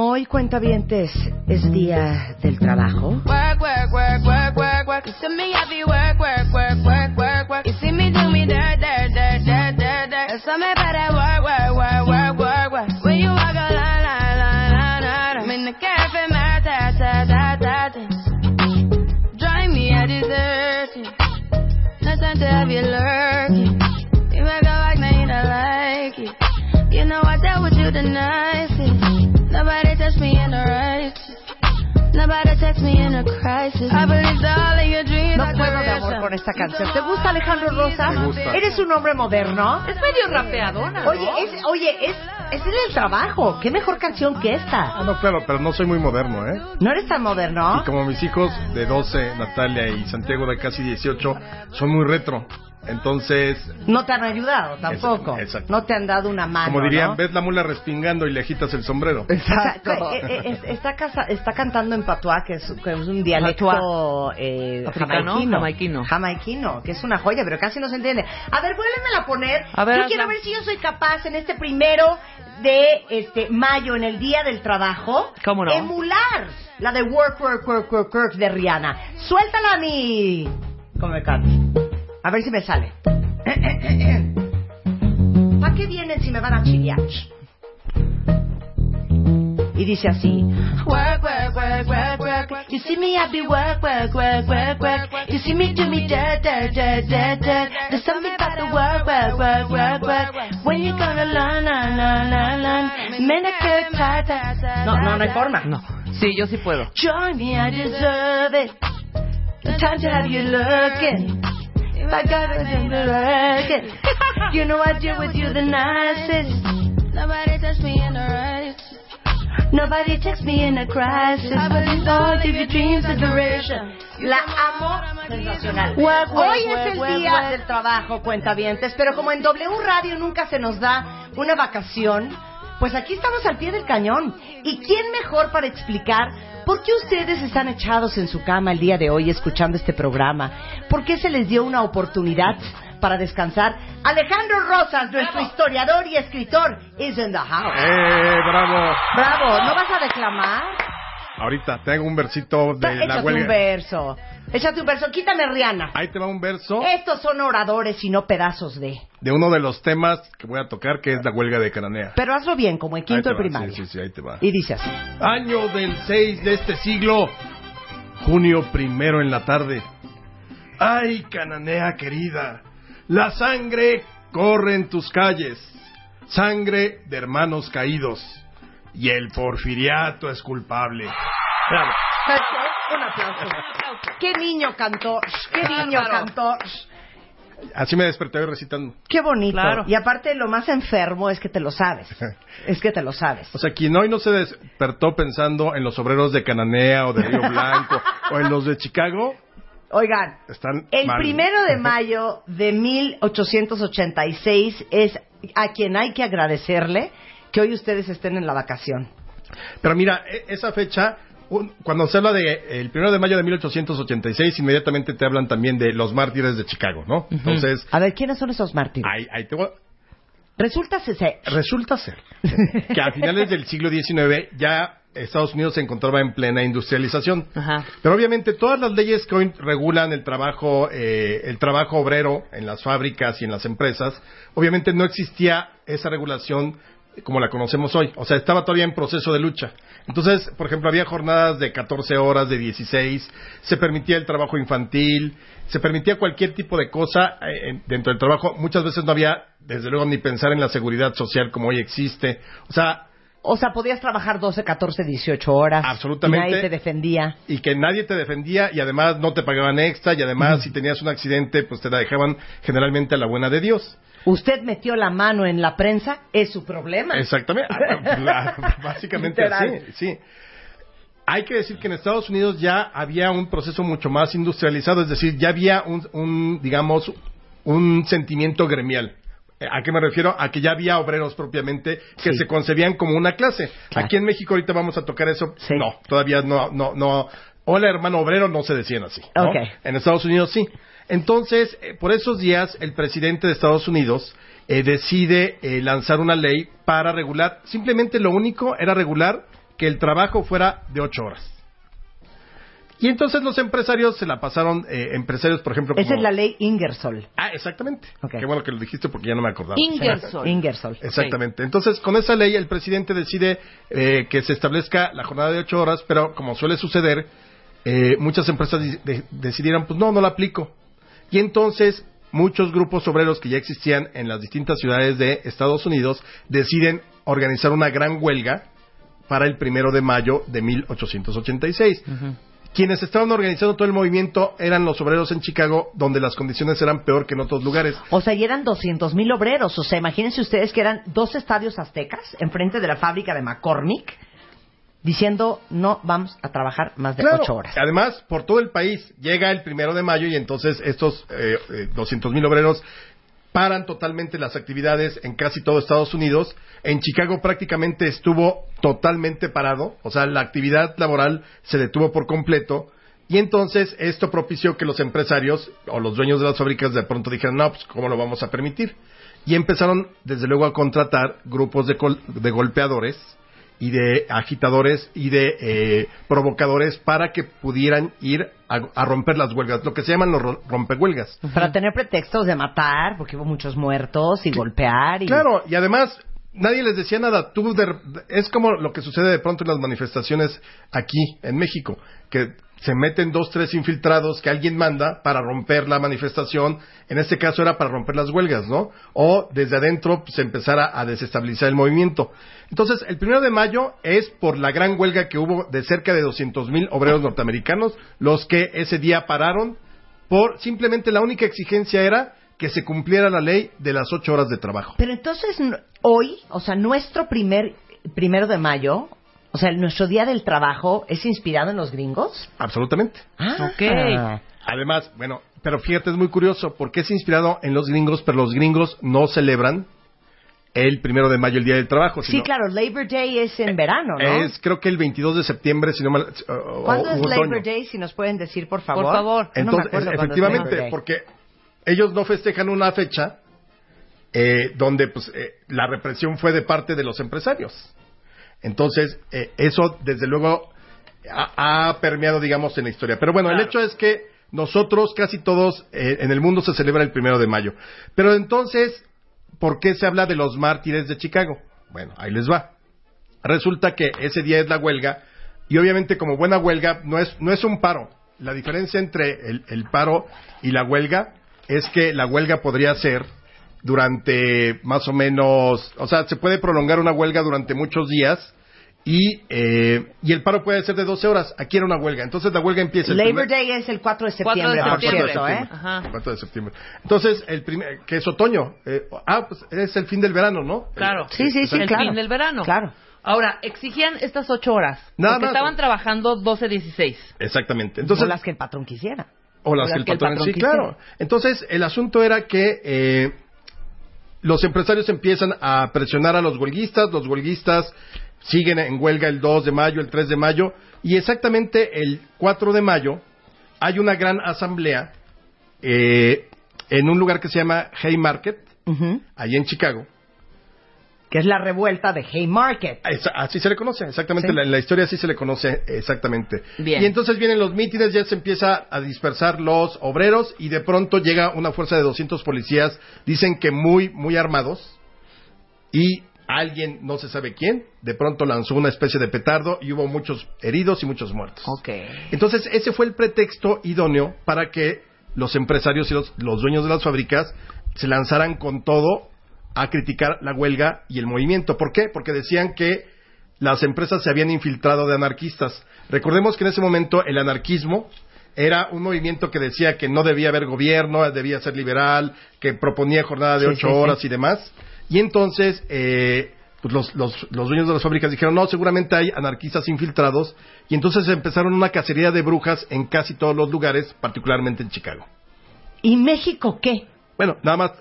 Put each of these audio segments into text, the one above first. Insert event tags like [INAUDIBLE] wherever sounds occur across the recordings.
Como hoy cuentavientes es día del trabajo, no puedo de amor con esta canción. ¿Te gusta Alejandro Rosa? Me gusta. ¿Eres un hombre moderno? Es medio rapeadona, ¿no? Oye, es, oye, es, es en el trabajo. ¿Qué mejor canción que Ah, esta? no, claro, pero no soy muy moderno, ¿eh? ¿No eres tan moderno? Y como mis hijos de 12, Natalia y Santiago de casi 18, son muy retro. Entonces, No te han ayudado tampoco. Exacto, exacto. No te han dado una mano. como dirían, ¿no? ves la mula respingando y le agitas el sombrero. Exacto. Eh, eh, está, casa- está cantando en patuá, que es, que es un dialecto eh, Africano, jamaiquino. jamaiquino. Jamaiquino, que es una joya, pero casi no se entiende. A ver, vuélvemela a poner. A ver, yo quiero ver si yo soy capaz en este primero de este mayo, en el Día del Trabajo, ¿Cómo no? emular la de Work, Work, Work, Work, Work de Rihanna. Suéltala a mí. ¿Cómo me canta? A ver si me sale. ¿Para qué vienen si me van a chillar? Y dice así. Work, work, work, work, work. You see me happy, work, work, work, work, work. You see me do me dirt, dirt, dirt, dirt, dirt. There's something about the work, work, work, work, work. When you gonna learn, learn, learn, learn, learn. Manicure, ta, ta, ta, No, no, no hay forma. No. Sí, yo sí puedo. Join me, I deserve it. The time to have you looking. I got in the lurking. You know I deal with you the nicest. Nobody touched me in the right. Nobody texts me in a crisis. I believe all of your dreams are duration. La amo sensacional. Work, work, Hoy work, es el día del trabajo, cuentavientes, pero como en W Radio nunca se nos da una vacación, pues aquí estamos al pie del cañón. ¿Y quién mejor para explicar por qué ustedes están echados en su cama el día de hoy escuchando este programa? ¿Por qué se les dio una oportunidad para descansar? Alejandro Rosas, nuestro historiador y escritor, is in the house. ¡Eh, bravo! Bravo, ¿no vas a declamar? Ahorita tengo un versito de la Échate un huelga. verso. Échate un verso. Quítame Rihanna. Ahí te va un verso Estos son oradores y no pedazos de. de uno de los temas que voy a tocar, que es la huelga de Cananea. Pero hazlo bien, como en quinto de primaria. Sí, sí, sí, ahí te va. Y dice así. Año del 6 de este siglo, junio primero en la tarde. ¡Ay, Cananea querida! La sangre corre en tus calles, sangre de hermanos caídos, y el porfiriato es culpable. Bravo. Un aplauso. ¿Qué niño cantó? ¿Qué niño cantó? Así me desperté hoy recitando. Qué bonito. Claro. Y aparte, lo más enfermo es que te lo sabes. [LAUGHS] Es que te lo sabes. O sea, quien hoy no se despertó pensando en los obreros de Cananea o de Río Blanco o en los de Chicago, Oigan, están el mal. primero de [LAUGHS] mayo de 1886 es a quien hay que agradecerle que hoy ustedes estén en la vacación. Pero mira, e- esa fecha, cuando se habla de el primero de mayo de 1886, inmediatamente te hablan también de los mártires de Chicago, ¿no? Entonces, A ver, ¿quiénes son esos mártires? ahí, ahí te voy- Resulta ser Resulta ser [LAUGHS] que a finales del siglo XIX ya Estados Unidos se encontraba en plena industrialización. Ajá. Pero obviamente todas las leyes que hoy regulan el trabajo, eh, el trabajo obrero en las fábricas y en las empresas, obviamente no existía esa regulación como la conocemos hoy. O sea, estaba todavía en proceso de lucha. Entonces, por ejemplo, había jornadas de 14 horas, de 16, se permitía el trabajo infantil, se permitía cualquier tipo de cosa eh, en- dentro del trabajo. Muchas veces no había, desde luego, ni pensar en la seguridad social como hoy existe. O sea, O sea, podías trabajar 12, 14, 18 horas. Absolutamente. Y nadie te defendía. y que nadie te defendía y además no te pagaban extra y además si tenías un accidente pues te la dejaban generalmente a la buena de Dios. Usted metió la mano en la prensa, es su problema. Exactamente. Ah, [LAUGHS] Básicamente así, sí. Hay que decir que en Estados Unidos ya había un proceso mucho más industrializado, es decir, ya había un, un, digamos, un sentimiento gremial. Eh, ¿A qué me refiero? A que ya había obreros propiamente que Sí. se concebían como una clase. Claro. Aquí en México ahorita vamos a tocar eso. Sí. No, todavía no, no, no. Hola hermano obrero no se decían así. ¿no? Ok. En Estados Unidos sí. Entonces, eh, por esos días, el presidente de Estados Unidos eh, decide eh, lanzar una ley para regular, simplemente lo único era regular que el trabajo fuera de ocho horas. Y entonces los empresarios se la pasaron, eh, empresarios, por ejemplo, Esa es la ley Ingersoll. Ah, exactamente. Qué bueno que lo dijiste porque ya no me acordaba. Ingersoll. Ingersoll. Exactamente. Entonces, con esa ley, el presidente decide eh, que se establezca la jornada de ocho horas, pero como suele suceder, eh, muchas empresas di- de- decidieron, pues no, no la aplico. Y entonces, muchos grupos obreros que ya existían en las distintas ciudades de Estados Unidos deciden organizar una gran huelga para el primero de mayo de 1886. Quienes estaban organizando todo el movimiento eran los obreros en Chicago, donde las condiciones eran peor que en otros lugares. O sea, y eran 200 mil obreros. O sea, imagínense ustedes que eran dos estadios aztecas enfrente de la fábrica de McCormick diciendo no vamos a trabajar más de Claro. ocho horas. Además, por todo el país llega el primero de mayo y entonces estos eh, eh, 200 mil obreros paran totalmente las actividades en casi todo Estados Unidos. En Chicago prácticamente estuvo totalmente parado, o sea, la actividad laboral se detuvo por completo. Y entonces esto propició que los empresarios o los dueños de las fábricas de pronto dijeron, no, pues ¿cómo lo vamos a permitir? Y empezaron, desde luego, a contratar grupos de, col- de golpeadores y de agitadores y de eh, provocadores para que pudieran ir a, a romper las huelgas, lo que se llaman los ro- rompehuelgas. Para tener pretextos de matar, porque hubo muchos muertos, y golpear. Y... Claro, y además nadie les decía nada. Tú de- es como lo que sucede de pronto en las manifestaciones aquí en México, que se meten dos, tres infiltrados que alguien manda para romper la manifestación. En este caso era para romper las huelgas, ¿no? O desde adentro pues, empezar a, desestabilizar el movimiento. Entonces, el primero de mayo es por la gran huelga que hubo de cerca de 200 mil obreros norteamericanos, los que ese día pararon por simplemente la única exigencia era que se cumpliera la ley de las ocho horas de trabajo. Pero entonces, hoy, o sea, nuestro primer primero de mayo, o sea, nuestro día del trabajo, ¿es inspirado en los gringos? Absolutamente. Ah, Ok. Además, bueno, pero fíjate, es muy curioso, porque es inspirado en los gringos, pero los gringos no celebran el primero de mayo, el Día del Trabajo. Sí, claro, Labor Day es en verano, ¿no? Es, creo que el 22 de septiembre, si no mal... o- ¿Cuándo o- es Labor otoño. Day? Si nos pueden decir, por favor. Por favor. No me Entonces, acuerdo cuándo es Labor efectivamente, Day. porque ellos no festejan una fecha eh, donde pues eh, la represión fue de parte de los empresarios. Entonces, eh, eso desde luego ha, ha permeado, digamos, en la historia. Pero bueno, el hecho es que nosotros, casi todos eh, en el mundo se celebra el primero de mayo. Pero entonces, ¿por qué se habla de los mártires de Chicago? Bueno, ahí les va. Resulta que ese día es la huelga y obviamente como buena huelga no es, no es un paro. La diferencia entre el, el paro y la huelga es que la huelga podría ser durante más o menos, o sea, se puede prolongar una huelga durante muchos días y, eh, y el paro puede ser de 12 horas. Aquí era una huelga. Entonces la huelga empieza el Labor primer- Day es el 4 de 4 de septiembre, por septiembre. cierto, ¿eh? Ajá. 4 de septiembre. Entonces, el primer, que es otoño. Eh, ah, pues es el fin del verano, ¿no? Claro. Sí, sí, sí, el claro. fin del verano. Claro. Ahora, exigían estas ocho horas. Nada porque más. estaban trabajando 12-16. Exactamente. Entonces, o las que el patrón quisiera. O las O que el patrón, sí, quisiera. claro. Entonces, el asunto era que eh, los empresarios empiezan a presionar a los huelguistas, los huelguistas siguen en huelga el 2 de mayo, el 3 de mayo, y exactamente el 4 de mayo hay una gran asamblea eh, en un lugar que se llama Haymarket, Ujú. allí en Chicago. Que es la revuelta de Haymarket. Esa- Así se le conoce, exactamente. Sí. La, la historia así se le conoce exactamente. Bien. Y entonces vienen los mítines, ya se empieza a dispersar los obreros y de pronto llega una fuerza de 200 policías, dicen que muy, muy armados, y alguien, no se sabe quién, de pronto lanzó una especie de petardo y hubo muchos heridos y muchos muertos. Ok. Entonces, ese fue el pretexto idóneo para que los empresarios y los, los dueños de las fábricas se lanzaran con todo a criticar la huelga y el movimiento. ¿Por qué? Porque decían que las empresas se habían infiltrado de anarquistas. Recordemos que en ese momento el anarquismo era un movimiento que decía que no debía haber gobierno, debía ser liberal, que proponía jornada de Sí, ocho sí, sí. horas y demás. Y entonces, eh, pues los, los, los dueños de las fábricas dijeron, no, seguramente hay anarquistas infiltrados. Y entonces empezaron una cacería de brujas en casi todos los lugares, particularmente en Chicago. ¿Y México qué? Bueno, nada más,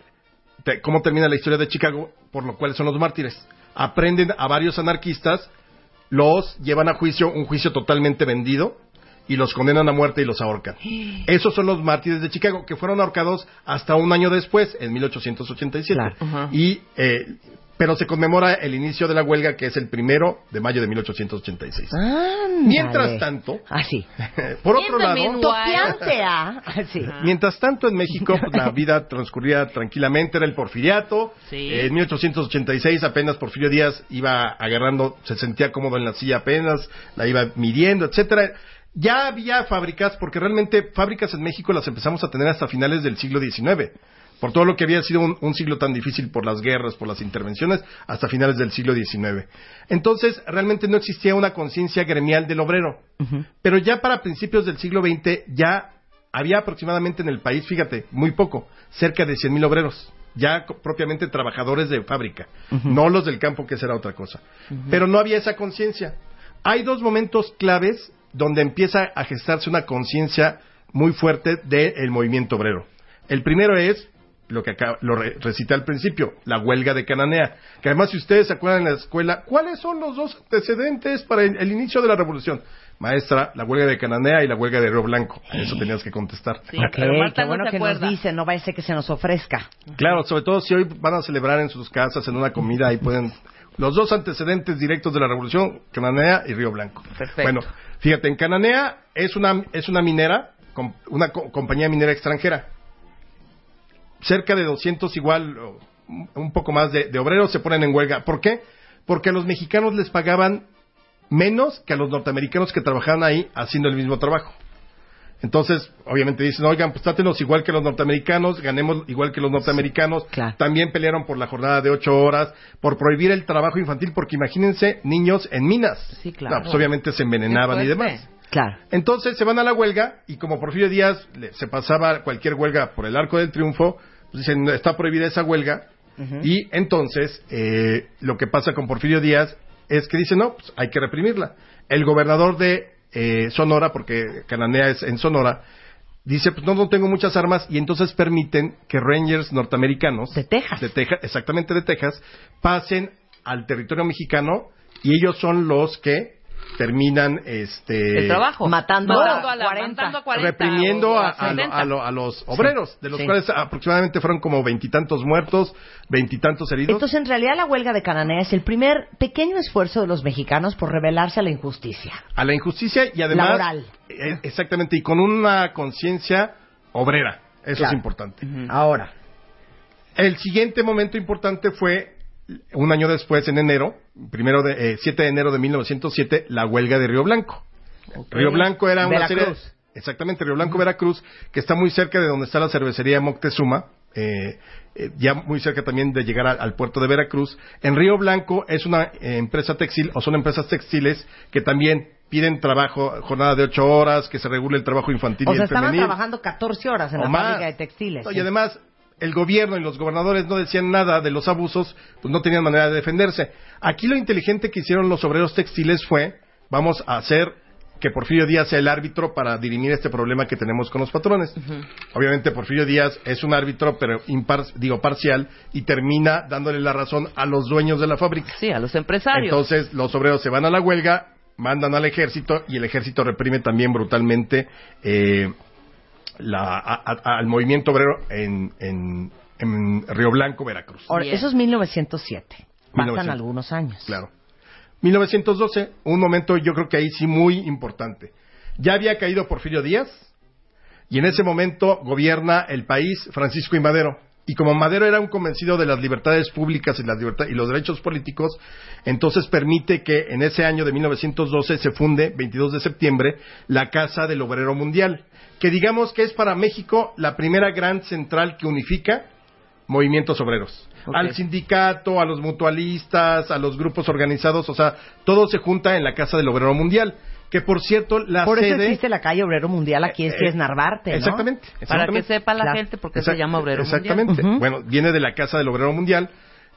te- ¿cómo termina la historia de Chicago? Por lo cual son los mártires. Aprenden a varios anarquistas, los llevan a juicio, un juicio totalmente vendido, y los condenan a muerte y los ahorcan. [GASPS] Esos son los mártires de Chicago, que fueron ahorcados hasta un año después, en 1887. Claro. Y, eh, pero se conmemora el inicio de la huelga, que es el primero de mayo de 1886. Ándale. Mientras tanto, Ah, [LAUGHS] por otro lado, ¿ah? Sí. Mientras tanto, en México pues, la [LAUGHS] vida transcurría tranquilamente, era el porfiriato. Sí. Eh, en 1886 apenas Porfirio Díaz iba agarrando, se sentía cómodo en la silla apenas, la iba midiendo, etcétera. Ya había fábricas, porque realmente fábricas en México las empezamos a tener hasta finales del siglo XIX. Por todo lo que había sido un, un siglo tan difícil por las guerras, por las intervenciones, hasta finales del siglo XIX. Entonces, realmente no existía una conciencia gremial del obrero. Pero ya para principios del siglo XX ya había aproximadamente en el país, fíjate, muy poco, cerca de 100.000 obreros, ya propiamente trabajadores de fábrica, no los del campo, que será otra cosa. Pero no había esa conciencia. Hay dos momentos claves donde empieza a gestarse una conciencia muy fuerte del movimiento obrero. El primero es lo que acá lo re- recité al principio, la huelga de Cananea, que además si ustedes se acuerdan en la escuela, ¿cuáles son los dos antecedentes para el, el inicio de la revolución? Maestra, la huelga de Cananea y la huelga de Río Blanco. Eso tenías que contestar. Sí, Ok, pero Marta qué no bueno que nos dice, no vaya a ser que se nos ofrezca. Claro, sobre todo si hoy van a celebrar en sus casas, en una comida, ahí pueden... Los dos antecedentes directos de la revolución, Cananea y Río Blanco. Perfecto. Bueno, fíjate, en Cananea es una, es una minera, una co- compañía minera extranjera. Cerca de 200 igual, un poco más de, de obreros se ponen en huelga. ¿Por qué? Porque a los mexicanos les pagaban menos que a los norteamericanos que trabajaban ahí haciendo el mismo trabajo. Entonces, obviamente dicen, oigan, pues trátenos igual que los norteamericanos, ganemos igual que los norteamericanos. claro. También pelearon por la jornada de ocho horas, por prohibir el trabajo infantil, porque imagínense niños en minas. Sí, claro. No, pues obviamente se envenenaban y demás. Claro. Entonces se van a la huelga y como Porfirio Díaz le- se pasaba cualquier huelga por el arco del triunfo, pues dicen, "No, está prohibida esa huelga. Y entonces eh, lo que pasa con Porfirio Díaz es que dice, no, pues hay que reprimirla. El gobernador de eh, Sonora, porque Cananea es en Sonora, dice, pues no, no tengo muchas armas y entonces permiten que Rangers norteamericanos De Texas. de Texas, exactamente de Texas, pasen al territorio mexicano y ellos son los que terminan este El trabajo. Matando a a, la, 40. matando a 40 reprimiendo a, a lo- 70. a lo- a los obreros, de los sí. cuales aproximadamente fueron como veintitantos muertos, veintitantos heridos. Entonces, en realidad, la huelga de Cananea es el primer pequeño esfuerzo de los mexicanos por rebelarse a la injusticia. a la injusticia y además Laboral. eh, exactamente y con una conciencia obrera eso Claro. es importante Ahora. el siguiente momento importante fue un año después en enero primero de eh, 7 de enero de 1907 la huelga de Río Blanco Río Blanco era una Veracruz. serie exactamente Río Blanco Veracruz que está muy cerca de donde está la cervecería Moctezuma eh, eh, ya muy cerca también de llegar al, al puerto de Veracruz. En Río Blanco es una eh, empresa textil o son empresas textiles que también piden trabajo, jornada de ocho horas, que se regule el trabajo infantil O y sea, el estaban femenil. trabajando 14 horas en o la más. fábrica de textiles. No. Y además, el gobierno y los gobernadores no decían nada de los abusos, pues no tenían manera de defenderse. Aquí lo inteligente que hicieron los obreros textiles fue, vamos a hacer que Porfirio Díaz sea el árbitro para dirimir este problema que tenemos con los patrones. Obviamente Porfirio Díaz es un árbitro, pero impar, digo parcial, y termina dándole la razón a los dueños de la fábrica. Sí, a los empresarios. Entonces los obreros se van a la huelga, mandan al ejército y el ejército reprime también brutalmente eh, la- a- a- al movimiento obrero en, en- en Río Blanco, Veracruz. Ahora, eso es 1907. Pasan 1900. algunos años. Claro. 1912, un momento yo creo que ahí sí muy importante. Ya había caído Porfirio Díaz y en ese momento gobierna el país Francisco y Madero. Y como Madero era un convencido de las libertades públicas y, las y los derechos políticos, entonces permite que en ese año de 1912 se funde, 22 de septiembre, la Casa del Obrero Mundial, que digamos que es para México la primera gran central que unifica movimientos obreros. Al sindicato, a los mutualistas, a los grupos organizados, o sea, todo se junta en la Casa del Obrero Mundial, Que por cierto, la Por eso sede. existe la calle Obrero Mundial aquí en Eh, Cies Narvarte, ¿no? Exactamente. Para que exactamente. sepa la Claro. gente por qué se llama obrero Exactamente. Ujú. Bueno, viene de la Casa del Obrero Mundial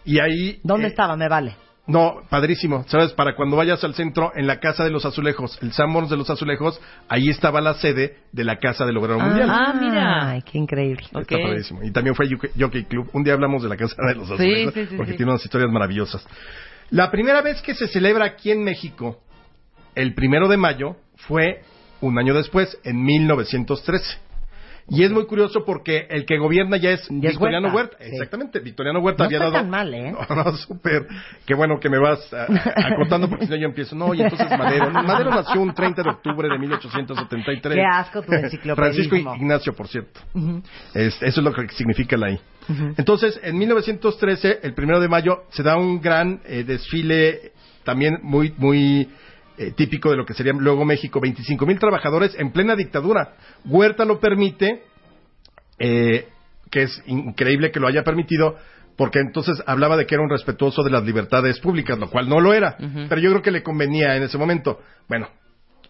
y ahí... ¿Dónde eh, estaba? Me vale. No, padrísimo. ¿Sabes? Para cuando vayas al centro, en la Casa de los Azulejos, el Sanborns de los Azulejos, ahí estaba la sede de la Casa del Obrero Mundial. Ah, mira. Ay, qué increíble. Está padrísimo. Y también fue Jockey- Club. Un día hablamos de la Casa de los Sí, Azulejos sí, sí, porque sí. tiene unas historias maravillosas. La primera vez que se celebra aquí en México, el primero de mayo, fue un año después, en 1913. Y es muy curioso porque el que gobierna ya es Ya es Victoriano Huerta, Huerta. sí. Exactamente, Victoriano Huerta No había está dado. tan mal, ¿eh? [LAUGHS] No, no, súper. Qué bueno que me vas ah, [LAUGHS] acotando porque si no yo empiezo. No, y entonces Madero. Madero nació un 30 de octubre de 1873. Qué asco tu enciclopedismo. Francisco Ignacio, por cierto. Es- eso es lo que significa la I. Entonces, en 1913, el primero de mayo, se da un gran eh, desfile también muy, muy eh, típico de lo que sería luego México. 25 mil trabajadores en plena dictadura. Huerta lo permite, eh, que es increíble que lo haya permitido, porque entonces hablaba de que era un respetuoso de las libertades públicas, lo cual no lo era. Pero yo creo que le convenía en ese momento. Bueno,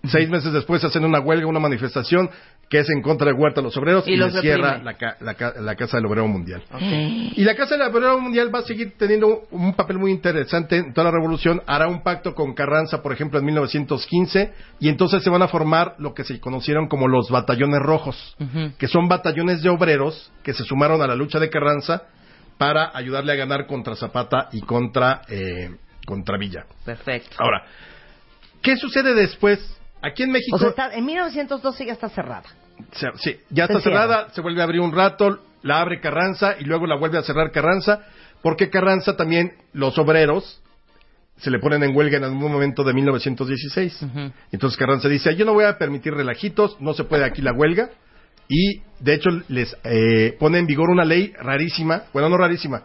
seis meses después hacen una huelga, una manifestación que es en contra de Huerta los obreros Y y, los cierra la, la la Casa del Obrero Mundial. Y la Casa del Obrero Mundial va a seguir teniendo un papel muy interesante en toda la revolución. Hará un pacto con Carranza, por ejemplo, en 1915, y entonces se van a formar lo que se conocieron como los batallones rojos, que son batallones de obreros que se sumaron a la lucha de Carranza para ayudarle a ganar contra Zapata y contra, eh, contra Villa. Perfecto. Ahora, ¿qué sucede después? Aquí en México... O sea, está- en 1912 ya está cerrada. Se- sí, ya Se está cierra. cerrada, se vuelve a abrir un rato, la abre Carranza y luego la vuelve a cerrar Carranza, porque Carranza también, los obreros, se le ponen en huelga en algún momento de 1916. Entonces Carranza dice, yo no voy a permitir relajitos, no se puede aquí la huelga, y de hecho les eh, pone en vigor una ley rarísima, bueno, no rarísima,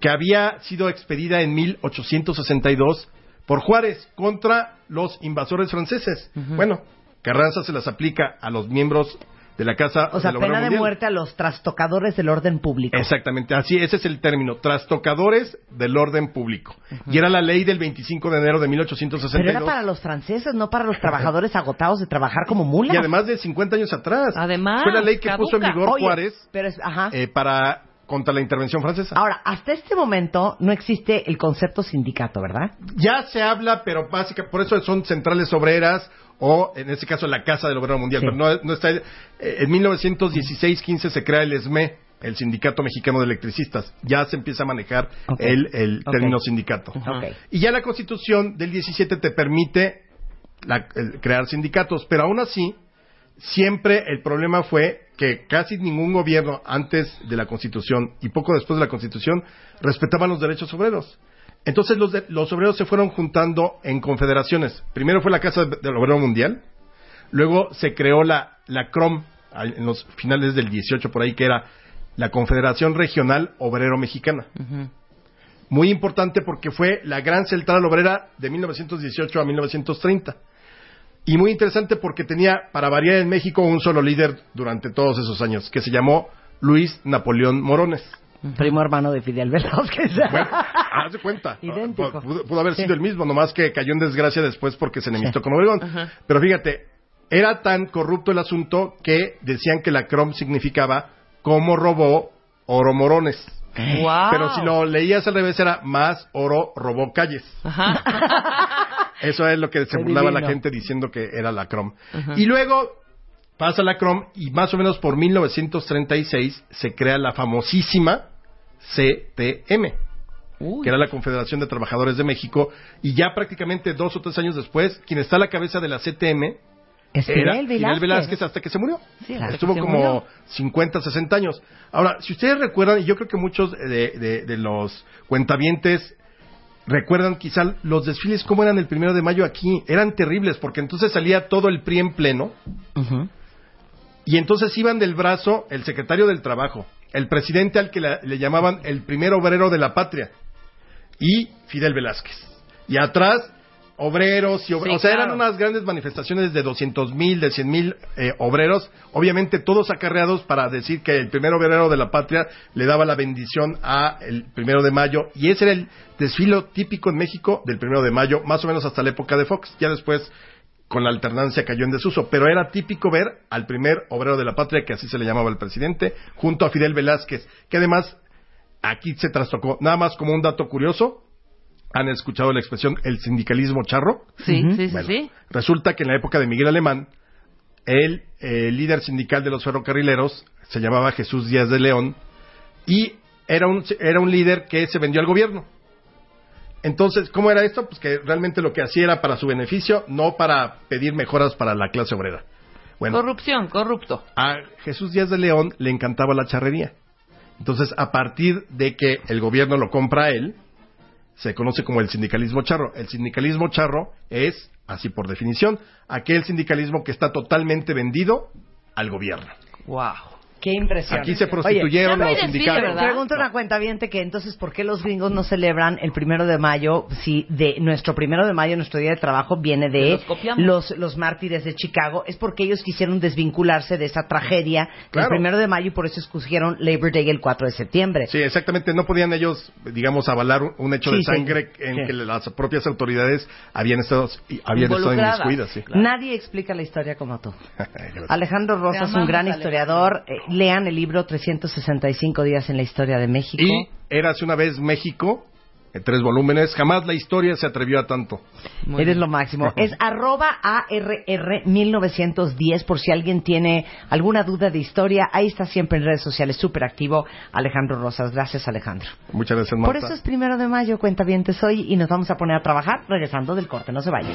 que había sido expedida en 1862 por Juárez contra los invasores franceses. Bueno, Carranza se las aplica a los miembros de la Casa O sea, pena de muerte a los trastocadores del orden público. Exactamente, así, ese es el término, trastocadores del orden público. Y era la ley del 25 de enero de 1862. Pero era para los franceses, no para los trabajadores [LAUGHS] agotados de trabajar como mulas. Y además de 50 años atrás. Además, Fue la ley que caduca. puso en vigor Oye, Juárez pero es- ajá. eh, para contra la intervención francesa. Ahora, hasta este momento no existe el concepto sindicato, ¿verdad? Ya se habla, pero básica, por eso son centrales obreras o en este caso la Casa del Obrero Mundial. Sí. Pero no, no está. eh, en 1916-15 se crea el SME, el Sindicato Mexicano de Electricistas. Ya se empieza a manejar el, término sindicato. Y ya la Constitución del 17 te permite la- crear sindicatos, pero aún así siempre el problema fue que casi ningún gobierno antes de la Constitución y poco después de la Constitución respetaban los derechos obreros. Entonces los, de- los obreros se fueron juntando en confederaciones. Primero fue la Casa del Obrero Mundial, luego se creó la, la CROM en los finales del 18 por ahí, que era la Confederación Regional Obrero Mexicana. Muy importante porque fue la gran central obrera de 1918 a 1930. Y muy interesante porque tenía, para variar en México, un solo líder durante todos esos años, que se llamó Luis Napoleón Morones. Primo hermano de Fidel Velázquez. [LAUGHS] Bueno, haz de cuenta. Idéntico. Pudo, pudo haber Sí. sido el mismo, nomás que cayó en desgracia después porque se enemistó con Obregón. Pero fíjate, era tan corrupto el asunto que decían que la CROM significaba cómo robó oro Morones. Wow. Pero si lo leías al revés era más oro robó calles. [LAUGHS] Eso es lo que se burlaba la gente diciendo que era la CROM. Y luego pasa la CROM y más o menos por 1936 se crea la famosísima CTM, Uy. que era la Confederación de Trabajadores de México, y ya prácticamente dos o tres años después, quien está a la cabeza de la CTM Es era Fidel Fidel Velázquez. Hasta que se murió. Sí, Estuvo se como murió. 50, 60 años. Ahora, si ustedes recuerdan, y yo creo que muchos de, de- de los cuentavientes recuerdan quizá los desfiles como eran el primero de mayo aquí. Eran terribles porque entonces salía todo el PRI en pleno y entonces iban del brazo el secretario del Trabajo, el presidente al que la- le llamaban el primer obrero de la patria y Fidel Velázquez. Y atrás, obreros y obreros. Sí, o sea, claro. eran unas grandes manifestaciones de 200 mil, de 100 mil eh, obreros, obviamente todos acarreados para decir que el primer obrero de la patria le daba la bendición a el primero de mayo. Y ese era el desfile típico en México del primero de mayo, más o menos hasta la época de Fox. Ya después con la alternancia cayó en desuso, pero era típico ver al primer obrero de la patria, que así se le llamaba el presidente, junto a Fidel Velázquez, que además aquí se trastocó. Nada más como un dato curioso, ¿han escuchado la expresión el sindicalismo charro? Sí, sí, sí, Bueno, sí. Resulta que en la época de Miguel Alemán, el eh, líder sindical de los ferrocarrileros se llamaba Jesús Díaz de León y era un, era un líder que se vendió al gobierno. Entonces, ¿cómo era esto? Pues que realmente lo que hacía era para su beneficio, no para pedir mejoras para la clase obrera. Bueno, Corrupción, corrupto. a Jesús Díaz de León le encantaba la charrería. Entonces, a partir de que el gobierno lo compra a él, se conoce como el sindicalismo charro. El sindicalismo charro es, así por definición, aquel sindicalismo que está totalmente vendido al gobierno. Wow. Qué impresión. Aquí se prostituyeron hay los sindicatos. Pregunta una cuenta que entonces, ¿por qué los gringos no celebran el primero de mayo si de nuestro primero de mayo, nuestro día de trabajo, viene de los los, los mártires de Chicago? Es porque ellos quisieron desvincularse de esa tragedia del Claro. primero de mayo y por eso escogieron Labor Day el 4 de septiembre. Sí, exactamente. No podían ellos, digamos, avalar un- hecho Sí, de sí. sangre en Sí. que las propias autoridades habían estado, habían estado inmiscuidas. Sí. Nadie explica la historia como tú. [LAUGHS] Alejandro Rosas, un gran historiador. Eh, lean el libro 365 días en la historia de México. Y Érase una vez México, en tres volúmenes. Jamás la historia se atrevió a tanto. Muy Eres bien. lo máximo. [LAUGHS] Es arroba ARR 1910 por si alguien tiene alguna duda de historia. Ahí está siempre en redes sociales, súper activo. Alejandro Rosas. Gracias, Alejandro. Muchas gracias, Marta. Por eso es primero de mayo, cuenta bien hoy y nos vamos a poner a trabajar regresando del corte. No se vayan.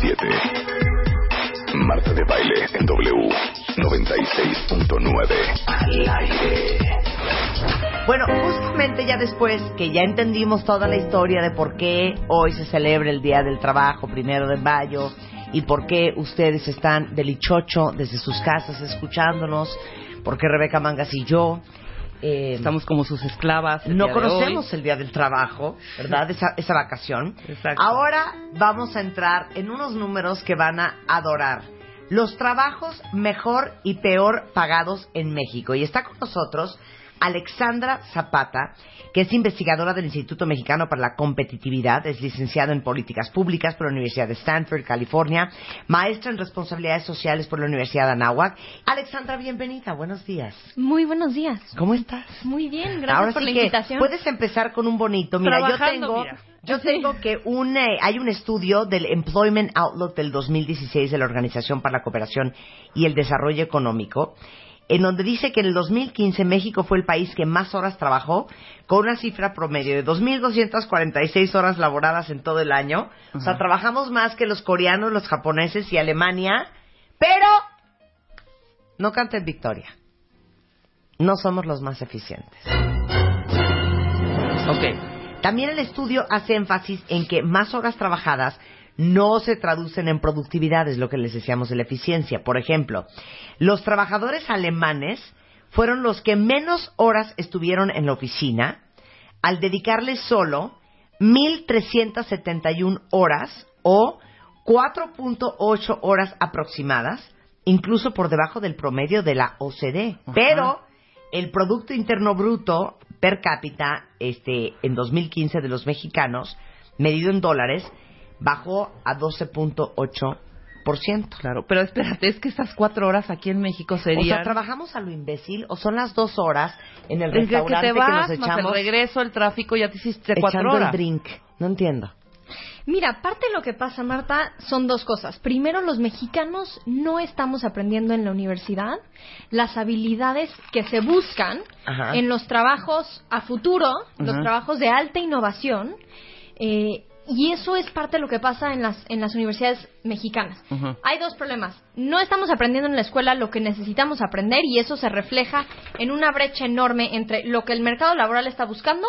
7 Marta de baile en W 96.9 al aire. Bueno, justamente ya después que ya entendimos toda la historia de por qué hoy se celebra el Día del Trabajo, primero de mayo, y por qué ustedes están delichocho desde sus casas escuchándonos, por qué Rebeca Mangas y yo eh, Estamos como sus esclavas. el no día conocemos el Día del Trabajo, ¿verdad? Esa, esa vacación. Exacto. Ahora vamos a entrar en unos números que van a adorar. Los trabajos mejor y peor pagados en México. Y está con nosotros Alexandra Zapata, que es investigadora del Instituto Mexicano para la Competitividad, es licenciada en Políticas Públicas por la Universidad de Stanford, California, maestra en Responsabilidades Sociales por la Universidad de Anáhuac. Alexandra, bienvenida, buenos días. Muy buenos días. ¿Cómo estás? Muy bien, gracias Ahora por sí la que invitación. puedes empezar con un bonito. Mira, yo tengo, mira. yo tengo que un, eh, hay un estudio del Employment Outlook del 2016 de la Organización para la Cooperación y el Desarrollo Económico, en donde dice que en el 2015 México fue el país que más horas trabajó, con una cifra promedio de 2.246 horas laboradas en todo el año. O sea, trabajamos más que los coreanos, los japoneses y Alemania, pero no canten victoria. No somos los más eficientes. Ok. También el estudio hace énfasis en que más horas trabajadas no se traducen en productividad, es lo que les decíamos de la eficiencia. Por ejemplo, los trabajadores alemanes fueron los que menos horas estuvieron en la oficina al dedicarles solo 1.371 horas o 4.8 horas aproximadas, incluso por debajo del promedio de la OCDE. Pero el Producto Interno Bruto per cápita este, en 2015 de los mexicanos, medido en dólares, bajó a 12.8 10%. Claro, pero espérate, es que estas cuatro horas aquí en México O serían... sea, trabajamos a lo imbécil o son las dos horas en el Desde que restaurante te que, vas, nos más el echamos regreso, el tráfico, ya te hiciste cuatro horas. el drink. No entiendo. Mira, parte de lo que pasa, Marta, son dos cosas. Primero, los mexicanos no estamos aprendiendo en la universidad las habilidades que se buscan Ajá. en los trabajos a futuro, los Ajá. trabajos de alta innovación. eh, y eso es parte de lo que pasa en las, en las universidades mexicanas. Hay dos problemas. No estamos aprendiendo en la escuela lo que necesitamos aprender y eso se refleja en una brecha enorme entre lo que el mercado laboral está buscando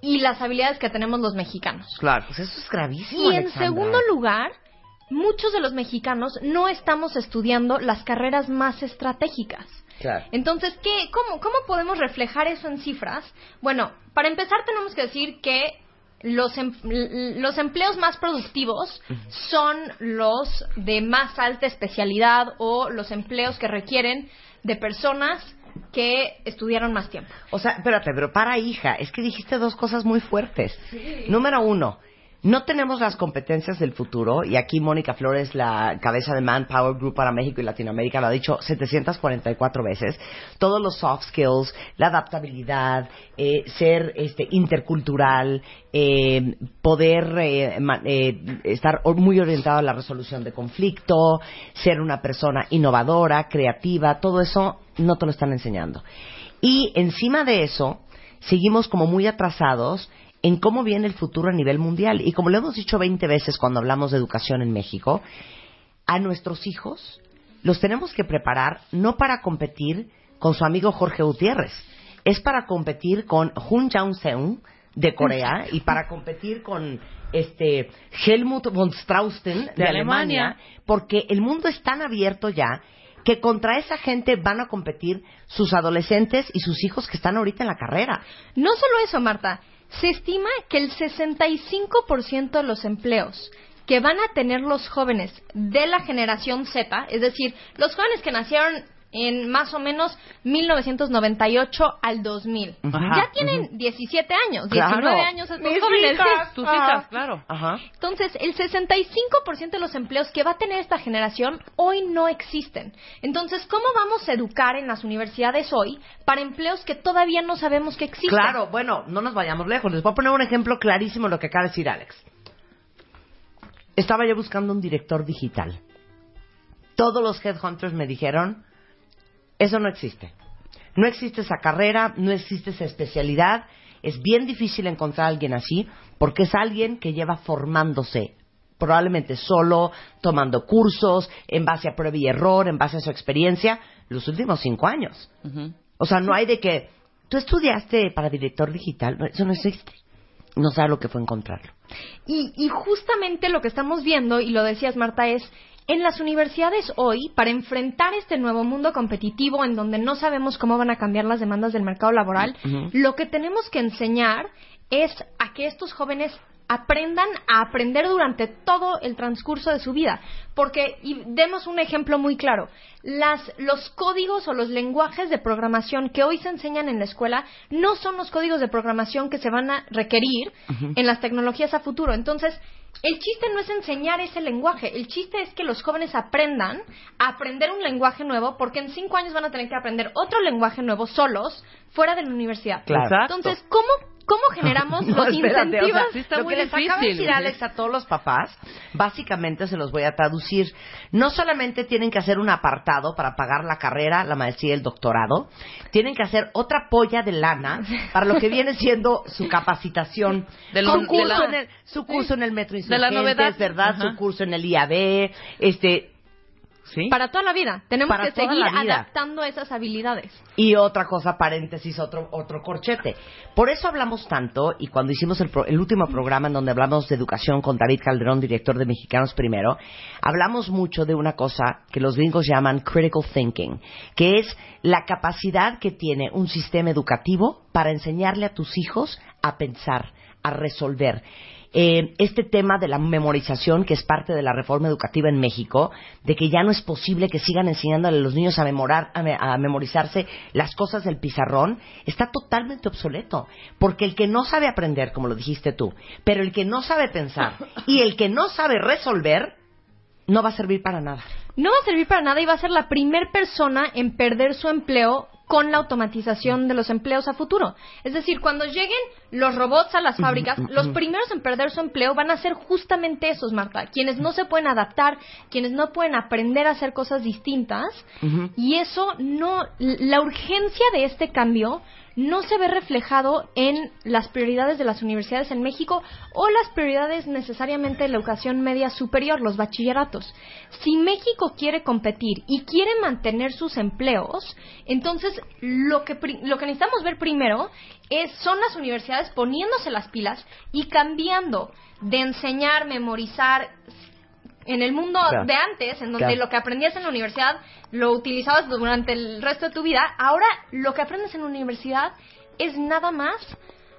y las habilidades que tenemos los mexicanos. Claro. Pues eso es gravísimo. Y en Alexandra. segundo lugar, muchos de los mexicanos no estamos estudiando las carreras más estratégicas. Claro. Entonces, ¿qué, cómo, ¿cómo podemos reflejar eso en cifras? Bueno, para empezar tenemos que decir que los, em- los empleos más productivos son los de más alta especialidad o los empleos que requieren de personas que estudiaron más tiempo. O sea, espérate, pero para hija, es que dijiste dos cosas muy fuertes. Número uno, no tenemos las competencias del futuro, y aquí Mónica Flores, la cabeza de Manpower Group para México y Latinoamérica, lo ha dicho 744 veces. Todos los soft skills, la adaptabilidad, eh, ser este, intercultural, eh, poder eh, eh, estar muy orientado a la resolución de conflicto, ser una persona innovadora, creativa, todo eso no te lo están enseñando. Y encima de eso, seguimos como muy atrasados en cómo viene el futuro a nivel mundial. Y como lo hemos dicho 20 veces cuando hablamos de educación en México, a nuestros hijos los tenemos que preparar no para competir con su amigo Jorge Gutiérrez, es para competir con Hun Jang-seung de Corea y para competir con este Helmut von Strausten de, De Alemania, Alemania. porque el mundo es tan abierto ya que contra esa gente van a competir sus adolescentes y sus hijos que están ahorita en la carrera. No solo eso, Marta. Se estima que el 65% de los empleos que van a tener los jóvenes de la generación Z, es decir, los jóvenes que nacieron en más o menos 1998 al 2000. Ajá. Ya tienen 17 años, 19 Claro. años estos Mis jóvenes. hijas. Tus Ah. hijas, claro. Ajá. Entonces, el 65% de los empleos que va a tener esta generación hoy no existen. Entonces, ¿cómo vamos a educar en las universidades hoy para empleos que todavía no sabemos que existen? Claro, bueno, no nos vayamos lejos. Les voy a poner un ejemplo clarísimo de lo que acaba de decir Alex. Estaba yo buscando un director digital. Todos los headhunters me dijeron, eso no existe. No existe esa carrera, no existe esa especialidad. Es bien difícil encontrar a alguien así porque es alguien que lleva formándose probablemente solo, tomando cursos, en base a prueba y error, en base a su experiencia, los últimos cinco años. O sea, no hay de que tú estudiaste para director digital, eso no existe. No sabes lo que fue encontrarlo. Y, y justamente lo que estamos viendo, y lo decías Marta, es en las universidades hoy, para enfrentar este nuevo mundo competitivo en donde no sabemos cómo van a cambiar las demandas del mercado laboral, lo que tenemos que enseñar es a que estos jóvenes aprendan a aprender durante todo el transcurso de su vida. Porque, y demos un ejemplo muy claro, las, los códigos o los lenguajes de programación que hoy se enseñan en la escuela no son los códigos de programación que se van a requerir en las tecnologías a futuro. Entonces, el chiste no es enseñar ese lenguaje, el chiste es que los jóvenes aprendan a aprender un lenguaje nuevo, porque en cinco años van a tener que aprender otro lenguaje nuevo solos, fuera de la universidad. Claro. Entonces, ¿cómo, cómo generamos [LAUGHS] No, los espérate, o incentivos? sea, Sí está lo muy que les acaba de decir Alex a todos los papás, básicamente se los voy a traducir. No solamente tienen que hacer un apartado para pagar la carrera, la maestría y el doctorado, tienen que hacer otra polla de lana para lo que viene siendo su capacitación, De lo- su, de curso la- en el, su curso en el Metro De la Insurgentes, novedad. ¿verdad? Ajá. Su curso en el IAB, este, ¿Sí? Para toda la vida. Tenemos Para que seguir adaptando esas habilidades. Y otra cosa, paréntesis, otro, otro corchete. Por eso hablamos tanto, y cuando hicimos el, pro- el último programa en donde hablamos de educación con David Calderón, director de Mexicanos Primero, hablamos mucho de una cosa que los gringos llaman critical thinking, que es la capacidad que tiene un sistema educativo para enseñarle a tus hijos a pensar, a resolver. Eh, este tema de la memorización, que es parte de la reforma educativa en México, de que ya no es posible que sigan enseñándole a los niños a, memorar, a, me- a memorizarse las cosas del pizarrón, está totalmente obsoleto. Porque el que no sabe aprender, como lo dijiste tú, pero el que no sabe pensar [LAUGHS] y el que no sabe resolver, no va a servir para nada. no va a servir para nada y va a ser la primer persona en perder su empleo con la automatización de los empleos a futuro. Es decir, cuando lleguen los robots a las fábricas, [LAUGHS] los primeros en perder su empleo van a ser justamente esos, Marta, quienes no se pueden adaptar, quienes no pueden aprender a hacer cosas distintas, y eso no, la urgencia de este cambio no se ve reflejado en las prioridades de las universidades en México o las prioridades necesariamente de la educación media superior, los bachilleratos. Si México quiere competir y quiere mantener sus empleos, entonces lo que, lo que necesitamos ver primero es, son las universidades poniéndose las pilas y cambiando de enseñar, memorizar, en el mundo Claro. de antes, en donde Claro. lo que aprendías en la universidad lo utilizabas durante el resto de tu vida, ahora lo que aprendes en la universidad es nada más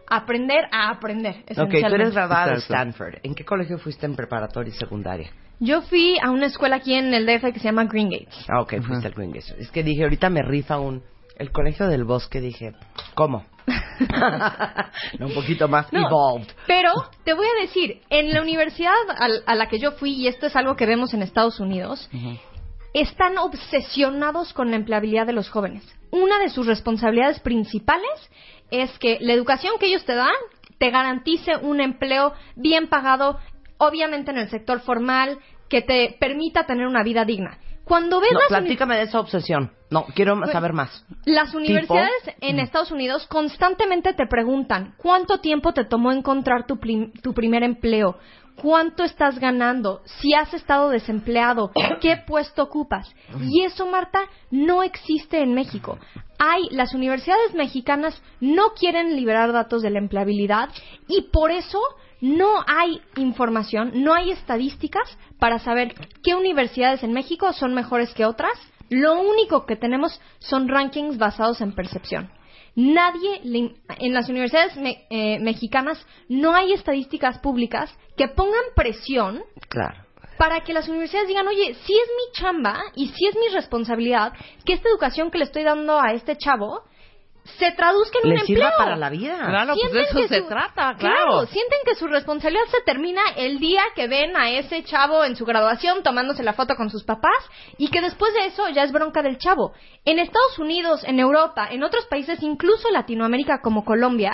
aprender a aprender. Ok, tú eres graduada de. Stanford. ¿En qué colegio fuiste en preparatoria y secundaria? Yo fui a una escuela aquí en el DF que se llama Green Gates. Ah, ok, fuiste al Green Gates. Es que dije, ahorita me rifa un... El colegio del bosque, dije, ¿cómo? [LAUGHS] no, un poquito más No, evolved. Pero te voy a decir, en la universidad a, la que yo fui, y esto es algo que vemos en Estados Unidos, están obsesionados con la empleabilidad de los jóvenes. Una de sus responsabilidades principales es que la educación que ellos te dan te garantice un empleo bien pagado, obviamente en el sector formal, que te permita tener una vida digna. Cuando ves No, las platícame de esa obsesión. No, quiero Pues, saber más. las universidades en Estados Unidos constantemente te preguntan cuánto tiempo te tomó encontrar tu, tu primer empleo, cuánto estás ganando, si has estado desempleado, [COUGHS] qué puesto ocupas. Y eso, Marta, no existe en México. Hay, las universidades mexicanas no quieren liberar datos de la empleabilidad y por eso no hay información, no hay estadísticas para saber qué universidades en México son mejores que otras. Lo único que tenemos son rankings basados en percepción. Nadie, en las universidades me- eh, mexicanas no hay estadísticas públicas que pongan presión Claro. para que las universidades digan, oye, si es mi chamba y si es mi responsabilidad que esta educación que le estoy dando a este chavo se traduzca en un sirva empleo. para la vida. Claro, pues de eso se su- trata, claro. sienten que su responsabilidad se termina el día que ven a ese chavo en su graduación tomándose la foto con sus papás y que después de eso ya es bronca del chavo. En Estados Unidos, en Europa, en otros países, incluso Latinoamérica como Colombia,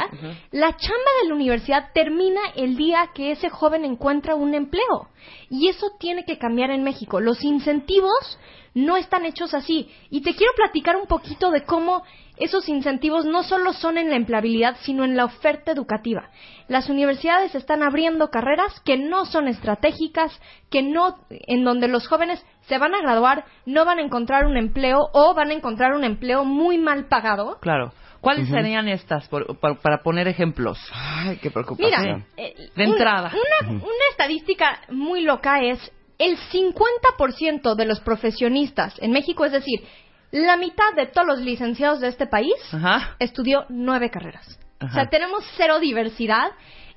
la chamba de la universidad termina el día que ese joven encuentra un empleo. Y eso tiene que cambiar en México. Los incentivos no están hechos así. Y te quiero platicar un poquito de cómo esos incentivos no solo son en la empleabilidad, sino en la oferta educativa. Las universidades están abriendo carreras que no son estratégicas, que no, en donde los jóvenes se van a graduar, no van a encontrar un empleo o van a encontrar un empleo muy mal pagado. Claro. ¿Cuáles serían estas por- por- para poner ejemplos? Ay, qué Mira, preocupación. eh, De un- entrada. Una, una estadística muy loca es el 50% de los profesionistas en México, es decir, la mitad de todos los licenciados de este país, Ajá. estudió nueve carreras. O sea, tenemos cero diversidad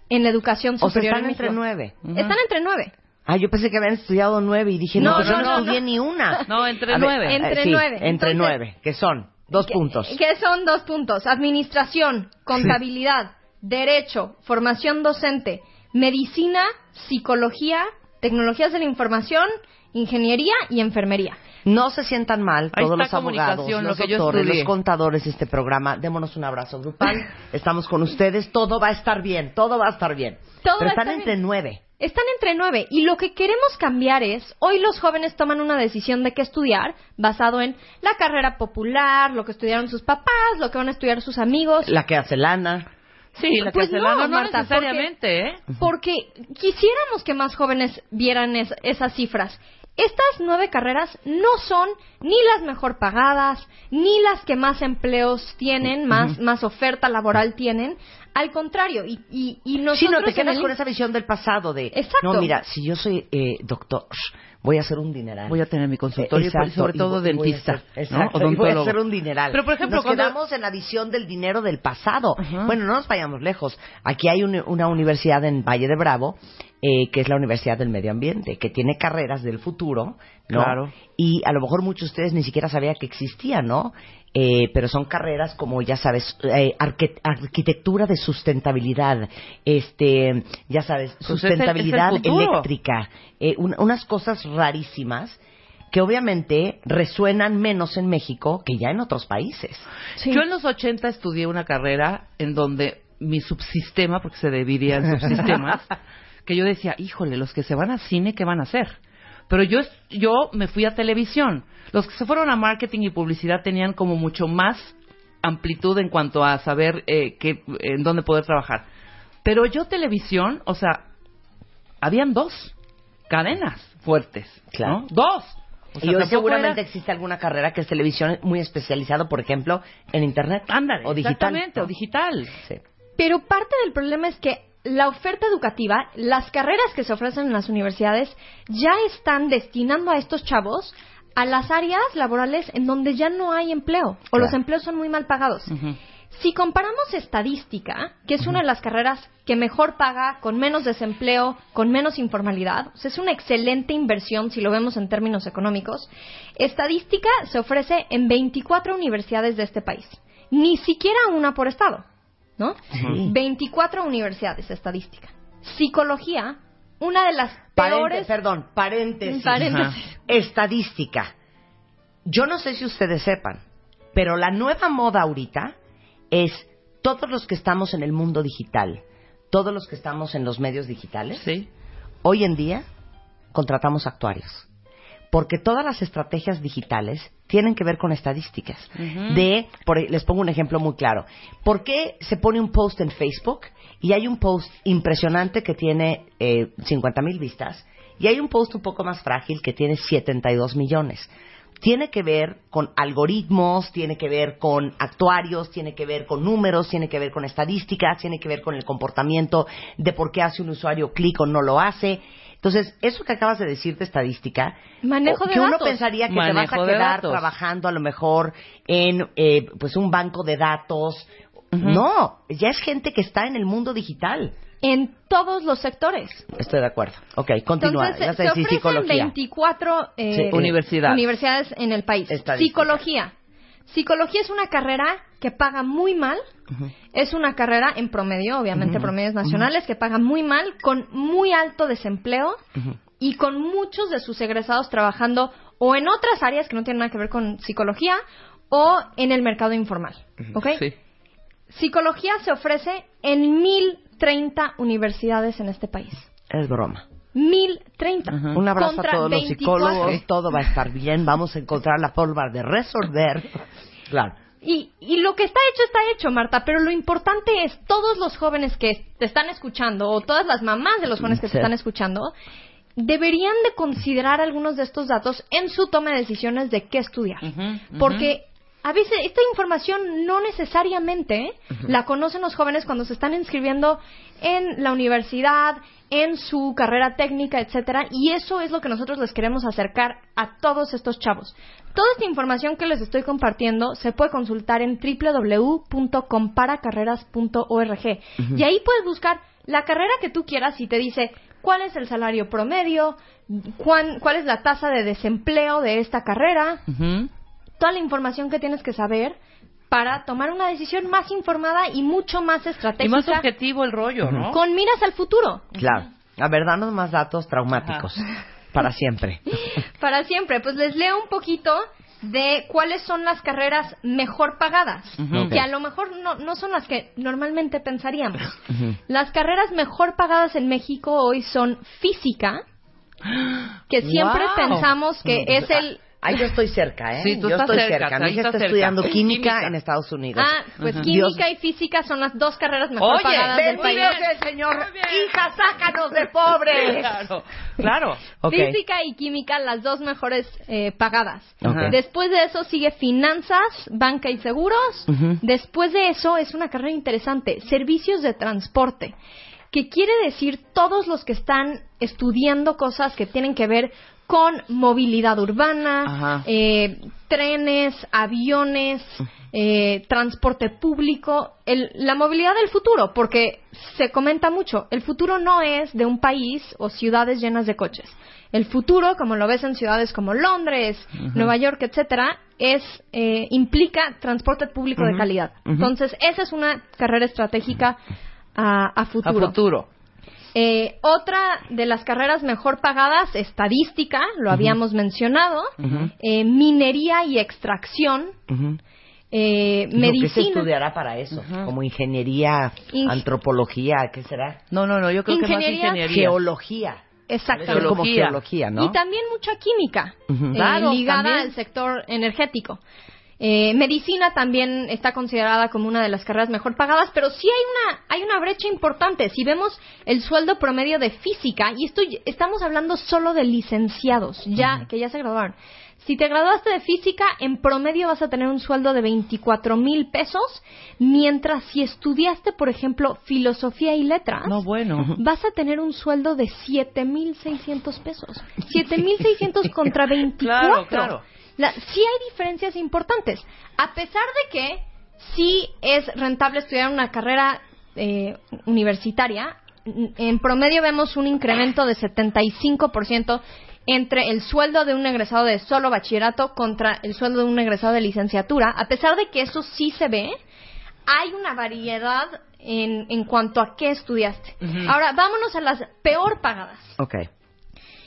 en la educación O sea, superior están en entre nueve. Están entre nueve. Ah, yo pensé que habían estudiado nueve y dije, no, No, pues yo no, no, no, estudié no. ni una. [LAUGHS] No, entre A ver, nueve. eh, Entre sí, nueve. Entre Entonces- nueve, que son dos Que- puntos. Que son dos puntos. Administración, contabilidad, derecho, formación docente, medicina, psicología, tecnologías de la información, ingeniería y enfermería. No se sientan mal Ahí todos los abogados, los lo que doctores, los contadores de este programa. Démonos un abrazo grupal. [LAUGHS] Estamos con ustedes. Todo va a estar bien. Todo va a estar bien. Todo Pero están entre bien. nueve. Están entre nueve y lo que queremos cambiar es, hoy los jóvenes toman una decisión de qué estudiar basado en la carrera popular, lo que estudiaron sus papás, lo que van a estudiar sus amigos. La que hace lana. Sí, la Pues que no, no, Marta, necesariamente, ¿eh? Porque quisiéramos que más jóvenes vieran es- esas cifras. Estas nueve carreras no son ni las mejor pagadas, ni las que más empleos tienen, más, más oferta laboral tienen. Al contrario, y, y, y nosotros Sí, no, te quedas el- con esa visión del pasado de... Exacto. No, mira, si yo soy eh, doctor, voy a hacer un dineral. Voy a tener mi consultorio, Exacto, sobre todo voy- voy dentista, hacer- ¿no? Exacto, y voy a hacer un dineral. Pero, por ejemplo, nos cuando- quedamos en la visión del dinero del pasado. Bueno, no nos vayamos lejos. Aquí hay un- una universidad en Valle de Bravo, eh, que es la Universidad del Medio Ambiente, que tiene carreras del futuro, ¿no? Claro. Y a lo mejor muchos de ustedes ni siquiera sabían que existía, ¿no? Eh, pero son carreras como, ya sabes, eh, arque- arquitectura de sustentabilidad, este, ya sabes, Pues es el- sustentabilidad es el futuro. eléctrica, eh, un- unas cosas rarísimas que obviamente resuenan menos en México que ya en otros países. Sí. Yo en los 80 estudié una carrera en donde mi subsistema, porque se dividía en subsistemas, [LAUGHS] que yo decía, híjole, los que se van a cine, ¿qué van a hacer? Pero yo, yo me fui a televisión. Los que se fueron a marketing y publicidad tenían como mucho más amplitud en cuanto a saber eh, qué- en dónde poder trabajar. Pero yo televisión, o sea, habían dos cadenas fuertes, Claro. ¿no? Dos. O sea, y hoy seguramente era- existe alguna carrera que es televisión muy especializado, por ejemplo, en Internet. Ándale, o digital. exactamente, ¿no? o digital. Sí. Pero parte del problema es que la oferta educativa, las carreras que se ofrecen en las universidades, ya están destinando a estos chavos a las áreas laborales en donde ya no hay empleo o los empleos son muy mal pagados. Si comparamos estadística, que es una de las carreras que mejor paga, con menos desempleo, con menos informalidad, o sea, es una excelente inversión si lo vemos en términos económicos, estadística se ofrece en 24 universidades de este país, ni siquiera una por estado, ¿no? Sí. 24 universidades de estadística. Psicología, una de las peores... perdón, paréntesis. Paréntesis. Estadística. Yo no sé si ustedes sepan, pero la nueva moda ahorita es todos los que estamos en el mundo digital, todos los que estamos en los medios digitales, Sí. hoy en día contratamos actuarios. Porque todas las estrategias digitales tienen que ver con estadísticas. De, por, les pongo un ejemplo muy claro. ¿Por qué se pone un post en Facebook y hay un post impresionante que tiene eh, 50 mil vistas y hay un post un poco más frágil que tiene 72 millones? Tiene que ver con algoritmos, tiene que ver con actuarios, tiene que ver con números, tiene que ver con estadísticas, tiene que ver con el comportamiento de por qué hace un usuario clic o no lo hace. Entonces, eso que acabas de decir de estadística, Manejo de que uno datos. pensaría que te vas a quedar datos. trabajando a lo mejor en eh, pues un banco de datos. No, ya es gente que está en el mundo digital. En todos los sectores. Estoy de acuerdo. Ok, continúa. Entonces, ya se sé si ofrecen psicología. 24 eh, Sí. Universidades. universidades en el país. Psicología. Psicología es una carrera que paga muy mal. Es una carrera en promedio, obviamente promedios nacionales, que paga muy mal, con muy alto desempleo y con muchos de sus egresados trabajando o en otras áreas que no tienen nada que ver con psicología o en el mercado informal. ¿Ok? Sí. Psicología se ofrece en 1030 universidades en este país. Es broma. 1030. Un abrazo Contra a todos los 24. psicólogos. Todo va a estar bien. Vamos a encontrar la forma de resolver. [LAUGHS] Claro. Y, y lo que está hecho está hecho, Marta, pero lo importante es todos los jóvenes que te están escuchando o todas las mamás de los jóvenes que Sí. te están escuchando deberían de considerar algunos de estos datos en su toma de decisiones de qué estudiar. Porque a veces esta información no necesariamente la conocen los jóvenes cuando se están inscribiendo en la universidad, en su carrera técnica, etcétera, y eso es lo que nosotros les queremos acercar a todos estos chavos. Toda esta información que les estoy compartiendo se puede consultar en www.comparacarreras.org y ahí puedes buscar la carrera que tú quieras y te dice cuál es el salario promedio, cuán- cuál es la tasa de desempleo de esta carrera, toda la información que tienes que saber para tomar una decisión más informada y mucho más Y estratégica más objetivo el rollo, ¿no? con miras al futuro. Claro. A ver, danos más datos traumáticos. Para siempre. [LAUGHS] Para siempre, pues les leo un poquito de cuáles son las carreras mejor pagadas, que a lo mejor no, no son las que normalmente pensaríamos. Las carreras mejor pagadas en México hoy son física, que siempre ¡Wow! pensamos que es el Ahí yo estoy cerca, ¿eh? Sí, tú yo estás estoy cerca, cerca. Mi hija está estudiando química, Química. en Estados Unidos. Ah, pues química Dios- y física son las dos carreras mejor Oye, pagadas del país. el Señor. Hija, sácanos de pobres. Claro. Física y química, las dos mejores eh, pagadas. Después de eso sigue finanzas, banca y seguros. Después de eso es una carrera interesante, servicios de transporte, que quiere decir todos los que están estudiando cosas que tienen que ver con movilidad urbana, eh, trenes, aviones, eh, transporte público, el- la movilidad del futuro, porque se comenta mucho, el futuro no es de un país o ciudades llenas de coches. El futuro, como lo ves en ciudades como Londres, Nueva York, etcétera, es eh, implica transporte público de calidad. Entonces, esa es una carrera estratégica a, a A futuro. Eh, otra de las carreras mejor pagadas, estadística, lo habíamos mencionado, eh, minería y extracción, eh, Lo que se medicina. estudiará para eso, como ingeniería, Ing- antropología, ¿qué será? No, no, no, yo creo que más ingeniería. Geología. Exactamente. Como Geología. Y también mucha química eh, Claro, ligada también. al sector energético. Eh, medicina también está considerada como una de las carreras mejor pagadas, pero sí hay una hay una brecha importante. Si vemos el sueldo promedio de física y esto estamos hablando solo de licenciados, ya que ya se graduaron. Si te graduaste de física, en promedio vas a tener un sueldo de 24 mil pesos, mientras si estudiaste, por ejemplo, filosofía y letras, No, bueno. vas a tener un sueldo de 7.600 pesos. 7.600 contra 24. [LAUGHS] Claro, claro. La- sí hay diferencias importantes. A pesar de que sí es rentable estudiar una carrera eh, universitaria, en promedio vemos un incremento de 75% entre el sueldo de un egresado de solo bachillerato contra el sueldo de un egresado de licenciatura. A pesar de que eso sí se ve, hay una variedad en, en cuanto a qué estudiaste. Ahora, vámonos a las peor pagadas. Ok.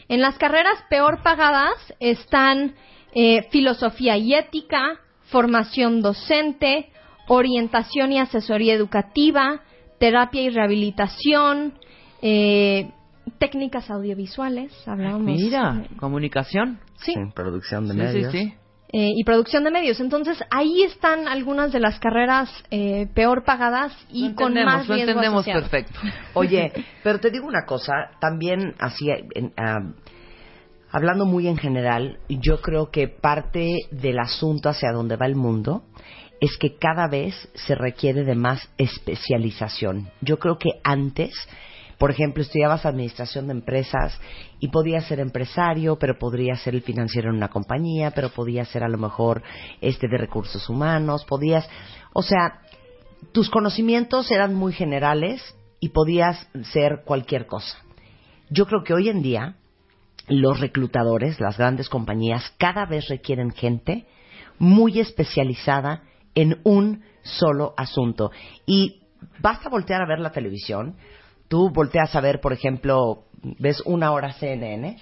En las carreras peor pagadas están eh, filosofía y ética, formación docente, orientación y asesoría educativa, terapia y rehabilitación, eh, técnicas audiovisuales, hablábamos. Mira, comunicación. Sí, Sí, producción de Sí, medios. sí. eh, y producción de medios. Entonces, ahí están algunas de las carreras eh, peor pagadas y Lo con entendemos, más lo riesgo entendemos asociado. perfecto. Oye, pero te digo una cosa, también así, en- ah, hablando muy en general, yo creo que parte del asunto hacia donde va el mundo es que cada vez se requiere de más especialización. Yo creo que antes, por ejemplo, estudiabas administración de empresas y podías ser empresario, pero podrías ser el financiero en una compañía, pero podías ser a lo mejor este de recursos humanos, podías, o sea, tus conocimientos eran muy generales y podías ser cualquier cosa. Yo creo que hoy en día los reclutadores, las grandes compañías, cada vez requieren gente muy especializada en un solo asunto. Y basta voltear a ver la televisión. Tú volteas a ver, por ejemplo, ves una hora CNN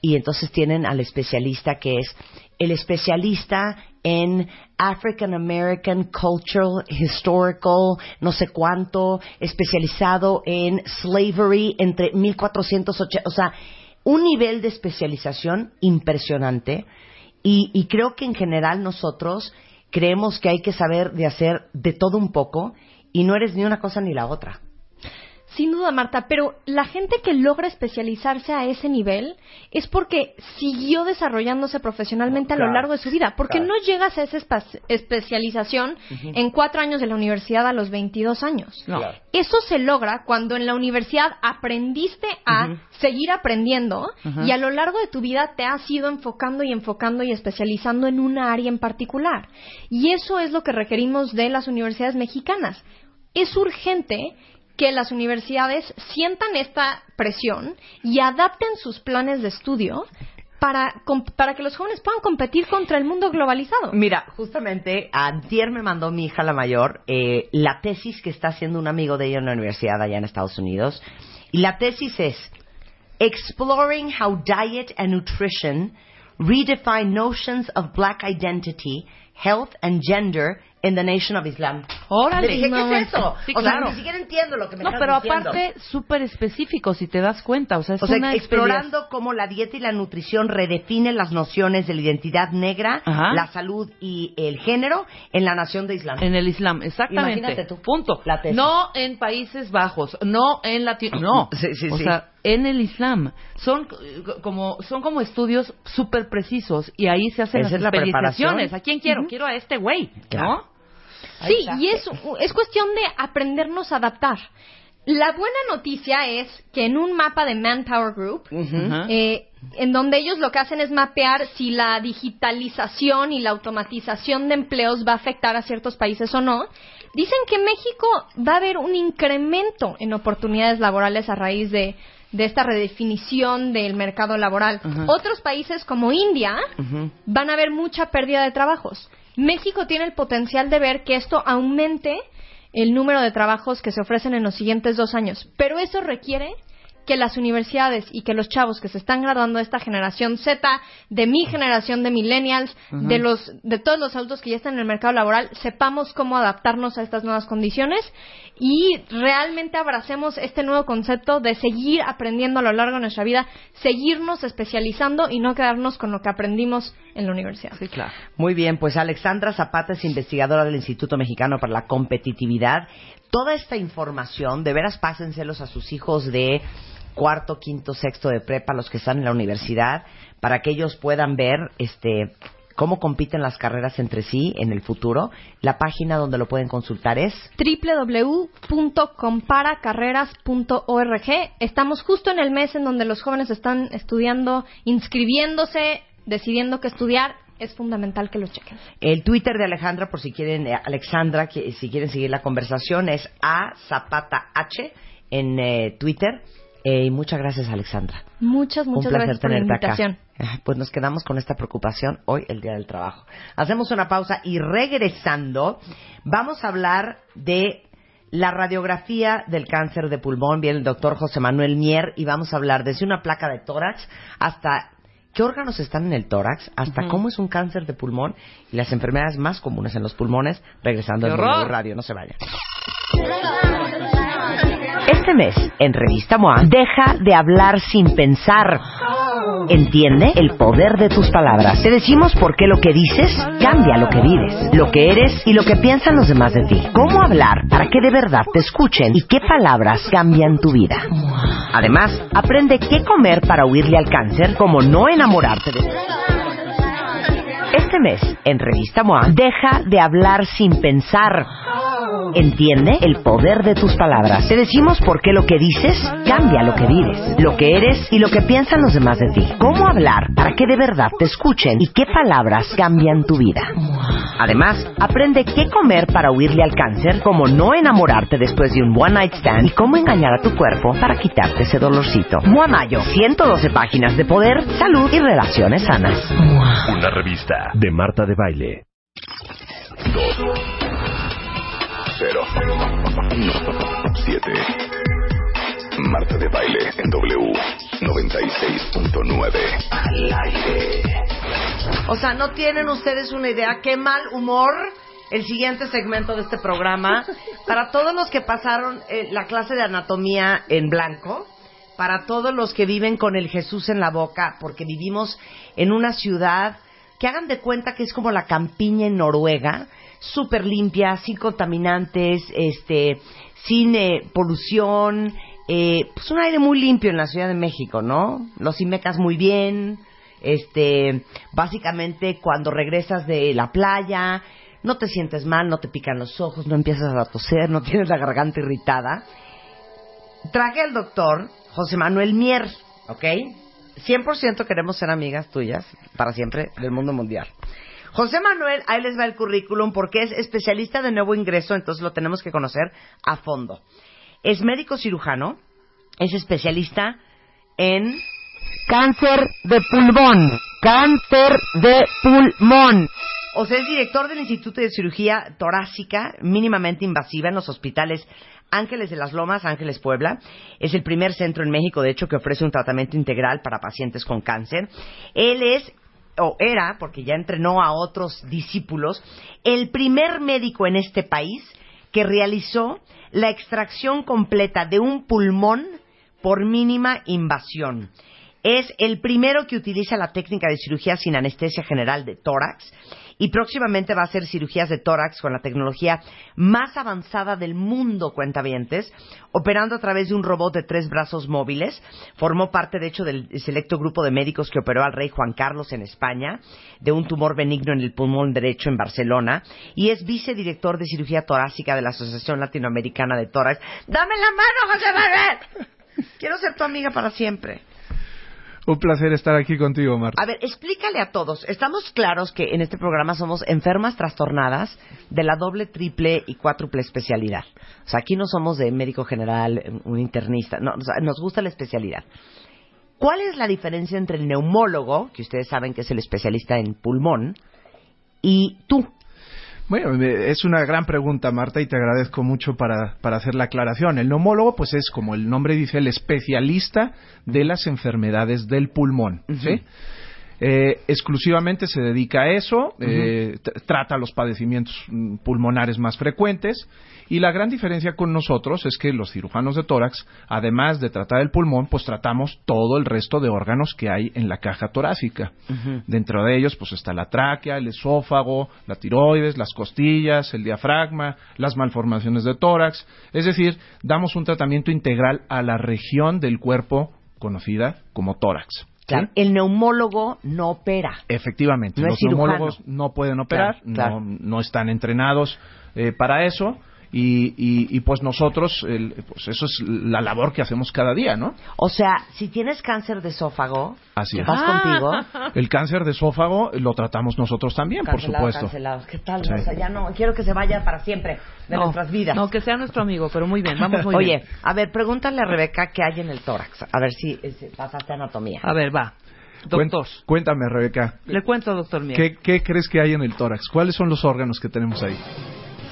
y entonces tienen al especialista que es el especialista en African American Cultural Historical, no sé cuánto, especializado en slavery entre 1480, o sea, un nivel de especialización impresionante y, y creo que en general nosotros creemos que hay que saber de hacer de todo un poco y no eres ni una cosa ni la otra. Sin duda, Marta, pero la gente que logra especializarse a ese nivel es porque siguió desarrollándose profesionalmente a lo largo de su vida. Porque claro. no llegas a esa espa- especialización en cuatro años de la universidad a los 22 años. No. Claro. Eso se logra cuando en la universidad aprendiste a seguir aprendiendo y a lo largo de tu vida te has ido enfocando y enfocando y especializando en una área en particular. Y eso es lo que requerimos de las universidades mexicanas. Es urgente que las universidades sientan esta presión y adapten sus planes de estudio para, para que los jóvenes puedan competir contra el mundo globalizado. Mira, justamente antier me mandó mi hija la mayor eh, la tesis que está haciendo un amigo de ella en la universidad allá en Estados Unidos. Y la tesis es Exploring how diet and nutrition redefine notions of black identity, health and gender in the nation of Islam. Órale. Le dije, ¿qué mamá. es eso? Sí, o sea, claro. ni siquiera entiendo lo que me No, estás pero diciendo. aparte, súper específico, si te das cuenta. O sea, es O sea, una explorando cómo la dieta y la nutrición redefinen las nociones de la identidad negra, Ajá. la salud y el género en la nación de Islam. En el Islam, exactamente. Imagínate tú. Punto. La tesis. No en Países Bajos, no en Latino, no. [CLEARS THROAT] Sí, sí, o sí. sea, en el Islam son como son como estudios súper precisos y ahí se hacen Esa las es la preparación. ¿A quién quiero? Quiero a este güey, Claro. ¿no? Sí, y es, es cuestión de aprendernos a adaptar. La buena noticia es que en un mapa de Manpower Group, eh, en donde ellos lo que hacen es mapear si la digitalización y la automatización de empleos va a afectar a ciertos países o no, dicen que México va a haber un incremento en oportunidades laborales a raíz de, de esta redefinición del mercado laboral. Otros países como India van a ver mucha pérdida de trabajos. México tiene el potencial de ver que esto aumente el número de trabajos que se ofrecen en los siguientes dos años, pero eso requiere que las universidades y que los chavos que se están graduando de esta generación Z, de mi generación de millennials, de los de todos los adultos que ya están en el mercado laboral, sepamos cómo adaptarnos a estas nuevas condiciones y realmente abracemos este nuevo concepto de seguir aprendiendo a lo largo de nuestra vida, seguirnos especializando y no quedarnos con lo que aprendimos en la universidad. Sí, claro. Muy bien, pues Alexandra Zapata es investigadora del Instituto Mexicano para la Competitividad. Toda esta información, de veras pásenselos a sus hijos de cuarto, quinto, sexto de prepa, los que están en la universidad, para que ellos puedan ver este cómo compiten las carreras entre sí en el futuro. La página donde lo pueden consultar es www.comparacarreras.org. Estamos justo en el mes en donde los jóvenes están estudiando, inscribiéndose, decidiendo qué estudiar. Es fundamental que lo chequen. el Twitter de Alejandra, por si quieren, eh, Alexandra, que, si quieren seguir la conversación, es a Zapata H en eh, Twitter. Eh, y muchas gracias, Alexandra. Muchas, Un muchas placer gracias por la invitación. acá. Ah, Pues nos quedamos con esta preocupación hoy, el Día del Trabajo. Hacemos una pausa y regresando, vamos a hablar de la radiografía del cáncer de pulmón. Viene el doctor José Manuel Mier y vamos a hablar desde una placa de tórax hasta qué órganos están en el tórax, hasta cómo es un cáncer de pulmón y las enfermedades más comunes en los pulmones. Regresando ¡Qué al Radio, no se vayan. Este mes, en Revista MOA, deja de hablar sin pensar. Entiende el poder de tus palabras. Te decimos por qué lo que dices cambia lo que vives, lo que eres y lo que piensan los demás de ti. Cómo hablar para que de verdad te escuchen y qué palabras cambian tu vida. Además, aprende qué comer para huirle al cáncer, como no enamorarte de este mes, en Revista MOA, deja de hablar sin pensar. Entiende el poder de tus palabras. Te decimos por qué lo que dices cambia lo que vives, lo que eres y lo que piensan los demás de ti. Cómo hablar para que de verdad te escuchen y qué palabras cambian tu vida. Además, aprende qué comer para huirle al cáncer, cómo no enamorarte después de un one night stand y cómo engañar a tu cuerpo para quitarte ese dolorcito. Mua Mayo, 112 páginas de poder, salud y relaciones sanas. Una revista de Marta de Baile. 2 0 7 Marta de baile en W 96.9 al aire. O sea, ¿no tienen ustedes una idea? Qué mal humor el siguiente segmento de este programa. [LAUGHS] Para todos los que pasaron eh, la clase de anatomía en blanco, para todos los que viven con el Jesús en la boca, porque vivimos en una ciudad que hagan de cuenta que es como la campiña en Noruega, súper limpia, sin contaminantes, este, sin eh, polución, eh, pues un aire muy limpio en la Ciudad de México, ¿no? Los Imecas muy bien, este, básicamente cuando regresas de la playa, no te sientes mal, no te pican los ojos, no empiezas a toser, no [LAUGHS] tienes la garganta irritada. Traje al doctor José Manuel Mier, ¿ok? 100% queremos ser amigas tuyas para siempre del mundo mundial. José Manuel, ahí les va el currículum porque es especialista de nuevo ingreso, entonces lo tenemos que conocer a fondo. Es médico cirujano, es especialista en cáncer de pulmón, cáncer de pulmón. O sea, es director del Instituto de Cirugía Torácica Mínimamente Invasiva en los hospitales Ángeles de las Lomas, Ángeles Puebla. Es el primer centro en México, de hecho, que ofrece un tratamiento integral para pacientes con cáncer. Él es, o era, porque ya entrenó a otros discípulos, el primer médico en este país que realizó la extracción completa de un pulmón por mínima invasión. Es el primero que utiliza la técnica de cirugía sin anestesia general de tórax y próximamente va a hacer cirugías de tórax con la tecnología más avanzada del mundo, cuentavientes, operando a través de un robot de tres brazos móviles. Formó parte, de hecho, del selecto grupo de médicos que operó al rey Juan Carlos en España, de un tumor benigno en el pulmón derecho en Barcelona, y es vicedirector de cirugía torácica de la Asociación Latinoamericana de Tórax. ¡Dame la mano, José Manuel! Quiero ser tu amiga para siempre. Un placer estar aquí contigo, Marta. A ver, explícale a todos. Estamos claros que en este programa somos enfermas trastornadas de la doble, triple y cuádruple especialidad. O sea, aquí no somos de médico general, un internista. No, o nos gusta la especialidad. ¿Cuál es la diferencia entre el neumólogo, que ustedes saben que es el especialista en pulmón, y tú? Bueno, es una gran pregunta, Marta, y te agradezco mucho para, para hacer la aclaración. El neumólogo, pues es, como el nombre dice, el especialista de las enfermedades del pulmón, ¿sí? Eh, exclusivamente se dedica a eso, eh, trata los padecimientos mm, pulmonares más frecuentes y la gran diferencia con nosotros es que los cirujanos de tórax, además de tratar el pulmón, pues tratamos todo el resto de órganos que hay en la caja torácica. Dentro de ellos, pues está la tráquea, el esófago, la tiroides, las costillas, el diafragma, las malformaciones de tórax. Es decir, damos un tratamiento integral a la región del cuerpo conocida como tórax. El neumólogo no opera. Efectivamente, No los neumólogos no pueden operar, Claro, claro. No, no están entrenados eh, para eso. Y, y, y, pues nosotros, el- pues eso es la labor que hacemos cada día, ¿no? O sea, si tienes cáncer de esófago, Así es. ¿vas contigo? El cáncer de esófago lo tratamos nosotros también, por supuesto. cancelado. ¿Qué tal? Sí. O sea, ya no, quiero que se vaya para siempre de No, nuestras vidas. No, que sea nuestro amigo, pero muy bien, vamos muy Oye, bien. a ver, pregúntale a Rebeca qué hay en el tórax. A ver si, si pasaste anatomía. A ver, va. Doctor, Cuéntame, Rebeca, le cuento, doctor Miel. ¿qué, ¿qué crees que hay en el tórax? ¿Cuáles son los órganos que tenemos ahí?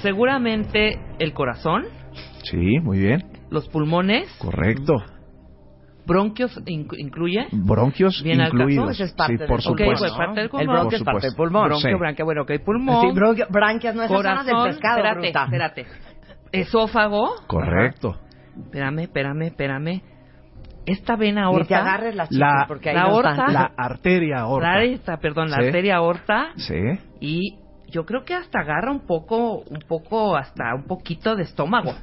Seguramente el corazón, Sí, muy bien, los pulmones, correcto. bronquios inc- incluye. Bronquios Bien incluidos. ese es parte sí, del por pues parte del El pulmón. bronquio es parte del pulmón. Bronquio, Sí. branquia, bueno, ok, pulmón. Sí, bronquio- branquias no las corazón, del pescado, espérate, bruta. espérate. Esófago. Correcto. Espérame, espérame, espérame. Esta vena Ni te aorta. agarres las La- chichis porque ahí la no aorta. La arteria La aorta. aorta, perdón, la Sí. arteria aorta. Sí. Y yo creo que hasta agarra un poco, un poco, hasta un poquito de estómago. [LAUGHS]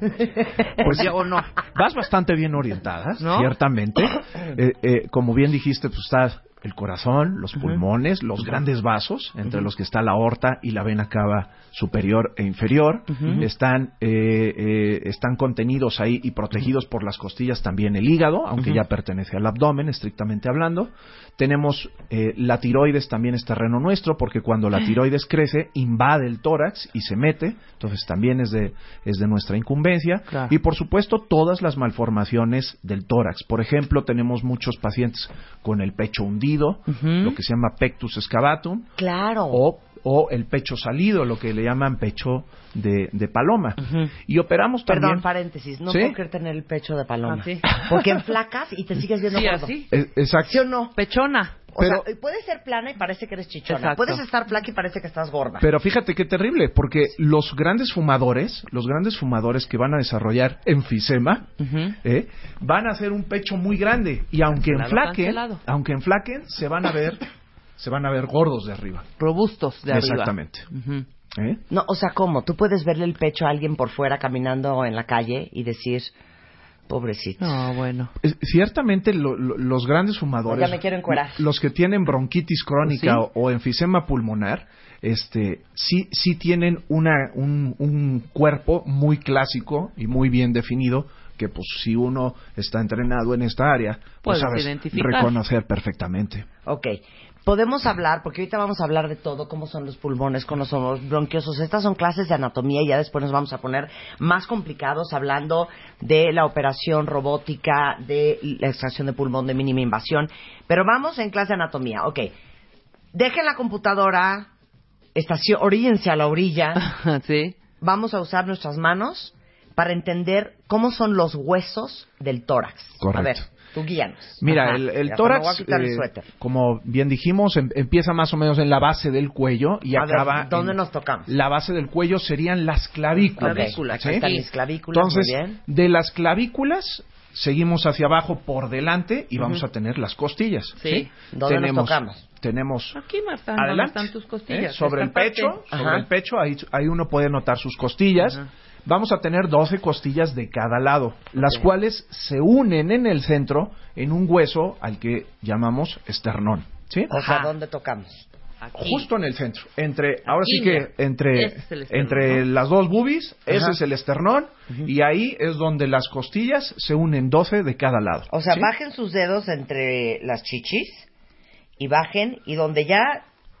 Pues ¿Sí o no? Vas bastante bien orientada, ¿No? ciertamente. [COUGHS] Eh, eh, como bien dijiste, pues está el corazón, los pulmones, los grandes vasos, entre los que está la aorta y la vena cava superior e inferior. Están eh, eh, están contenidos ahí y protegidos por las costillas también el hígado, aunque ya pertenece al abdomen, estrictamente hablando. Tenemos eh, la tiroides, también es terreno nuestro, porque cuando la tiroides crece, invade el tórax y se mete, entonces también es de, es de nuestra incumbencia. Claro. Y por supuesto, todas las malformaciones del tórax. Por ejemplo, tenemos muchos pacientes con el pecho hundido, lo que se llama pectus excavatum, Claro. o, o el pecho salido, lo que le llaman pecho de, de paloma. Y operamos Perdón, también. paréntesis. No ¿Sí? puedo creer tener el pecho de paloma. Ah, sí. Porque enflacas y te sigues viendo Sí, gordo. así. Eh, exacto. ¿Sí o no? Pechona. O Pero- sea, puedes ser plana y parece que eres chichona. Exacto. Puedes estar flaca y parece que estás gorda. Pero fíjate qué terrible, porque los grandes fumadores, los grandes fumadores que van a desarrollar enfisema, ¿eh? van a hacer un pecho muy grande y aunque Cancelado, enflaquen, cancelado. aunque enflaquen, se van a ver, se van a ver gordos de arriba. Robustos de arriba. Exactamente. Ujú. ¿eh? No, o sea, ¿cómo? Tú puedes verle el pecho a alguien por fuera caminando en la calle y decir, pobrecito. No, bueno. Ciertamente lo- lo- los grandes fumadores, Ya me quiero encuerar. los que tienen bronquitis crónica ¿Sí? o, o enfisema pulmonar, este, sí, sí tienen una, un, un cuerpo muy clásico y muy bien definido que pues si uno está entrenado en esta área, pues Puedes sabes identificar. reconocer perfectamente. Ok. Podemos hablar, porque ahorita vamos a hablar de todo, cómo son los pulmones, cómo son los bronquiosos. Estas son clases de anatomía y ya después nos vamos a poner más complicados hablando de la operación robótica, de la extracción de pulmón de mínima invasión. Pero vamos en clase de anatomía. Ok. Dejen la computadora, estación, oríllense a la orilla. [LAUGHS] sí. Vamos a usar nuestras manos para entender cómo son los huesos del tórax. Correcto. A ver, tú guíanos. Mira, Ajá. el, el tórax, el eh, como bien dijimos, em- empieza más o menos en la base del cuello y A ver, acaba. ¿dónde en- nos tocamos? La base del cuello serían las clavículas. Clavículas, ¿sí? Están mis clavículas, Entonces, muy bien. de las clavículas seguimos hacia abajo por delante y vamos a tener las costillas. Sí. ¿Dónde nos tocamos? Tenemos Aquí, Marta, ¿dónde adelante, están tus ¿eh? costillas? sobre el parte. pecho, Ajá. sobre el pecho, ahí, ahí uno puede notar sus costillas. Ajá. Vamos a tener 12 costillas de cada lado, las cuales se unen en el centro en un hueso al que llamamos esternón. ¿sí? O sea. ¿dónde tocamos? Aquí. Justo en el centro, entre ahora Aquí, sí que entre Ese es el esternón, entre ¿no? las dos boobies, ese es el esternón y ahí es donde las costillas se unen 12 de cada lado. O sea, ¿sí? bajen sus dedos entre las chichis y bajen y donde ya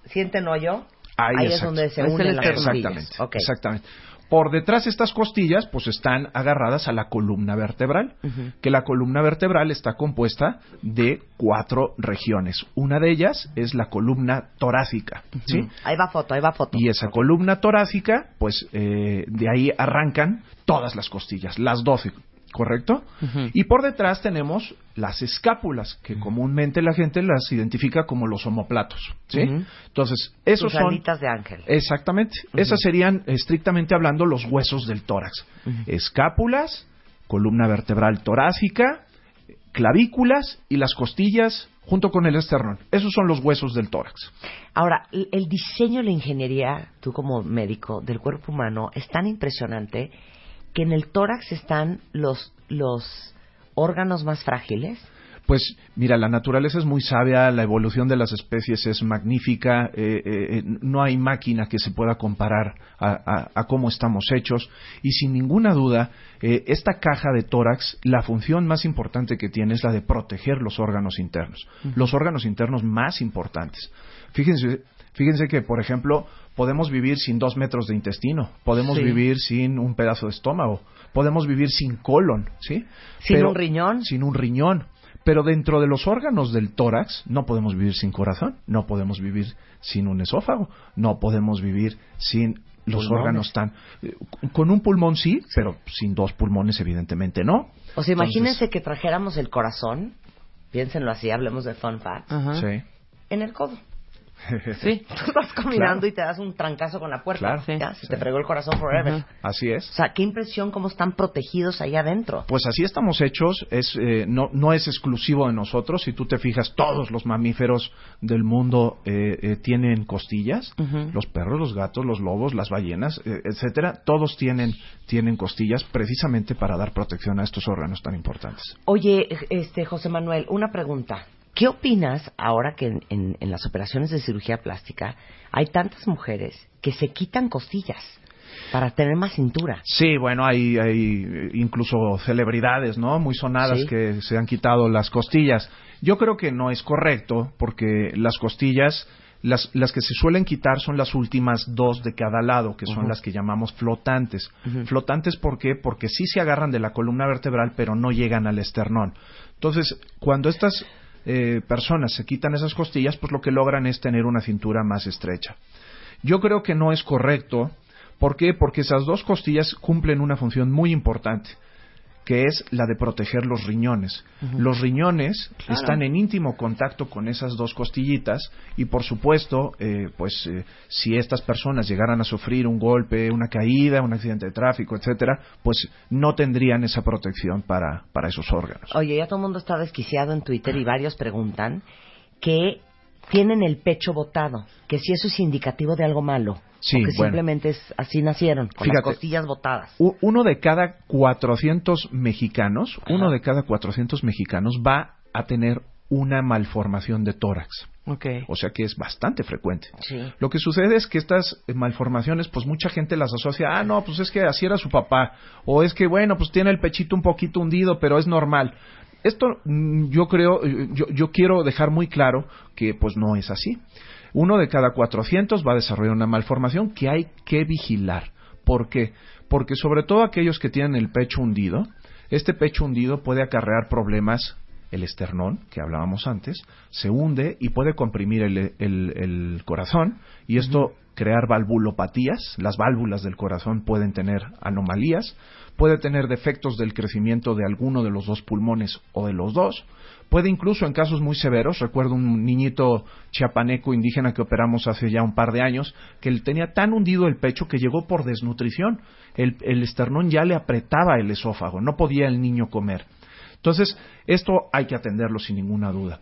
sienten hoyo, ahí, es donde se unen las costillas. Exactamente. Por detrás de estas costillas, pues están agarradas a la columna vertebral, que la columna vertebral está compuesta de cuatro regiones. Una de ellas es la columna torácica, ¿sí? Ahí va foto, ahí va foto. Y esa columna torácica, pues eh, de ahí arrancan todas las costillas, las 12, ¿correcto? Y por detrás tenemos las escápulas, que comúnmente la gente las identifica como los omoplatos, ¿sí? Entonces, esos son... de ángel. Exactamente. Esas serían, estrictamente hablando, los huesos del tórax. Escápulas, columna vertebral torácica, clavículas y las costillas junto con el esternón. Esos son los huesos del tórax. Ahora, el el diseño, la ingeniería, tú como médico del cuerpo humano, es tan impresionante que en el tórax están los, los órganos más frágiles. Pues mira, la naturaleza es muy sabia, la evolución de las especies es magnífica, eh, eh, eh, no hay máquina que se pueda comparar a, a- a cómo estamos hechos y sin ninguna duda, eh, esta caja de tórax, la función más importante que tiene es la de proteger los órganos internos, los órganos internos más importantes. Fíjense, fíjense que, por ejemplo, podemos vivir sin dos metros de intestino, podemos Sí. vivir sin un pedazo de estómago, podemos vivir sin colon, ¿sí? Sin Pero- un riñón. sin un riñón. Pero dentro de los órganos del tórax no podemos vivir sin corazón, no podemos vivir sin un esófago, no podemos vivir sin los Pulmones. órganos tan... Con un pulmón sí, pero sin dos pulmones evidentemente no. O sea, imagínense Entonces, que trajéramos el corazón, piénsenlo así, hablemos de fun facts. Sí. en el codo. Sí. [LAUGHS] Tú vas caminando Claro. y te das un trancazo con la puerta. Claro. Sí. Ya, se Sí. te fregó el corazón forever. Así es. O sea, qué impresión cómo están protegidos ahí adentro. Pues así estamos hechos, es, eh, no, no es exclusivo de nosotros. Si tú te fijas, todos los mamíferos del mundo eh, eh, tienen costillas. Los perros, los gatos, los lobos, las ballenas, eh, etcétera, todos tienen, tienen costillas precisamente para dar protección a estos órganos tan importantes. Oye, este José Manuel, una pregunta. ¿Qué opinas ahora que en, en- en las operaciones de cirugía plástica hay tantas mujeres que se quitan costillas para tener más cintura? Sí, bueno, hay, hay incluso celebridades, ¿no? Muy sonadas Sí. que se han quitado las costillas. Yo creo que no es correcto porque las costillas, las, las que se suelen quitar son las últimas dos de cada lado, que son las que llamamos flotantes. Flotantes, ¿por qué? Porque sí se agarran de la columna vertebral, pero no llegan al esternón. Entonces, cuando estas eh, personas se quitan esas costillas, pues lo que logran es tener una cintura más estrecha. Yo creo que no es correcto. ¿Por qué? Porque esas dos costillas cumplen una función muy importante, que es la de proteger los riñones. Los riñones están en íntimo contacto con esas dos costillitas y, por supuesto, eh, pues eh, si estas personas llegaran a sufrir un golpe, una caída, un accidente de tráfico, etcétera, pues no tendrían esa protección para, para esos órganos. Oye, ya todo el mundo está desquiciado en Twitter y varios preguntan que tienen el pecho botado, que si eso es indicativo de algo malo, Sí, o que bueno. simplemente es así nacieron, con las costillas botadas. Uno de cada 400 mexicanos, uno de cada 400 mexicanos va a tener una malformación de tórax. Ok. O sea que es bastante frecuente. Sí. Lo que sucede es que estas eh, malformaciones, pues mucha gente las asocia, ah, no, pues es que así era su papá, o es que, bueno, pues tiene el pechito un poquito hundido, pero es normal. Esto mm, yo creo, eh, yo, yo quiero dejar muy claro que pues no es así. Uno de cada 400 va a desarrollar una malformación que hay que vigilar. ¿Por qué? Porque sobre todo aquellos que tienen el pecho hundido, este pecho hundido puede acarrear problemas el esternón, que hablábamos antes, se hunde y puede comprimir el, el- el corazón y esto crear valvulopatías, las válvulas del corazón pueden tener anomalías, puede tener defectos del crecimiento de alguno de los dos pulmones o de los dos, puede incluso en casos muy severos, recuerdo un niñito chiapaneco indígena que operamos hace ya un par de años, que tenía tan hundido el pecho que llegó por desnutrición, el, esternón ya le apretaba el esófago, no podía el niño comer. Entonces, esto hay que atenderlo sin ninguna duda.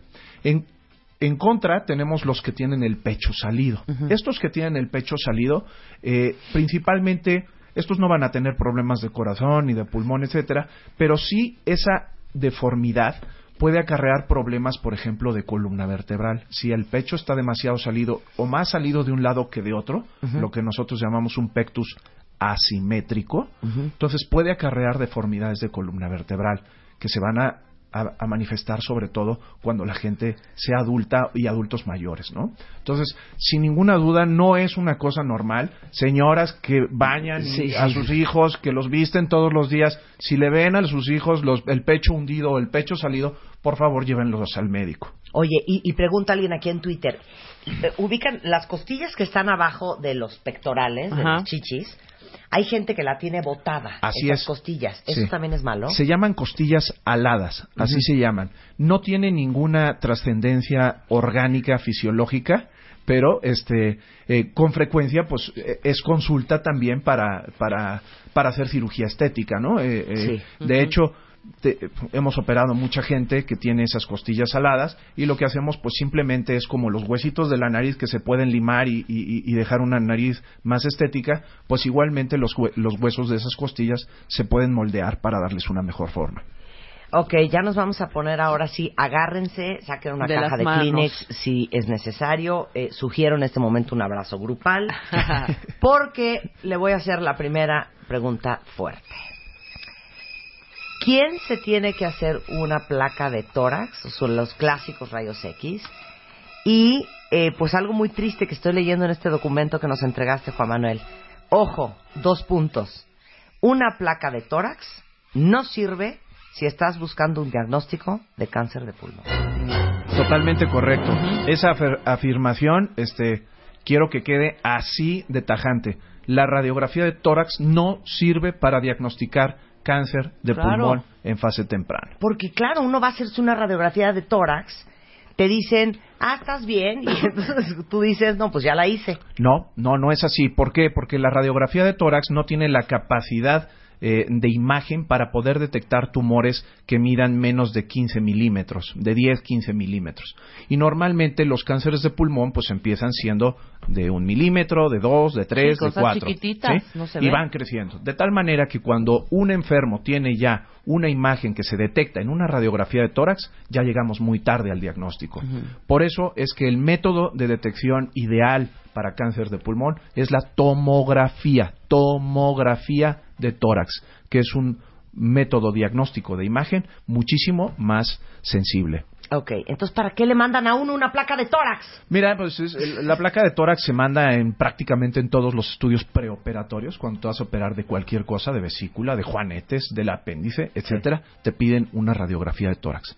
En contra, tenemos los que tienen el pecho salido. Estos que tienen el pecho salido, eh, principalmente, estos no van a tener problemas de corazón ni de pulmón, etcétera, pero sí esa deformidad puede acarrear problemas, por ejemplo, de columna vertebral. Si el pecho está demasiado salido o más salido de un lado que de otro, lo que nosotros llamamos un pectus asimétrico, entonces puede acarrear deformidades de columna vertebral que se van a, a- a manifestar sobre todo cuando la gente sea adulta y adultos mayores, ¿no? Entonces, sin ninguna duda, no es una cosa normal. Señoras que bañan Sí, a sí. sus hijos, que los visten todos los días, si le ven a sus hijos los- el pecho hundido o el pecho salido, por favor llévenlos al médico. Oye, y, y pregunta alguien aquí en Twitter. Eh, Ubican las costillas que están abajo de los pectorales, de Ajá. los chichis. Hay gente que la tiene botada. Así esas es. costillas. ¿Eso Sí. también es malo? Se llaman costillas aladas, así se llaman. No tiene ninguna trascendencia orgánica, fisiológica, pero este, eh, con frecuencia pues eh, es consulta también para, para, para hacer cirugía estética, ¿no? Eh, eh, Sí. De hecho, te- hemos operado mucha gente que tiene esas costillas aladas y lo que hacemos pues simplemente es como los huesitos de la nariz que se pueden limar y, y- y dejar una nariz más estética, pues igualmente los, hue- los huesos de esas costillas se pueden moldear para darles una mejor forma. Ok, ya nos vamos a poner ahora sí. Agárrense, saquen una De caja de manos. Kleenex si es necesario. Eh, sugiero en este momento un abrazo grupal. [LAUGHS] porque le voy a hacer la primera pregunta fuerte. ¿Quién se tiene que hacer una placa de tórax? Son los clásicos rayos X. Y eh, pues algo muy triste que estoy leyendo en este documento que nos entregaste, Juan Manuel. Ojo, dos puntos. Una placa de tórax no sirve si estás buscando un diagnóstico de cáncer de pulmón. Totalmente correcto. Esa afirmación, este, quiero que quede así de tajante. La radiografía de tórax no sirve para diagnosticar cáncer de Claro. pulmón en fase temprana. Porque claro, uno va a hacerse una radiografía de tórax, te dicen, ah, estás bien, y [LAUGHS] entonces tú dices, no, pues ya la hice. No, no, no es así. ¿Por qué? Porque la radiografía de tórax no tiene la capacidad eh, de imagen para poder detectar tumores que midan menos de 15 milímetros, de 10, 15 milímetros. Y normalmente los cánceres de pulmón pues empiezan siendo de un milímetro, de dos, de tres, Sí, de cosas cuatro. chiquititas, ¿sí? no se y van creciendo. De tal manera que cuando un enfermo tiene ya una imagen que se detecta en una radiografía de tórax, ya llegamos muy tarde al diagnóstico. Por eso es que el método de detección ideal para cáncer de pulmón es la tomografía, tomografía de tórax, que es un método diagnóstico de imagen muchísimo más sensible. Ok, entonces ¿para qué le mandan a uno una placa de tórax? Mira, pues es- la placa de tórax se manda en prácticamente en todos los estudios preoperatorios. Cuando tú vas a operar de cualquier cosa, de vesícula, de juanetes, del apéndice, etcétera, te piden una radiografía de tórax.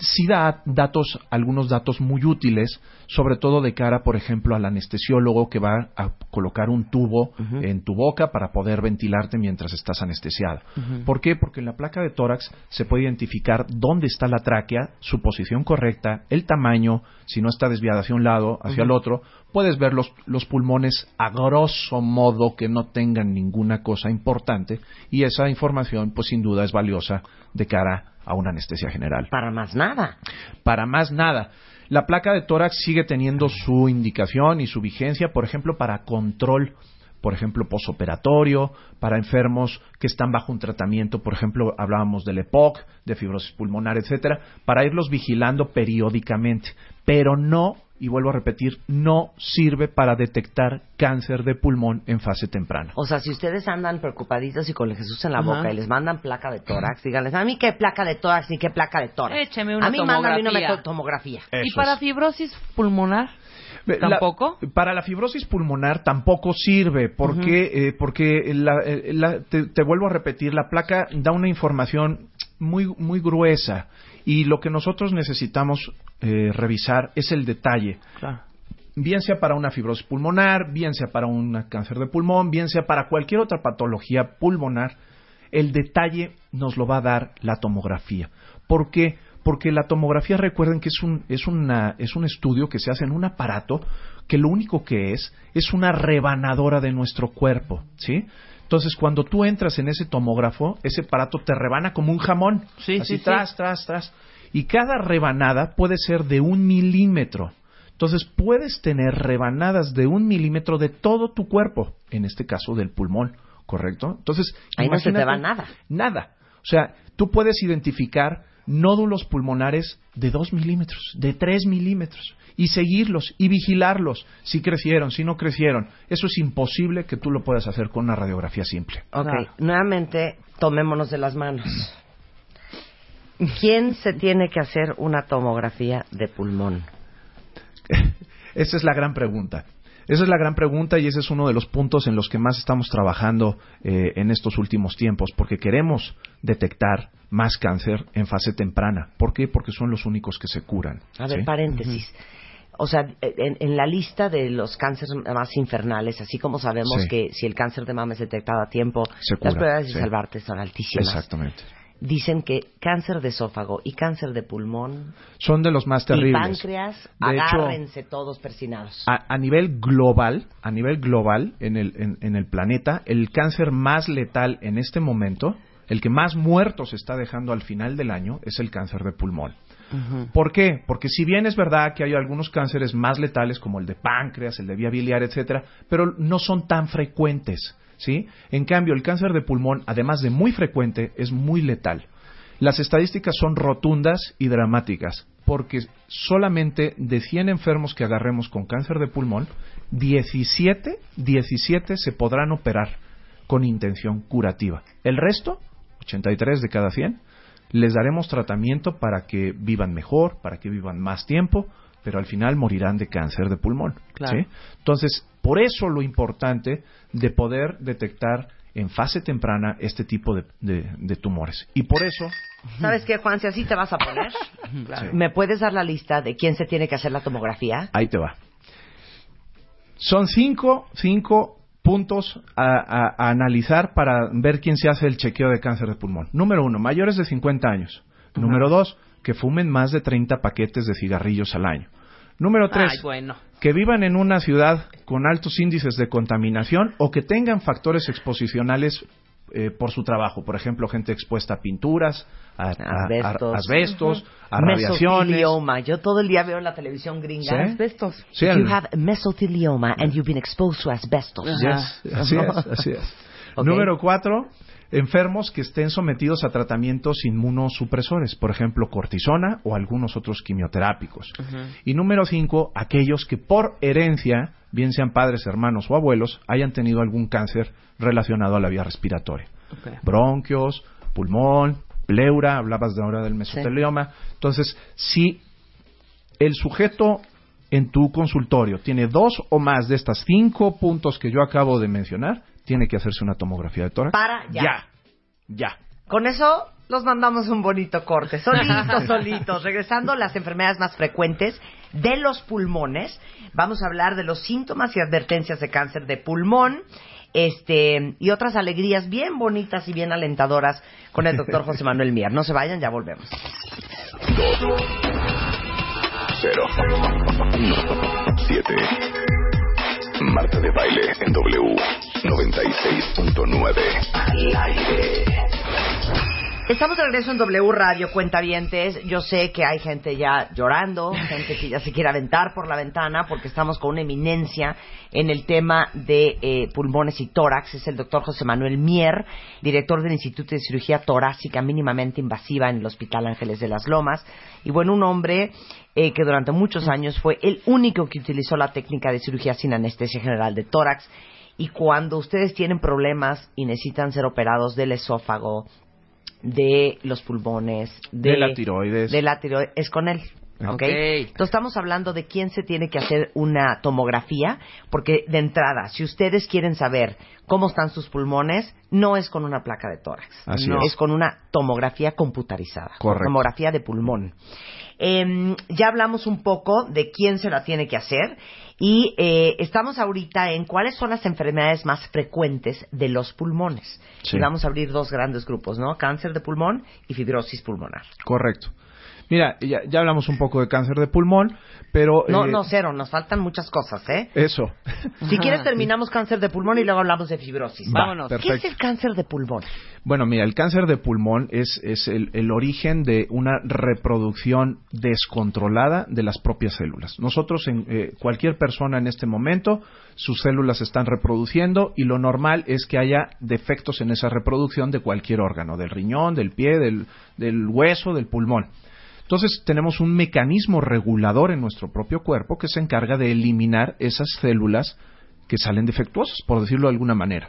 Sí da datos, algunos datos muy útiles, sobre todo de cara, por ejemplo, al anestesiólogo que va a colocar un tubo en tu boca para poder ventilarte mientras estás anestesiado. ¿Por qué? Porque en la placa de tórax se puede identificar dónde está la tráquea, su posición correcta, el tamaño, si no está desviada hacia un lado, hacia el otro. Puedes ver los, los pulmones a grosso modo que no tengan ninguna cosa importante y esa información, pues sin duda es valiosa de cara a una anestesia general. Para más nada. Para más nada. La placa de tórax sigue teniendo su indicación y su vigencia, por ejemplo, para control, por ejemplo, posoperatorio, para enfermos que están bajo un tratamiento, por ejemplo, hablábamos del EPOC, de fibrosis pulmonar, etcétera, para irlos vigilando periódicamente, pero no y vuelvo a repetir, no sirve para detectar cáncer de pulmón en fase temprana. O sea, si ustedes andan preocupaditos y con el Jesús en la boca y les mandan placa de tórax, díganles, a mí qué placa de tórax ni qué placa de tórax. Écheme una a mí mándame una tomografía. meto- tomografía. ¿Y para es. fibrosis pulmonar? La- ¿Tampoco? para la fibrosis pulmonar tampoco sirve. ¿Por qué? Eh, porque la- eh, la- te, te vuelvo a repetir, la placa da una información muy, muy gruesa y lo que nosotros necesitamos eh, revisar es el detalle. Bien sea para una fibrosis pulmonar, bien sea para un cáncer de pulmón, bien sea para cualquier otra patología pulmonar, el detalle nos lo va a dar la tomografía. ¿Por qué? Porque la tomografía, recuerden que es un, es, una, es un estudio que se hace en un aparato que lo único que es es una rebanadora de nuestro cuerpo, ¿sí? Entonces, cuando tú entras en ese tomógrafo, ese aparato te rebana como un jamón. Sí, así sí, sí. tras, tras, tras. Y cada rebanada puede ser de un milímetro. Entonces, puedes tener rebanadas de un milímetro de todo tu cuerpo, en este caso del pulmón, ¿correcto? Entonces, Ahí no se te va nada. Nada. O sea, tú puedes identificar nódulos pulmonares de 2 milímetros, de 3 milímetros, y seguirlos y vigilarlos si crecieron, si no crecieron. Eso es imposible que tú lo puedas hacer con una radiografía simple. Ok, nuevamente tomémonos de las manos. ¿Quién se tiene que hacer una tomografía de pulmón? [LAUGHS] Esa es la gran pregunta. Esa es la gran pregunta y ese es uno de los puntos en los que más estamos trabajando eh, en estos últimos tiempos, porque queremos detectar más cáncer en fase temprana. ¿Por qué? Porque son los únicos que se curan. A ver, ¿sí? paréntesis. O sea, en, en la lista de los cánceres más infernales, así como sabemos Sí. que si el cáncer de mama es detectado a tiempo, las probabilidades de salvarte son altísimas. Exactamente. Dicen que cáncer de esófago y cáncer de pulmón Son de los más y terribles. páncreas, De hecho, agárrense todos persinados. a, a nivel global, a nivel global en el, en, en el planeta, el cáncer más letal en este momento, el que más muertos está dejando al final del año, es el cáncer de pulmón. ¿Por qué? Porque si bien es verdad que hay algunos cánceres más letales como el de páncreas, el de vía biliar, etcétera, pero no son tan frecuentes, ¿sí? En cambio, el cáncer de pulmón, además de muy frecuente, es muy letal. Las estadísticas son rotundas y dramáticas, porque solamente de 100 enfermos que agarremos con cáncer de pulmón, 17, 17 se podrán operar con intención curativa. El resto, 83 de cada 100, les daremos tratamiento para que vivan mejor, para que vivan más tiempo, pero al final morirán de cáncer de pulmón. Claro. ¿sí? Entonces, por eso lo importante de poder detectar en fase temprana este tipo de, de- de tumores. Y por eso, ¿Sabes qué, Juan? Si así te vas a poner, [LAUGHS] ¿me puedes dar la lista de quién se tiene que hacer la tomografía? ahí te va. Son cinco, cinco puntos a, a- a analizar para ver quién se hace el chequeo de cáncer de pulmón. Número uno, mayores de 50 años. Número dos, que fumen más de 30 paquetes de cigarrillos al año. Número tres, Ay, bueno. que vivan en una ciudad con altos índices de contaminación o que tengan factores exposicionales eh, por su trabajo. Por ejemplo, gente expuesta a pinturas, a, a- a- Asbestos. asbestos, a radiaciones. Mesotelioma. Yo todo el día veo en la televisión gringa. ¿Sí? Asbestos. Sí, you have mesothelioma and you've been exposed to asbestos. Yes, así es, así es. [LAUGHS] Ok. Número cuatro, enfermos que estén sometidos a tratamientos inmunosupresores, por ejemplo, cortisona o algunos otros quimioterápicos. Y número cinco, aquellos que por herencia, bien sean padres, hermanos o abuelos, hayan tenido algún cáncer relacionado a la vía respiratoria. Bronquios, pulmón, pleura, hablabas de ahora del mesotelioma. Entonces, si el sujeto en tu consultorio tiene dos o más de estas cinco puntos que yo acabo de mencionar, tiene que hacerse una tomografía de tórax. Para ya. Ya. Ya. Con eso los mandamos un bonito corte. Solitos, [LAUGHS] solitos. Regresando a las enfermedades más frecuentes de los pulmones, vamos a hablar de los síntomas y advertencias de cáncer de pulmón. Este, y otras alegrías bien bonitas y bien alentadoras con el doctor José Manuel Mier. No se vayan, ya volvemos. Cero. Siete. Marta de baile en W 96.9. Al aire. Estamos de regreso en W Radio, cuentavientes. Yo sé que hay gente ya llorando, gente que ya se quiere aventar por la ventana porque estamos con una eminencia en el tema de eh, pulmones y tórax. Es el doctor José Manuel Mier, director del Instituto de Cirugía Torácica Mínimamente Invasiva en el Hospital Ángeles de las Lomas. Y bueno, un hombre eh, que durante muchos años fue el único que utilizó la técnica de cirugía sin anestesia general de tórax. Y cuando ustedes tienen problemas y necesitan ser operados del esófago, de los pulmones, De la tiroides. de la tiroides, es con él. ¿Ok? Ok. Entonces estamos hablando de quién se tiene que hacer una tomografía, porque de entrada, si ustedes quieren saber cómo están sus pulmones, no es con una placa de tórax, Así no, es. con una tomografía computarizada, Correcto. tomografía de pulmón. Em, ya hablamos un poco de quién se la tiene que hacer y eh, estamos ahorita en cuáles son las enfermedades más frecuentes de los pulmones. Sí. Y vamos a abrir dos grandes grupos, ¿no? Cáncer de pulmón y fibrosis pulmonar. Correcto. Mira, ya, ya hablamos un poco de cáncer de pulmón, pero... No, eh, no, cero, nos faltan muchas cosas, ¿eh? Eso. Si quieres [LAUGHS] terminamos cáncer de pulmón y luego hablamos de fibrosis. Va, Vámonos. ¿Qué es perfecto. el cáncer de pulmón? Bueno, mira, el cáncer de pulmón es, es el, el origen de una reproducción descontrolada de las propias células. Nosotros, en, eh, cualquier persona en este momento, sus células se están reproduciendo y lo normal es que haya defectos en esa reproducción de cualquier órgano, del riñón, del pie, del, del hueso, del pulmón. Entonces tenemos un mecanismo regulador en nuestro propio cuerpo que se encarga de eliminar esas células que salen defectuosas, por decirlo de alguna manera.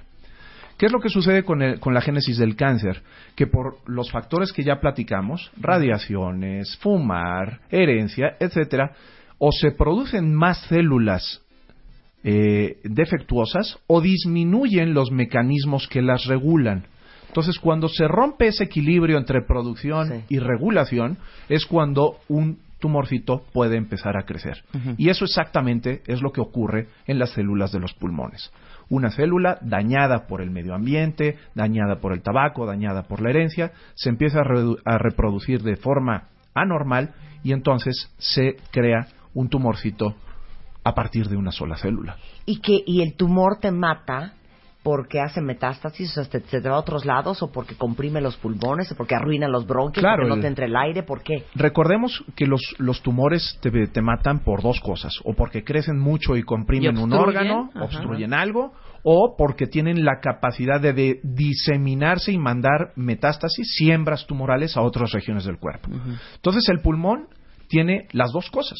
¿Qué es lo que sucede con, la génesis del cáncer? Que por los factores que ya platicamos, radiaciones, fumar, herencia, etcétera, o se producen más células eh, defectuosas o disminuyen los mecanismos que las regulan. Entonces, cuando se rompe ese equilibrio entre producción Sí. y regulación, es cuando un tumorcito puede empezar a crecer. Y eso exactamente es lo que ocurre en las células de los pulmones. Una célula dañada por el medio ambiente, dañada por el tabaco, dañada por la herencia, se empieza a, a reproducir de forma anormal y entonces se crea un tumorcito a partir de una sola célula. Y que y el tumor te mata porque hace metástasis, o sea, te, te va a otros lados, o porque comprime los pulmones, o porque arruina los bronquios, Claro, porque no te entre el aire, ¿por qué? Recordemos que los, los tumores te, te matan por dos cosas, o porque crecen mucho y comprimen Y un órgano, ajá. obstruyen algo, o porque tienen la capacidad de, de diseminarse y mandar metástasis, siembras tumorales a otras regiones del cuerpo. Entonces el pulmón tiene las dos cosas,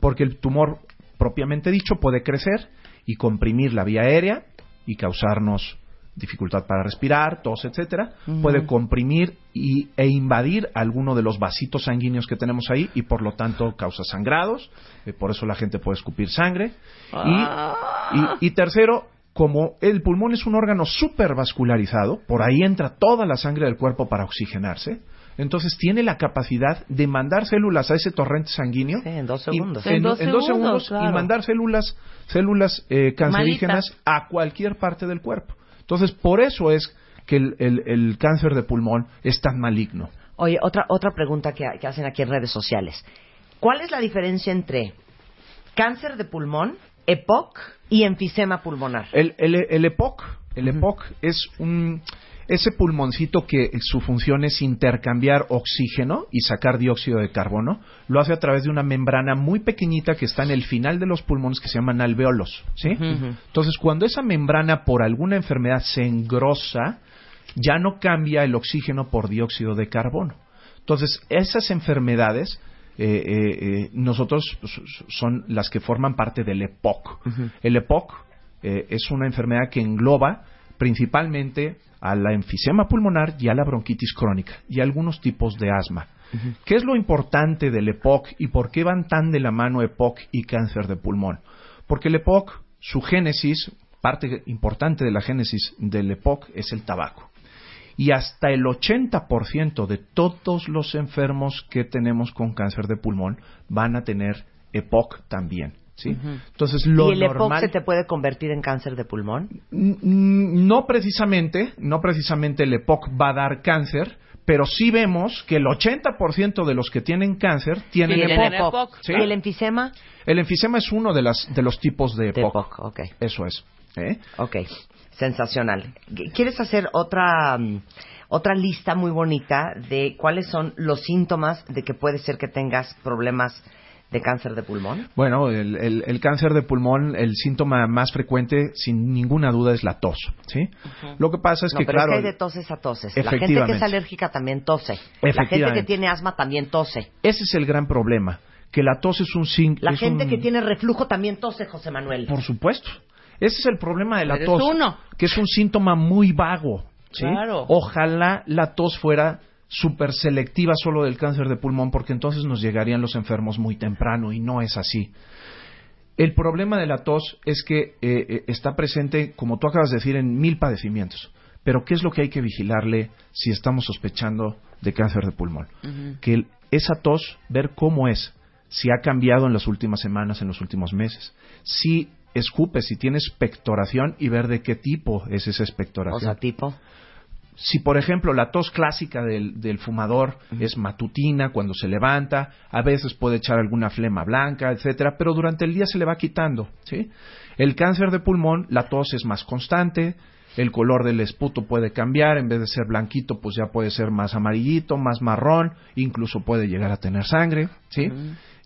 porque el tumor propiamente dicho puede crecer y comprimir la vía aérea y causarnos dificultad para respirar, tos, etcétera, puede comprimir y, e invadir alguno de los vasitos sanguíneos que tenemos ahí y por lo tanto causa sangrados, eh, por eso la gente puede escupir sangre. Y, y- y tercero, como el pulmón es un órgano súper vascularizado, por ahí entra toda la sangre del cuerpo para oxigenarse, entonces tiene la capacidad de mandar células a ese torrente sanguíneo Sí, en dos y- segundos. en, En dos en dos segundos, segundos claro. y mandar células células eh, cancerígenas a cualquier parte del cuerpo. Entonces, por eso es que el, el- el cáncer de pulmón es tan maligno. Oye, otra, otra pregunta que, que hacen aquí en redes sociales. ¿Cuál es la diferencia entre cáncer de pulmón, EPOC y enfisema pulmonar? El, el, el EPOC, el EPOC es un ese pulmoncito que su función es intercambiar oxígeno y sacar dióxido de carbono, lo hace a través de una membrana muy pequeñita que está en el final de los pulmones que se llaman alveolos, ¿sí? Entonces, cuando esa membrana por alguna enfermedad se engrosa, ya no cambia el oxígeno por dióxido de carbono. Entonces, esas enfermedades eh, eh, eh, nosotros son las que forman parte del EPOC. El EPOC eh, es una enfermedad que engloba principalmente a la enfisema pulmonar y a la bronquitis crónica y a algunos tipos de asma. ¿Qué es lo importante del EPOC y por qué van tan de la mano EPOC y cáncer de pulmón? Porque el EPOC, su génesis, parte importante de la génesis del EPOC es el tabaco y hasta el 80% de todos los enfermos que tenemos con cáncer de pulmón van a tener EPOC también. ¿Sí? Entonces, lo ¿Y el EPOC normal... se te puede convertir en cáncer de pulmón? N- n- No precisamente, no precisamente el EPOC va a dar cáncer, pero sí vemos que el 80% de los que tienen cáncer tienen EPOC. EPOC. ¿sí? ¿Y el enfisema? El enfisema es uno de, las, de los tipos de De EPOC. EPOC, ok. Eso es. ¿eh? Ok, sensacional. ¿Quieres hacer otra, mm, otra lista muy bonita de cuáles son los síntomas de que puede ser que tengas problemas de cáncer de pulmón? Bueno, el, el- el cáncer de pulmón, el síntoma más frecuente, sin ninguna duda, es la tos. ¿sí? Lo que pasa es no, que, pero claro, es que hay de toses a toses. La gente que es alérgica también tose. La gente que tiene asma también tose. ese es el gran problema, que la tos es un síntoma. La gente que tiene reflujo también tose, José Manuel. Por supuesto. Ese es el problema de la Eres tos. uno. Que es un síntoma muy vago. ¿sí? Claro. Ojalá la tos fuera súper selectiva solo del cáncer de pulmón, porque entonces nos llegarían los enfermos muy temprano y no es así. El problema de la tos es que eh, eh, está presente, como tú acabas de decir, en mil padecimientos. Pero ¿qué es lo que hay que vigilarle si estamos sospechando de cáncer de pulmón? Que el- esa tos, ver cómo es, si ha cambiado en las últimas semanas, en los últimos meses, si escupe, si tienes pectoración y ver de qué tipo es esa O expectoración. sea, tipo. Si, por ejemplo, la tos clásica del, del fumador es matutina, cuando se levanta, a veces puede echar alguna flema blanca, etcétera, pero durante el día se le va quitando, ¿sí? El cáncer de pulmón, la tos es más constante, el color del esputo puede cambiar, en vez de ser blanquito, pues ya puede ser más amarillito, más marrón, incluso puede llegar a tener sangre, ¿sí?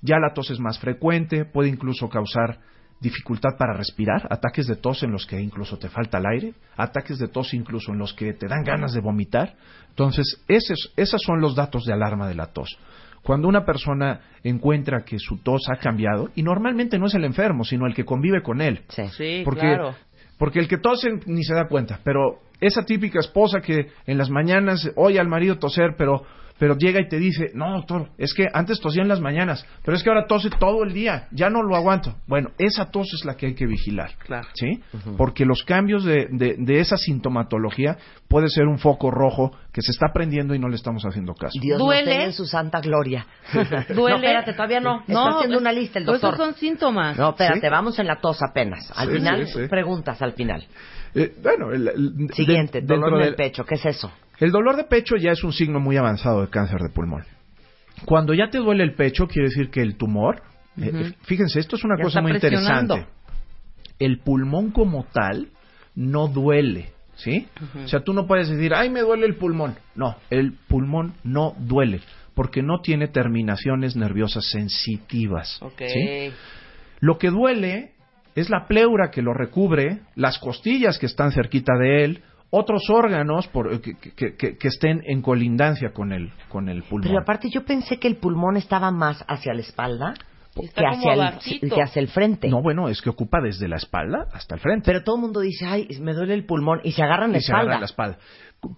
Ya la tos es más frecuente, puede incluso causar dificultad para respirar, ataques de tos en los que incluso te falta el aire, ataques de tos incluso en los que te dan ganas de vomitar. Entonces, esos, esos son los datos de alarma de la tos. Cuando una persona encuentra que su tos ha cambiado, y normalmente no es el enfermo, sino el que convive con él. Sí. Sí, Porque, claro. porque el que tose ni se da cuenta, pero esa típica esposa que en las mañanas oye al marido toser, pero pero llega y te dice, no, doctor, es que antes tosía en las mañanas, pero es que ahora tose todo el día, ya no lo aguanto. Bueno, esa tos es la que hay que vigilar, Claro. ¿sí? Porque los cambios de, de, de esa sintomatología puede ser un foco rojo que se está prendiendo y no le estamos haciendo caso. Dios Duele. tenga en su santa gloria. [LAUGHS] Duele. No, espérate, todavía no. Está haciendo una lista el doctor. Esos son síntomas. No, espérate, ¿Sí? vamos en la tos apenas. Al Sí, final, sí, sí. preguntas al final. Eh, bueno, el, el- Siguiente, de- dolor dentro en el del- pecho. ¿Qué es eso? El dolor de pecho ya es un signo muy avanzado de cáncer de pulmón. Cuando ya te duele el pecho, quiere decir que el tumor, eh, Ujú. fíjense, esto es una Ya cosa muy interesante. El pulmón como tal no duele, ¿sí? O sea, tú no puedes decir, ay, me duele el pulmón. No, el pulmón no duele, porque no tiene terminaciones nerviosas sensitivas. Ok. ¿sí? Lo que duele es la pleura que lo recubre, las costillas que están cerquita de él, otros órganos por- que, que- que- que estén en colindancia con el, con el pulmón. Pero aparte yo pensé que el pulmón estaba más hacia la espalda que hacia, el, abajito. que hacia el frente. No, bueno, es que ocupa desde la espalda hasta el frente. Pero todo el mundo dice, ay, me duele el pulmón y se agarran la y se espalda. agarra la espalda.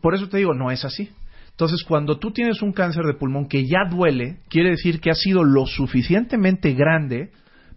Por eso te digo, no es así. Entonces, cuando tú tienes un cáncer de pulmón que ya duele, quiere decir que ha sido lo suficientemente grande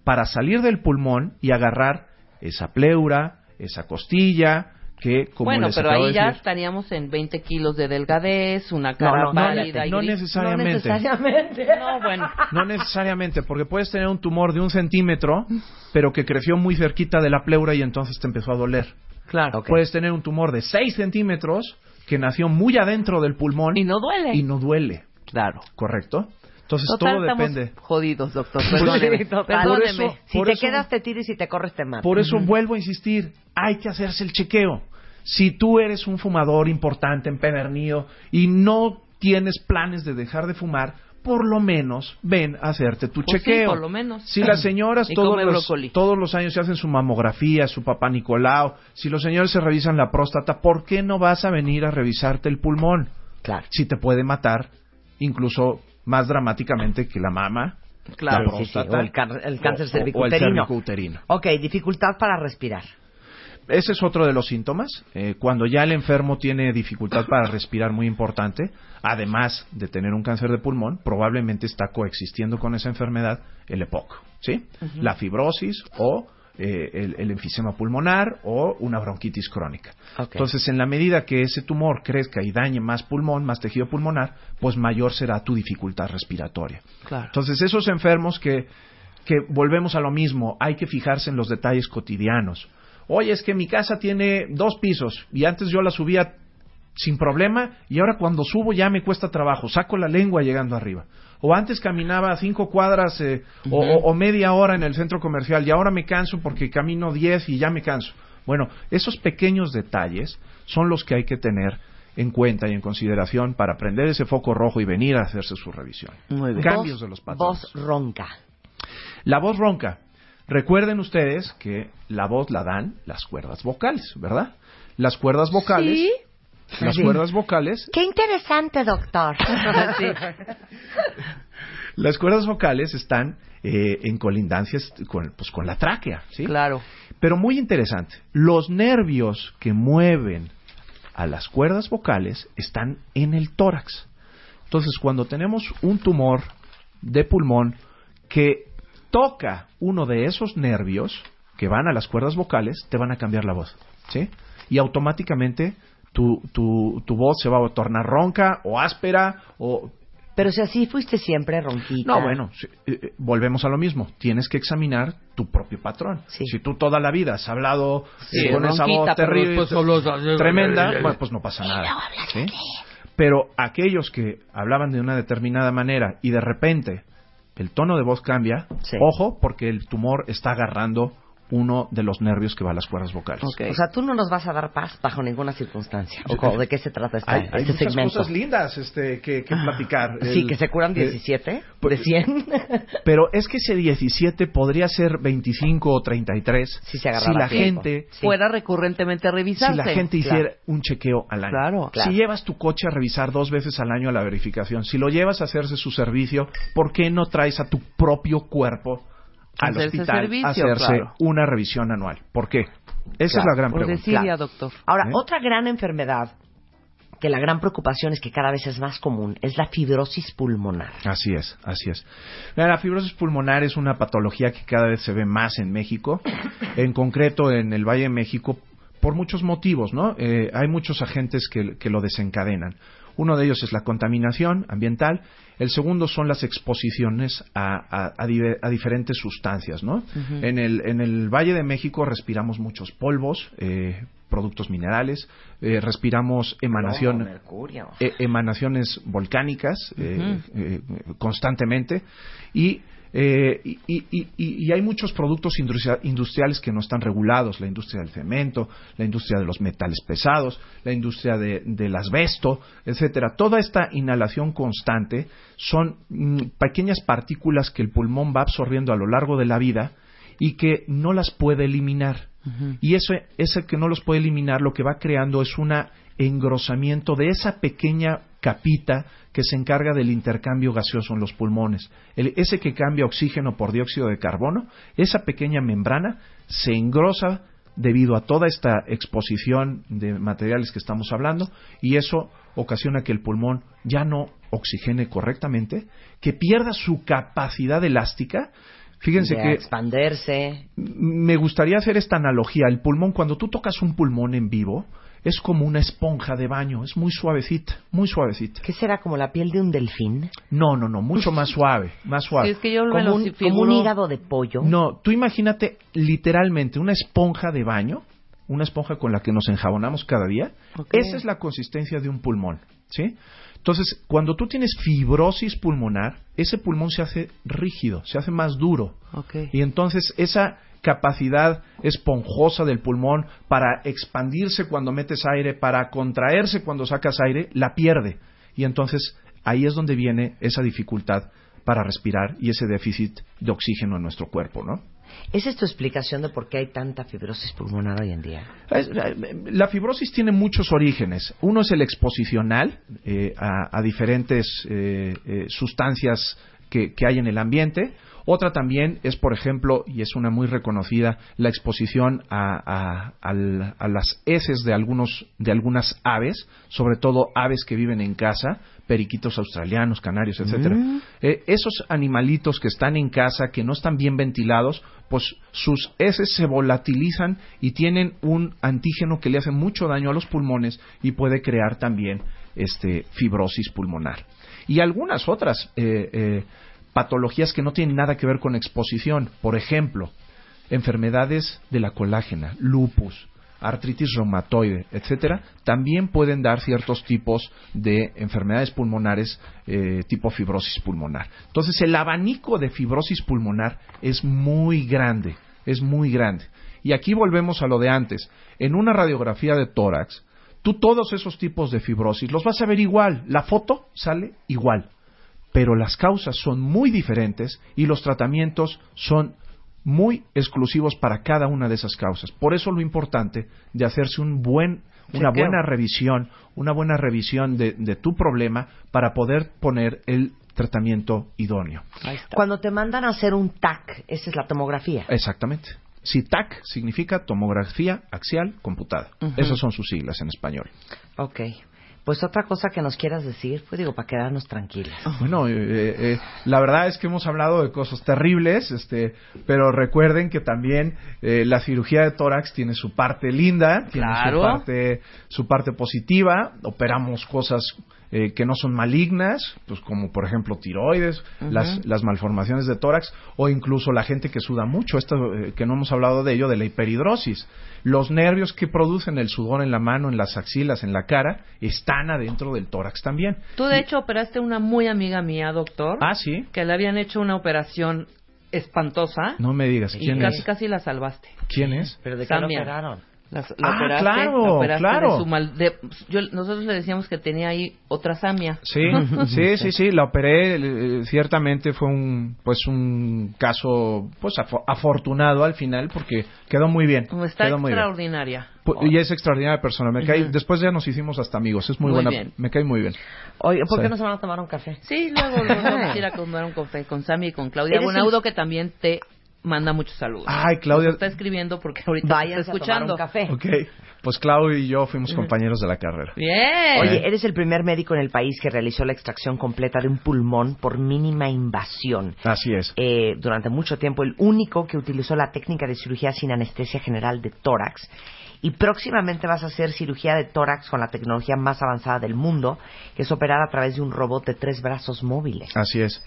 para salir del pulmón y agarrar esa pleura, esa costilla, que como bueno, les pero ahí de ya decir, estaríamos en 20 kilos de delgadez, una No, cara no, pálida y no gris. necesariamente. No necesariamente. [LAUGHS] No, bueno. No necesariamente, porque puedes tener un tumor de un centímetro, pero que creció muy cerquita de la pleura y entonces te empezó a doler. Claro. Puedes tener un tumor de 6 centímetros que nació muy adentro del pulmón Y no duele. y no duele, Claro. ¿correcto? Entonces Total, todo estamos depende. jodidos, doctor. Sí, Perdóneme. Perdóneme. Por eso- Si te eso- quedas, te tiras y si te corres, te matas. Por eso vuelvo a insistir, hay que hacerse el chequeo. Si tú eres un fumador importante, empedernido, y no tienes planes de dejar de fumar, por lo menos ven a hacerte tu Pues sí, chequeo. por lo menos. Si las señoras [CLEARS THROAT] todos los, todos los años se hacen su mamografía, su papá Nicolau, si los señores se revisan la próstata, ¿por qué no vas a venir a revisarte el pulmón? Claro. Si te puede matar, incluso más dramáticamente que la mama, Claro. la Sí, sí, sí. próstata, O el, cáncer o- o- el. Ok, dificultad para respirar. Ese es otro de los síntomas. Eh, cuando ya el enfermo tiene dificultad para respirar muy importante, además de tener un cáncer de pulmón, probablemente está coexistiendo con esa enfermedad el EPOC, ¿sí? La fibrosis o eh, el, el enfisema pulmonar o una bronquitis crónica. Entonces, en la medida que ese tumor crezca y dañe más pulmón, más tejido pulmonar, pues mayor será tu dificultad respiratoria. Claro. Entonces, esos enfermos que, que volvemos a lo mismo, hay que fijarse en los detalles cotidianos. Oye, es que mi casa tiene dos pisos y antes yo la subía sin problema y ahora cuando subo ya me cuesta trabajo, saco la lengua llegando arriba. O antes caminaba cinco cuadras eh, o, o- o media hora en el centro comercial y ahora me canso porque camino diez y ya me canso. Bueno, esos pequeños detalles son los que hay que tener en cuenta y en consideración para prender ese foco rojo y venir a hacerse su revisión. Muy bien. Cambios Voz- de los patrones. Voz ronca. La voz ronca. Recuerden ustedes que la voz la dan las cuerdas vocales, ¿verdad? Las cuerdas vocales. Sí. Las Sí. cuerdas vocales. Qué interesante, doctor. [LAUGHS] Sí. Las cuerdas vocales están eh, en colindancias con, pues, con la tráquea, ¿sí? Claro. Pero muy interesante, los nervios que mueven a las cuerdas vocales están en el tórax. Entonces, cuando tenemos un tumor de pulmón que toca uno de esos nervios que van a las cuerdas vocales, te van a cambiar la voz, ¿sí? Y automáticamente tu, tu, tu voz se va a tornar ronca o áspera o Pero si así fuiste siempre ronquita. No, bueno, eh, eh, volvemos a lo mismo. Tienes que examinar tu propio patrón. Sí. Si tú toda la vida has hablado Sí, con esa voz terrible, tremenda, bueno, pues no pasa nada. ¿sí? Pero aquellos que hablaban de una determinada manera y de repente el tono de voz cambia, ojo, porque el tumor está agarrando uno de los nervios que va a las cuerdas vocales. Ok. O sea, tú no nos vas a dar paz bajo ninguna circunstancia. ¿O de qué se trata esta- Hay, hay este muchas segmento? cosas lindas este, que, que platicar. Sí, El- que se curan eh, 17 pues- de 100. [LAUGHS] Pero es que ese 17 podría ser 25 o 33 Si se agarrara la tiempo. gente Sí. Fuera recurrentemente a revisarse. si la gente claro. hiciera un chequeo al año. Claro. Claro. Si llevas tu coche a revisar dos veces al año a la verificación, si lo llevas a hacerse su servicio, ¿por qué no traes a tu propio cuerpo al Hacerse hospital servicio, a hacerse claro. una revisión anual? ¿Por qué? Esa es la gran pregunta. Claro. doctor. Ahora, ¿Eh? otra gran enfermedad que la gran preocupación es que cada vez es más común es la fibrosis pulmonar. Así es, así es. La fibrosis pulmonar es una patología que cada vez se ve más en México, [COUGHS] en concreto en el Valle de México, por muchos motivos, ¿no? Eh, hay muchos agentes que, que lo desencadenan. Uno de ellos es la contaminación ambiental, el segundo son las exposiciones a, a- a dive- a diferentes sustancias, ¿no? en, el, en el Valle de México respiramos muchos polvos, eh, productos minerales, eh, respiramos emanación, mercurio. e- emanaciones volcánicas eh, eh, constantemente y, eh, y, y- y- y hay muchos productos industria- industriales que no están regulados, la industria del cemento, la industria de los metales pesados, la industria de- del asbesto, etcétera. Toda esta inhalación constante son mm, pequeñas partículas que el pulmón va absorbiendo a lo largo de la vida y que no las puede eliminar. Y eso, ese que no los puede eliminar, lo que va creando es un engrosamiento de esa pequeña capita que se encarga del intercambio gaseoso en los pulmones. El- ese que cambia oxígeno por dióxido de carbono, esa pequeña membrana se engrosa debido a toda esta exposición de materiales que estamos hablando y eso ocasiona que el pulmón ya no oxigene correctamente, que pierda su capacidad elástica. Fíjense de que expanderse. me gustaría hacer esta analogía. El pulmón, cuando tú tocas un pulmón en vivo, es como una esponja de baño, es muy suavecita, muy suavecita. ¿Qué será como la piel de un delfín? No, no, no, mucho más suave, más suave. Sí, es que yo Como lo un, figuro- como un hígado de pollo. No, tú imagínate literalmente una esponja de baño, una esponja con la que nos enjabonamos cada día. Esa es la consistencia de un pulmón, ¿sí? Entonces, cuando tú tienes fibrosis pulmonar, ese pulmón se hace rígido, se hace más duro. Ok. Y entonces esa capacidad esponjosa del pulmón para expandirse cuando metes aire, para contraerse cuando sacas aire, la pierde. Y entonces ahí es donde viene esa dificultad para respirar y ese déficit de oxígeno en nuestro cuerpo, ¿no? ¿Esa es tu explicación de por qué hay tanta fibrosis pulmonar hoy en día? Es- La fibrosis tiene muchos orígenes. Uno es el exposicional eh, a, a diferentes eh, eh, sustancias que, que hay en el ambiente. Otra también es, por ejemplo, y es una muy reconocida, la exposición a, a- al- a las heces de, algunos, de algunas aves, sobre todo aves que viven en casa, periquitos australianos, canarios, etcétera. Eh, esos animalitos que están en casa, que no están bien ventilados, pues sus heces se volatilizan y tienen un antígeno que le hace mucho daño a los pulmones y puede crear también este, fibrosis pulmonar. Y algunas otras eh, eh, patologías que no tienen nada que ver con exposición. Por ejemplo, enfermedades de la colágena, lupus, artritis reumatoide, etcétera, también pueden dar ciertos tipos de enfermedades pulmonares eh, tipo fibrosis pulmonar. Entonces, el abanico de fibrosis pulmonar es muy grande, es muy grande. Y aquí volvemos a lo de antes. En una radiografía de tórax, tú todos esos tipos de fibrosis los vas a ver igual, la foto sale igual, pero las causas son muy diferentes y los tratamientos son muy exclusivos para cada una de esas causas. Por eso lo importante de hacerse un buen, una Chequeo. buena revisión, una buena revisión de, de tu problema para poder poner el tratamiento idóneo. Cuando te mandan a hacer un TAC, esa es la tomografía. Exactamente. Si TAC significa tomografía axial computada. Esas son sus siglas en español. Ok. Pues otra cosa que nos quieras decir, pues digo, para quedarnos tranquilas. Bueno, eh, eh, la verdad es que hemos hablado de cosas terribles, este, pero recuerden que también eh, la cirugía de tórax tiene su parte linda, tiene Claro. su parte, su parte positiva. Operamos cosas eh, que no son malignas, pues como por ejemplo tiroides, las, las malformaciones de tórax o incluso la gente que suda mucho, esto eh, que no hemos hablado de ello, de la hiperhidrosis. Los nervios que producen el sudor en la mano, en las axilas, en la cara, están adentro del tórax también. Tú, de hecho, operaste una muy amiga mía, doctor, Ah, sí. que le habían hecho una operación espantosa No me digas, y ¿quién casi, es? casi la salvaste. ¿Quién es? ¿Pero de qué lo operaron? Las- la Ah, operaste, claro, la operaste claro. de su mal- de- yo- nosotros le decíamos que tenía ahí otra samia. Sí, [LAUGHS] sí, sí, sí, la operé. eh, ciertamente fue un, pues un caso, pues afo- afortunado al final porque quedó muy bien. Como está quedó muy bien. extraordinaria. Y es extraordinaria persona. Me cae, después ya nos hicimos hasta amigos. Es muy, Muy buena. bien. Me cae muy bien. Oye, ¿por Sí. qué no se van a tomar un café? Sí, luego, luego vamos a ir a [LAUGHS] tomar un café con Sammy y con Claudia Bonaudo, que también te manda muchos saludos. Ay, Claudia. Nos está escribiendo porque ahorita está a tomar escuchando. un café. Ok. Pues Clau y yo fuimos compañeros de la carrera. Bien. Oye, eres el primer médico en el país que realizó la extracción completa de un pulmón por mínima invasión. Así es. Eh, durante mucho tiempo, el único que utilizó la técnica de cirugía sin anestesia general de tórax. Y próximamente vas a hacer cirugía de tórax con la tecnología más avanzada del mundo, que es operar a través de un robot de tres brazos móviles. Así es.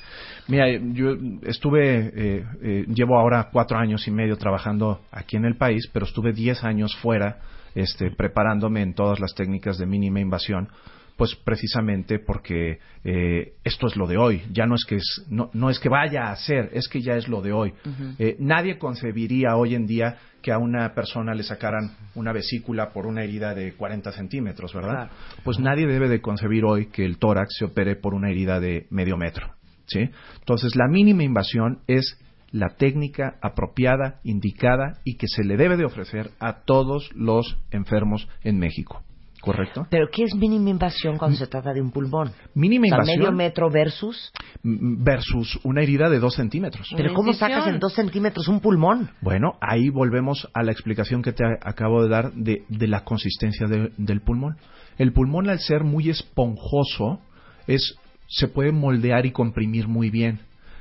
Mira, yo estuve, eh, eh, llevo ahora cuatro años y medio trabajando aquí en el país, pero estuve diez años fuera, este, preparándome en todas las técnicas de mínima invasión, pues precisamente porque eh, esto es lo de hoy. Ya no es que es, no, no es que vaya a ser, es que ya es lo de hoy. Eh, nadie concebiría hoy en día que a una persona le sacaran una vesícula por una herida de 40 centímetros, ¿verdad? Pues nadie debe de concebir hoy que el tórax se opere por una herida de medio metro, ¿sí? Entonces, la mínima invasión es la técnica apropiada, indicada y que se le debe de ofrecer a todos los enfermos en México, ¿correcto? Pero ¿qué es mínima invasión cuando se trata de un pulmón? Mínima O sea, invasión medio metro versus... versus una herida de dos centímetros. ¿Pero cómo incisión. sacas en dos centímetros un pulmón? Bueno, ahí volvemos a la explicación que te a- acabo de dar de, de la consistencia de- del pulmón. El pulmón, al ser muy esponjoso, es, se puede moldear y comprimir muy bien.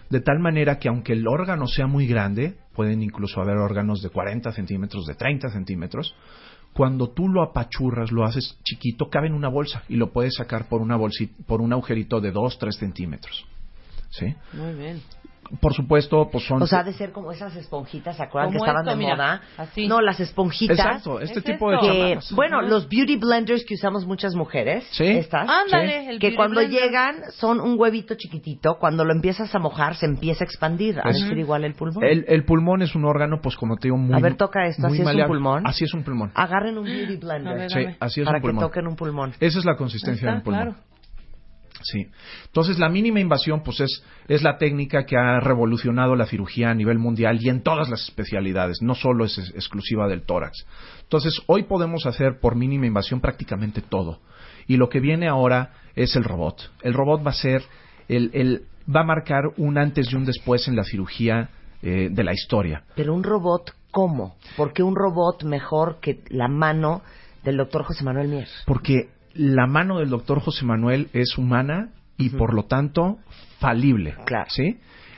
De tal manera que aunque el órgano sea muy grande, pueden incluso haber órganos de 40 centímetros, de 30 centímetros, cuando tú lo apachurras, lo haces chiquito, cabe en una bolsa y lo puedes sacar por, una bolsi- por un agujerito de 2, 3 centímetros. ¿Sí? Muy bien. Por supuesto, pues son... O sea, ha de ser como esas esponjitas, ¿se acuerdan que estaban esto, de mira, moda? así. No, las esponjitas. Exacto, este Es tipo de esto. que, chamarras. bueno, los beauty blenders que usamos muchas mujeres, Sí. estas, Ándale, el que cuando blender. llegan son un huevito chiquitito, cuando lo empiezas a mojar se empieza a expandir, a Es- decir igual el pulmón. El, el pulmón es un órgano, pues como te digo, muy... A ver, toca esto, ¿así es un maleable. pulmón? Así es un pulmón. Agarren un beauty blender ver, Sí, así es para un que pulmón. toquen un pulmón. Esa es la consistencia del pulmón. claro. Sí. Entonces, la mínima invasión, pues es, es la técnica que ha revolucionado la cirugía a nivel mundial y en todas las especialidades, no solo es es- exclusiva del tórax. Entonces, hoy podemos hacer por mínima invasión prácticamente todo. Y lo que viene ahora es el robot. El robot va a ser, el, el- va a marcar un antes y un después en la cirugía eh, de la historia. Pero un robot, ¿cómo? ¿Por qué un robot mejor que la mano del doctor José Manuel Mier? porque la mano del doctor José Manuel es humana y por lo tanto falible. Claro. ¿sí?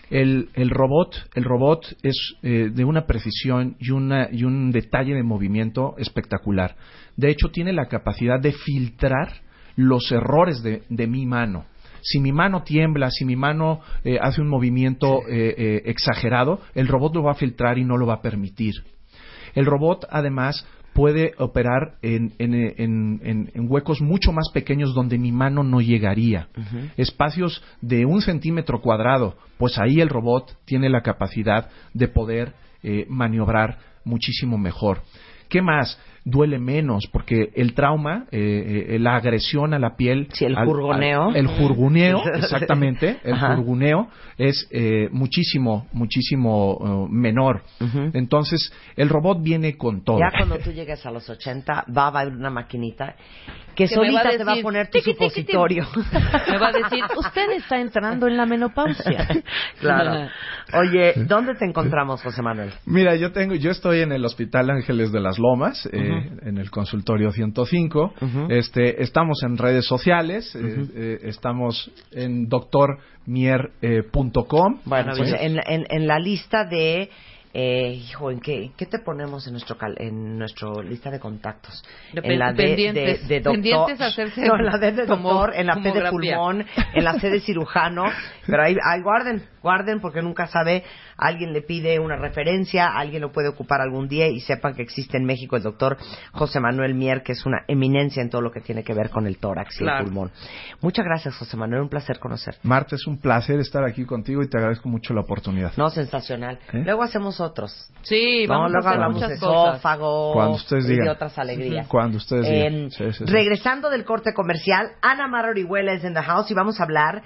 El, el robot, el robot es eh, de una precisión y, una, y un detalle de movimiento espectacular. De hecho, tiene la capacidad de filtrar los errores de, de mi mano. Si mi mano tiembla, si mi mano eh, hace un movimiento eh, eh, exagerado, el robot lo va a filtrar y no lo va a permitir. El robot, además, puede operar en, en, en- en- en huecos mucho más pequeños donde mi mano no llegaría. Espacios de un centímetro cuadrado, pues ahí el robot tiene la capacidad de poder eh, maniobrar muchísimo mejor. ¿Qué más? Duele menos, porque el trauma, eh, eh, la agresión a la piel. Sí, el al- jurgoneo. al- el jurguneo, [LAUGHS] exactamente. El Ajá. jurguneo es eh, muchísimo, muchísimo eh, menor. Entonces, el robot viene con todo. Ya cuando tú llegues a los 80, va a haber una maquinita que, Que me va solita te va a poner tu supositorio. [LAUGHS] Me va a decir, usted está entrando en la menopausia. [LAUGHS] claro. Oye, ¿dónde te encontramos, José Manuel? Mira, yo tengo, yo estoy en el Hospital Ángeles de las Lomas, eh, en el consultorio 105. Ujú. Este, estamos en redes sociales, eh, eh, estamos en doctormier.com. Bueno, Sí. pues en, en, en la lista de Eh, hijo, ¿en qué, qué te ponemos en nuestro cal- en nuestro lista de contactos? De en la pendientes. de, de doctor, Pendientes a hacerse no, en la D de tomo- doctor, en la P de pulmón, en la C de cirujano, pero ahí, ahí guarden, guarden porque nunca sabe, alguien le pide una referencia, alguien lo puede ocupar algún día y sepan que existe en México el doctor José Manuel Mier, que es una eminencia en todo lo que tiene que ver con el tórax y Claro. el pulmón. Muchas gracias, José Manuel, un placer conocerte. Marta, es un placer estar aquí contigo y te agradezco mucho la oportunidad. No, sensacional. ¿Eh? Luego hacemos otros. Sí, No, vamos a luego hacer muchas cosas. esófago Cuando ustedes y de digan. otras alegrías. Cuando ustedes Eh, digan. Sí, sí, sí. Regresando del corte comercial, Ana Mar Orihuela es en The House y vamos a hablar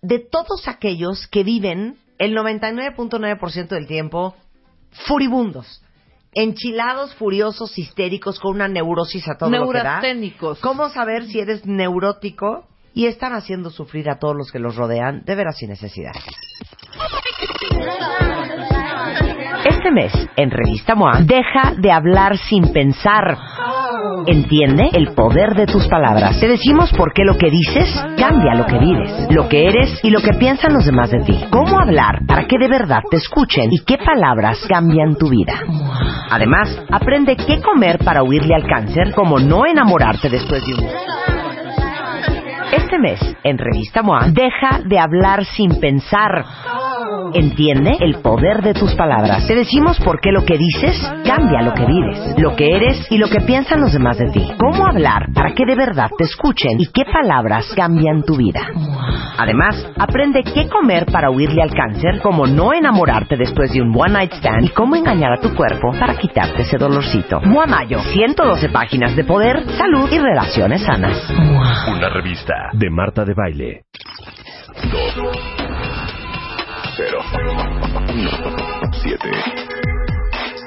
de todos aquellos que viven el 99.9% del tiempo furibundos, enchilados, furiosos, histéricos, con una neurosis a todo lo que da. ¿Cómo saber si eres neurótico y están haciendo sufrir a todos los que los rodean de veras sin necesidad? Este mes, en Revista MOA, deja de hablar sin pensar. Entiende el poder de tus palabras. Te decimos por qué lo que dices cambia lo que vives, lo que eres y lo que piensan los demás de ti. Cómo hablar para que de verdad te escuchen y qué palabras cambian tu vida. Además, aprende qué comer para huirle al cáncer, como no enamorarte después de un este mes, en Revista MOA, deja de hablar sin pensar. Entiende el poder de tus palabras. Te decimos por qué lo que dices cambia lo que vives, lo que eres y lo que piensan los demás de ti. Cómo hablar para que de verdad te escuchen y qué palabras cambian tu vida. Además, aprende qué comer para huirle al cáncer, como no enamorarte después de un one night stand y cómo engañar a tu cuerpo para quitarte ese dolorcito. MOA Mayo, 112 páginas de poder, salud y relaciones sanas. Una revista de Marta de Baile. 0 7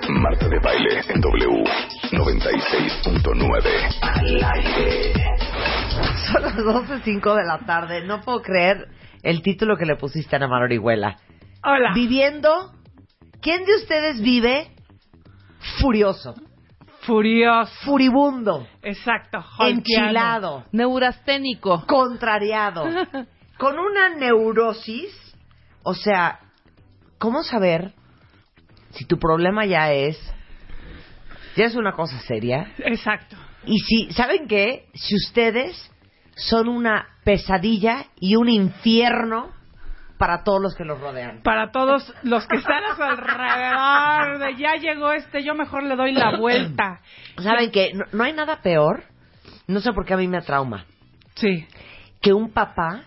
Marta de baile en W 96.9 al aire. Son las 12.05 de la tarde. No puedo creer el título que le pusiste a Ana Mar Orihuela. Hola. Viviendo. ¿Quién de ustedes vive furioso, Furioso. furibundo, Exacto. Enchilado, Neurasténico. contrariado, [LAUGHS] con una neurosis? O sea, ¿cómo saber si tu problema ya es ya es una cosa seria? Exacto. Y si, ¿saben qué? Si ustedes son una pesadilla y un infierno para todos los que los rodean. Para todos los que están a su alrededor, de ya llegó este, yo mejor le doy la vuelta. [CLEARS THROAT] ¿Saben qué? No, no hay nada peor, no sé por qué a mí me trauma, Sí, que un papá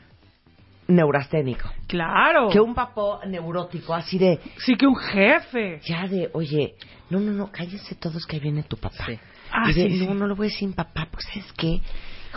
neurasténico, claro. que un papá neurótico, así de, Sí, que un jefe. ya de, oye, no, no, no, cállense todos que ahí viene tu papá. Ah, y de, sí, no, sí. no lo voy a decir sin papá, pues es que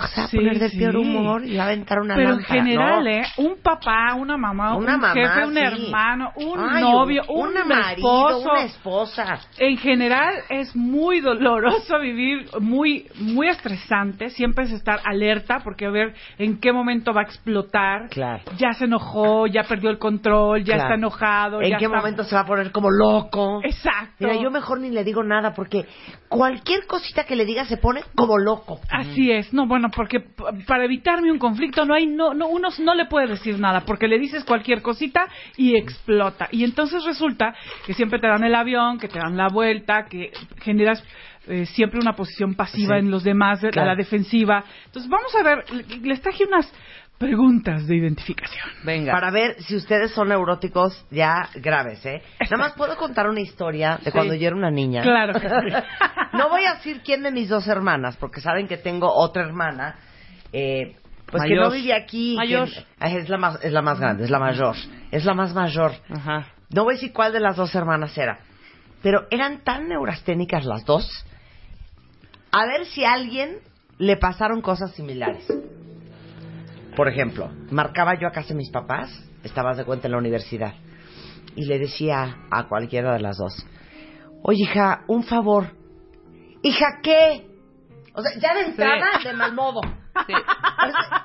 o sea, Sí, poner de sí. peor humor y aventar una Pero en lámpara. general, No. ¿eh? Un papá, una mamá, Una un mamá, jefe, un sí. hermano, un Ay, novio, un, una marido, esposo. una esposa. En general es muy doloroso vivir, muy muy estresante, siempre es estar alerta porque a ver en qué momento va a explotar. Claro. Ya se enojó, ya perdió el control, ya Claro. está enojado. ¿En ya qué está- momento se va a poner como loco? Exacto. Mira, yo mejor ni le digo nada porque cualquier cosita que le diga se pone como loco. Así es, no, bueno, porque para evitarme un conflicto no hay, no, no, uno no le puede decir nada, porque le dices cualquier cosita y explota. Y entonces resulta que siempre te dan el avión, que te dan la vuelta, que generas eh, siempre una posición pasiva Sí. en los demás, a la defensiva. Entonces vamos a ver, le- les traje unas preguntas de identificación. Venga. Para ver si ustedes son neuróticos ya graves, ¿eh? Nada más puedo contar una historia de Sí. cuando yo era una niña. Claro que sí. [LAUGHS] no voy a decir quién de mis dos hermanas, porque saben que tengo otra hermana, eh, pues que no vive aquí. Mayor. Ah, es, la más, es la más grande, es la mayor. Es la más mayor. Ajá. No voy a decir cuál de las dos hermanas era. Pero eran tan neurasténicas las dos. A ver si a alguien le pasaron cosas similares. Por ejemplo, marcaba yo a casa de mis papás, estabas de cuenta en la universidad, y le decía a cualquiera de las dos, oye hija, un favor. Hija, ¿qué? O sea, ya de entrada, de mal modo. Sí.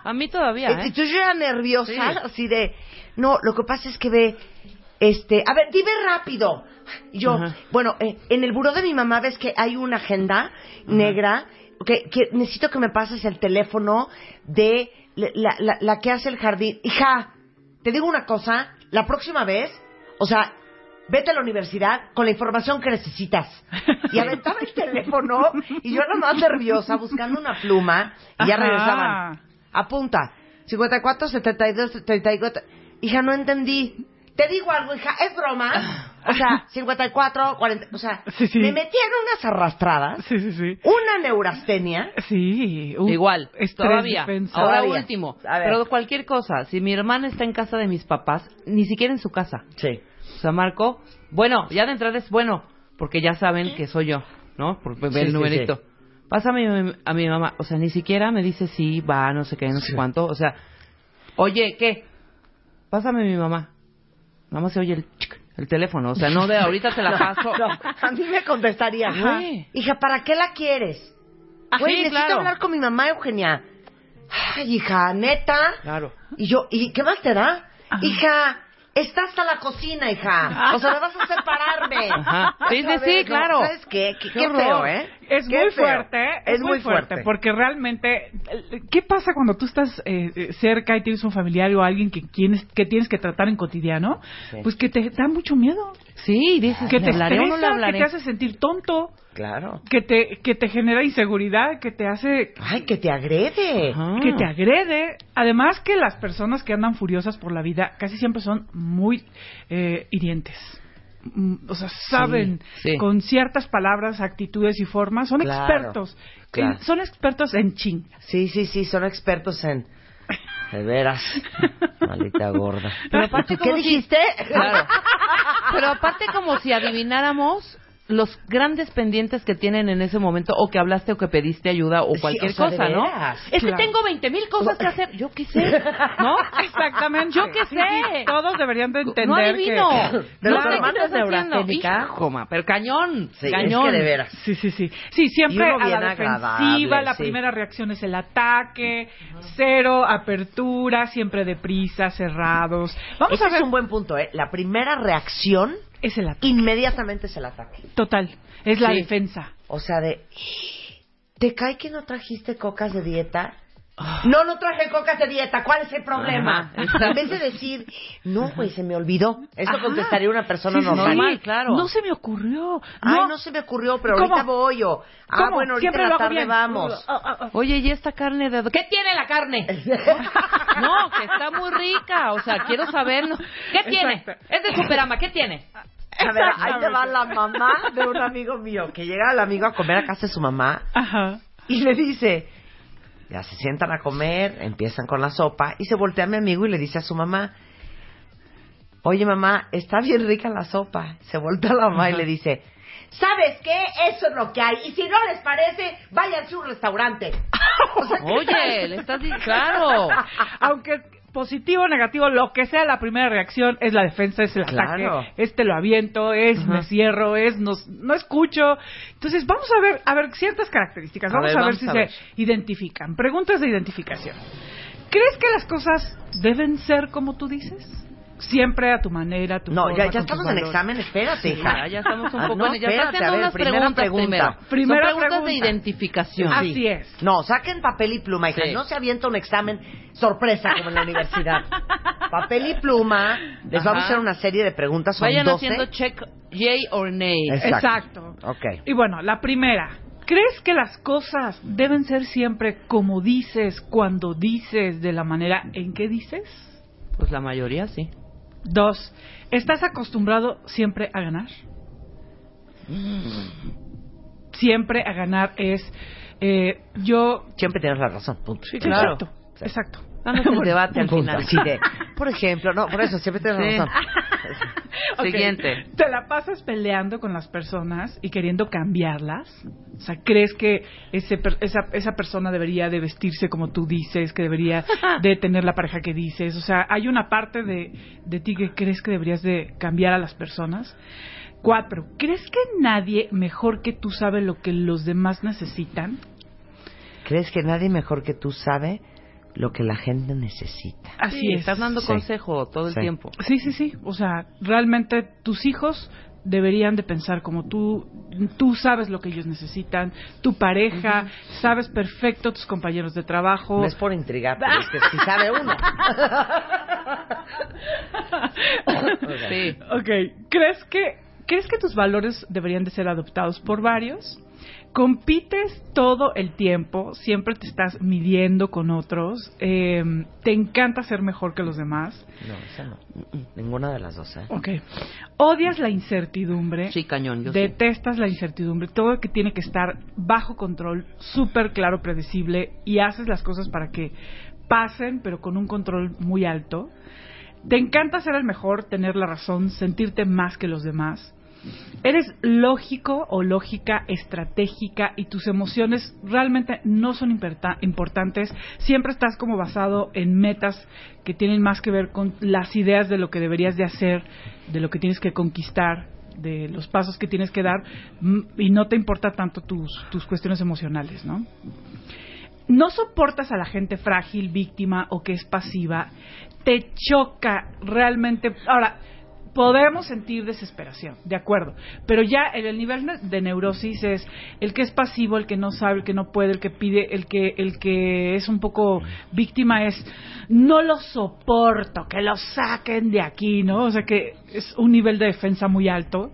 A mí todavía, ¿eh? Entonces yo era nerviosa, Sí. así de, no, lo que pasa es que ve, este, a ver, dime rápido. Yo, Ajá. bueno, eh, en el buró de mi mamá ves que hay una agenda negra, que, que necesito que me pases el teléfono de la, la- la- la que hace el jardín. Hija, te digo una cosa, la próxima vez, o sea, vete a la universidad con la información que necesitas. Y aventaba el teléfono y yo era más nerviosa buscando una pluma y ya regresaban. Apunta. 54, 72, 34. Hija, no entendí. Te digo algo, hija, es broma. [LAUGHS] O sea, 54, 40. O sea, Sí, sí. me metieron unas arrastradas, Sí, sí, sí. una neurastenia. Sí. un Igual, estrés todavía. defensa. Ahora Todavía. último. A ver. Pero cualquier cosa. Si mi hermana está en casa de mis papás, ni siquiera en su casa. Sí. O sea, Marco, bueno, ya de entrada es bueno, porque ya saben que soy yo, ¿no? Por ver Sí, el sí, numerito. Pásame a mi, a mi mamá. O sea, ni siquiera me dice sí, va, no sé qué, no sé cuánto. O sea, oye, ¿qué? Pásame a mi mamá. Nada más se oye el, chic, el teléfono. O sea, no de ahorita te la [LAUGHS] paso. No, a mí me contestaría, Güey. hija, ¿para qué la quieres? Ah, Güey, necesito claro. hablar con mi mamá, Eugenia. Ay, hija, neta. Claro. Y yo, ¿y qué más te da? Ajá. Hija, está hasta la cocina, hija. O sea, me vas a separarme. Ajá. Sí, sí, sí, claro. ¿Sabes qué? Qué, Qué qué feo, ¿eh? Es Qué muy feo. fuerte, es, muy fuerte, porque realmente, eh, ¿qué pasa cuando tú estás eh, eh, cerca y tienes un familiar o alguien que tienes que, tienes que tratar en cotidiano? Pues que te da mucho miedo, Sí, dices, que ¿le te hablaré o no le estresa, que te hace sentir tonto, Claro. que te, que te genera inseguridad, que te hace Ay, que te agrede. Ajá. que te agrede. Además que las personas que andan furiosas por la vida casi siempre son muy eh, hirientes. Mm, O sea, saben sí. con ciertas palabras, actitudes y formas, son Claro, expertos. claro. Son expertos en ching. Sí, sí, sí, son expertos en... De veras. [LAUGHS] Maldita gorda. Pero aparte, ¿Qué si- dijiste? Claro. [LAUGHS] Pero aparte como si adivináramos los grandes pendientes que tienen en ese momento o que hablaste o que pediste ayuda o Sí, cualquier o sea, de cosa, ¿no? veras. Es Claro. que tengo 20 mil cosas que hacer. Yo qué sé, ¿no? Exactamente. Yo qué sé. sí, Todos deberían de entender no adivino. que... De no los sé qué hermanos estás haciendo. neurasténica. Hijo, ma, pero cañón, Sí, cañón. es que de veras. Sí, sí, sí. Sí, siempre a la defensiva, la sí. primera reacción es el ataque, cero apertura, siempre deprisa, cerrados. Vamos Ese a ver. es un buen punto, ¿eh? La primera reacción Es el ataque. inmediatamente es el ataque. Total. Es la Sí. defensa. O sea, de... ¿Te cae que no trajiste cocas de dieta? No, no traje cocas de dieta. ¿Cuál es el problema? Ajá, en vez de decir, no, güey, se me olvidó. Esto Ajá. contestaría una persona Sí, normal. Normal, claro. No se me ocurrió. Ay, no, no se me ocurrió, pero ¿Cómo? ahorita voy o... Ah, ¿Cómo? bueno, ahorita Siempre en la tarde bien. vamos. Ah, ah, ah. Oye, ¿y esta carne de qué tiene la carne? [LAUGHS] no, que está muy rica, o sea, quiero saber, ¿no? ¿qué tiene? Exacto. Es de Superama, ¿qué tiene? A ver, ahí te va la mamá de un amigo mío, que llega el amigo a comer a casa de su mamá Ajá. y le dice, ya se sientan a comer, empiezan con la sopa y se voltea a mi amigo y le dice a su mamá, oye mamá, está bien rica la sopa. Se voltea a la mamá y le dice, ¿sabes qué? Eso es lo que hay. Y si no les parece, váyanse a un restaurante. [LAUGHS] O sea, ¿qué Oye, le estás diciendo, claro. [LAUGHS] Aunque positivo negativo, lo que sea la primera reacción es la defensa, es el Claro. ataque, es te lo aviento, es me cierro, es no, no escucho. Entonces vamos a ver, a ver ciertas características, A vamos ver, a ver vamos si a se ver. identifican. Preguntas de identificación. ¿Crees que las cosas deben ser como tú dices? Siempre a tu manera, a tu No, forma, ya, ya con estamos tus en valores. examen, espérate, hija. Ya, ya estamos un Ah, poco no, en ya espérate, haciendo a ver, unas primera preguntas pregunta. primero. Primera Son preguntas de pregunta. identificación. Así es. No, saquen papel y pluma, hija. Sí. No se avienta un examen sorpresa como en la universidad. [LAUGHS] papel y pluma. Les Ajá. vamos a hacer una serie de preguntas. Son Vayan 12. haciendo check yay or nay. Exacto. Exacto. Ok. Y bueno, la primera. ¿Crees que las cosas deben ser siempre como dices, cuando dices, de la manera en que dices? Pues la mayoría sí. Dos, ¿estás acostumbrado siempre a ganar? Siempre a ganar es, eh, yo... Siempre tienes la razón. Punto. Sí, claro. Exacto, exacto. Danos el [LAUGHS] debate al Punto. final. De, [LAUGHS] por ejemplo, no, por eso siempre tienes Sí. razón. [LAUGHS] Siguiente. ¿Te la pasas peleando con las personas y queriendo cambiarlas? O sea, ¿crees que ese per- esa, esa persona debería de vestirse como tú dices, que debería de tener la pareja que dices? O sea, ¿hay una parte de, de ti que crees que deberías de cambiar a las personas? Cuatro, ¿crees que nadie mejor que tú sabe lo que los demás necesitan? ¿Crees que nadie mejor que tú sabe lo que la gente necesita? Así Sí, es. Estás dando Sí. consejo todo el Sí. tiempo. Sí, sí, sí. O sea, realmente tus hijos deberían de pensar como tú, tú sabes lo que ellos necesitan, tu pareja, sabes perfecto tus compañeros de trabajo. No es por intrigar, pero es que sí sabe uno. [LAUGHS] Sí. Ok, ¿crees que, ¿crees que tus valores deberían de ser adoptados por varios? Compites todo el tiempo, siempre te estás midiendo con otros, eh, te encanta ser mejor que los demás. No, esa no. Ninguna de las dos, ¿eh? Ok. Odias la incertidumbre. Sí, cañón, yo sí. Detestas la incertidumbre. Todo que tiene que estar bajo control, súper claro, predecible, y haces las cosas para que pasen, pero con un control muy alto. Te encanta ser el mejor, tener la razón, sentirte más que los demás. Eres lógico o lógica, estratégica y tus emociones realmente no son importantes. Siempre estás como basado en metas que tienen más que ver con las ideas de lo que deberías de hacer, de lo que tienes que conquistar, de los pasos que tienes que dar mm, y no te importa tanto tus, tus cuestiones emocionales, ¿no? no soportas a la gente frágil, víctima o que es pasiva, te choca realmente. Ahora, podemos sentir desesperación, de acuerdo, pero ya en el nivel de neurosis es el que es pasivo, el que no sabe, el que no puede, el que pide, el que el que es un poco víctima es no lo soporto, que lo saquen de aquí, ¿no? O sea que es un nivel de defensa muy alto.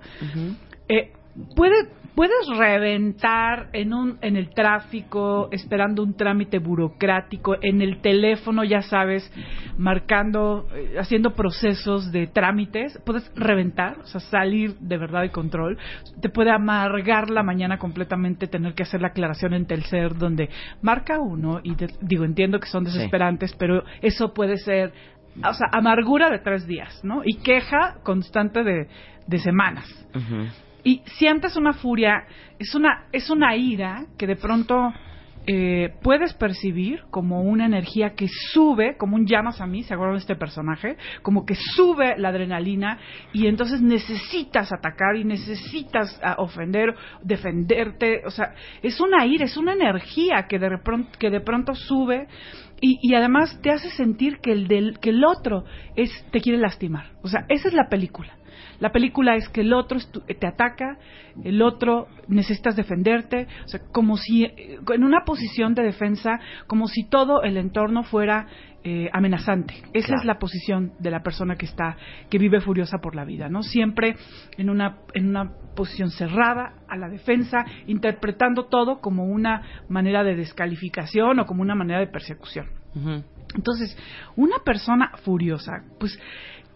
Eh, puede, puedes reventar en, un, en el tráfico, esperando un trámite burocrático, en el teléfono, ya sabes, marcando, eh, haciendo procesos de trámites. Puedes reventar, o sea, salir de verdad de control. Te puede amargar la mañana completamente tener que hacer la aclaración en Telcel, donde marca uno, y te- digo, entiendo que son desesperantes, pero eso puede ser o sea, amargura de tres días, ¿no? Y queja constante de, de semanas. Y sientes una furia, es una, es una ira que de pronto eh, puedes percibir como una energía que sube, como un llamas a mí, ¿se acuerdan de este personaje? Como que sube la adrenalina y entonces necesitas atacar y necesitas ah, ofender, defenderte, o sea, es una ira, es una energía que de pronto, que de pronto sube y, y además te hace sentir que el, del, que el otro es, te quiere lastimar. O sea, esa es la película. La película es que el otro te ataca, el otro necesitas defenderte, o sea, como si eh, en una posición de defensa, como si todo el entorno fuera eh, amenazante. Esa Claro. es la posición de la persona que está, que vive furiosa por la vida, ¿no? Siempre en una, en una posición cerrada, a la defensa, interpretando todo como una manera de descalificación o como una manera de persecución. Entonces, una persona furiosa, pues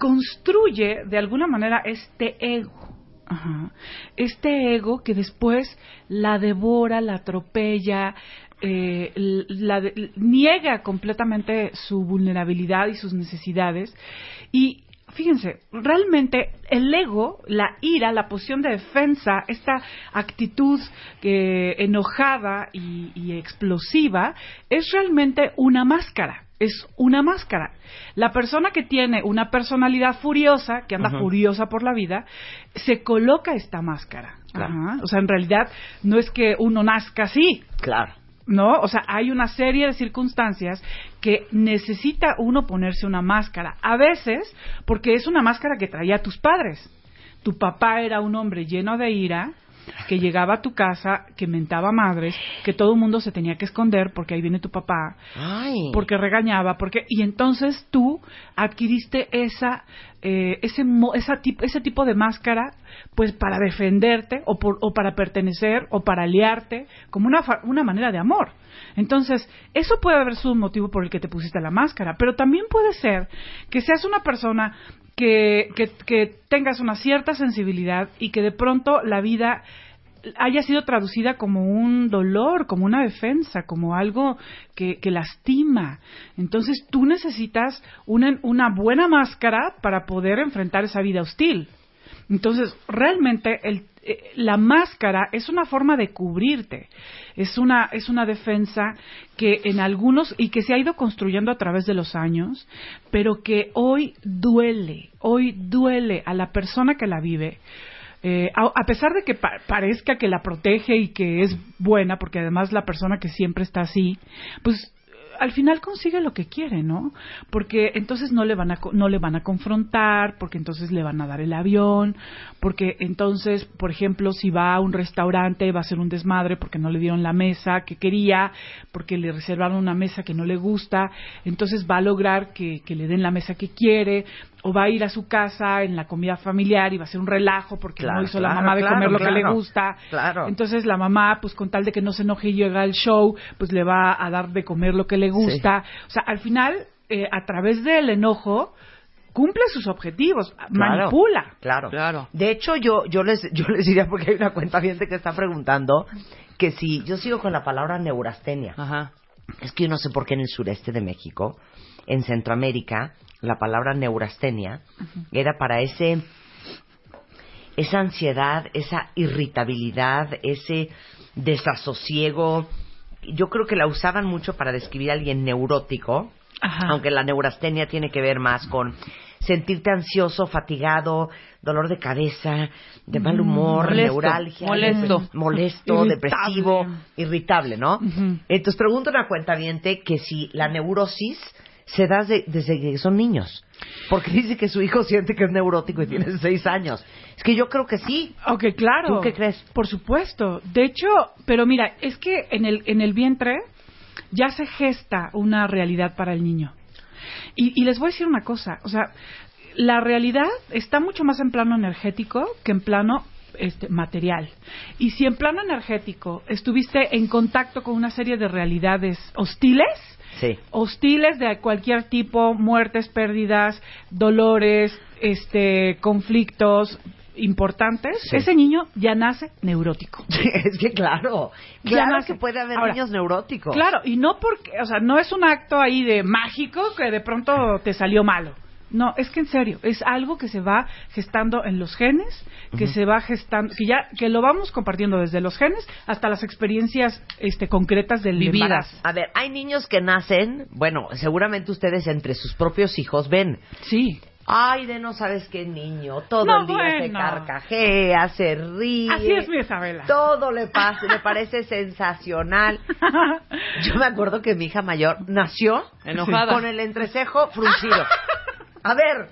construye de alguna manera este ego. Ajá. Este ego que después la devora, la atropella, eh, la niega completamente su vulnerabilidad y sus necesidades. Y fíjense, realmente el ego, la ira, la posición de defensa, esta actitud eh, enojada y explosiva, es realmente una máscara. Es una máscara. La persona que tiene una personalidad furiosa, que anda furiosa por la vida, se coloca esta máscara. Claro. Ajá. O sea, en realidad no es que uno nazca así, Claro. ¿no? O sea, hay una serie de circunstancias que necesita uno ponerse una máscara. A veces, porque es una máscara que traía tus padres. Tu papá era un hombre lleno de ira, que llegaba a tu casa, que mentaba madres, que todo el mundo se tenía que esconder porque ahí viene tu papá, Ay. porque regañaba, porque y entonces tú adquiriste esa eh, ese esa tip- ese tipo de máscara pues para defenderte o por- o para pertenecer o para aliarte como una fa- una manera de amor. Entonces, eso puede haber sido un motivo por el que te pusiste la máscara, pero también puede ser que seas una persona que, que, que tengas una cierta sensibilidad y que de pronto la vida haya sido traducida como un dolor, como una defensa, como algo que, lastima. Entonces tú necesitas una, una buena máscara para poder enfrentar esa vida hostil. Entonces, realmente el- la máscara es una forma de cubrirte, es una, es una defensa que en algunos, y que se ha ido construyendo a través de los años, pero que hoy duele, hoy duele a la persona que la vive, eh, a, pesar de que pa- parezca que la protege y que es buena, porque además la persona que siempre está así, pues al final consigue lo que quiere, ¿no? Porque entonces no le van a no le van a confrontar, porque entonces le van a dar el avión, porque entonces, por ejemplo, si va a un restaurante va a ser un desmadre porque no le dieron la mesa que quería, porque le reservaron una mesa que no le gusta, entonces va a lograr que, que le den la mesa que quiere, o va a ir a su casa en la comida familiar y va a ser un relajo porque Claro, no hizo la mamá de claro, comer lo que le gusta. Claro. Entonces la mamá, pues con tal de que no se enoje y llega al show, pues le va a dar de comer lo que le gusta. O sea, al final, eh, a través del enojo, cumple sus objetivos, manipula. Claro. Claro. De hecho, yo, yo les, yo les diría, porque hay una cuenta que está preguntando, que si yo sigo con la palabra neurastenia. Ajá. Es que yo no sé por qué en el sureste de México, en Centroamérica, la palabra neurastenia era para ese esa ansiedad, esa irritabilidad, ese desasosiego. Yo creo que la usaban mucho para describir a alguien neurótico, Ajá. aunque la neurastenia tiene que ver más con sentirte ansioso, fatigado, dolor de cabeza, de mal humor, Molesto, neuralgia, molesto. [LAUGHS] molesto, Irritable. depresivo, irritable, ¿no? Entonces pregunto a una cuenta que si la neurosis se da de- desde que son niños. Porque [LAUGHS] dice que su hijo siente que es neurótico y tiene seis años. Es que yo creo que sí. Ok, claro. ¿Tú qué crees? Por supuesto. De hecho, pero mira, es que en el, en el vientre ya se gesta una realidad para el niño. Y, y les voy a decir una cosa, o sea, la realidad está mucho más en plano energético que en plano este, material. Y si en plano energético estuviste en contacto con una serie de realidades hostiles, Sí. hostiles de cualquier tipo, muertes, pérdidas, dolores, este, conflictos importantes, Sí. ese niño ya nace neurótico. [LAUGHS] es que claro. Claro nace- que puede haber Ahora, niños neuróticos. Claro, y no porque, o sea, no es un acto ahí de mágico que de pronto te salió malo. No, es que en serio, es algo que se va gestando en los genes, que se va gestando, que ya, que lo vamos compartiendo desde los genes hasta las experiencias, este, concretas del Vividas. embarazo. A ver, hay niños que nacen, bueno, seguramente ustedes entre sus propios hijos ven. Sí. Ay, de no sabes qué niño, todo No, el día se carcajea, se ríe. Así es mi Isabela. Todo le pasa, [LAUGHS] le parece sensacional. [LAUGHS] Yo me acuerdo que mi hija mayor nació Enojada. con el entrecejo fruncido. [LAUGHS] A ver,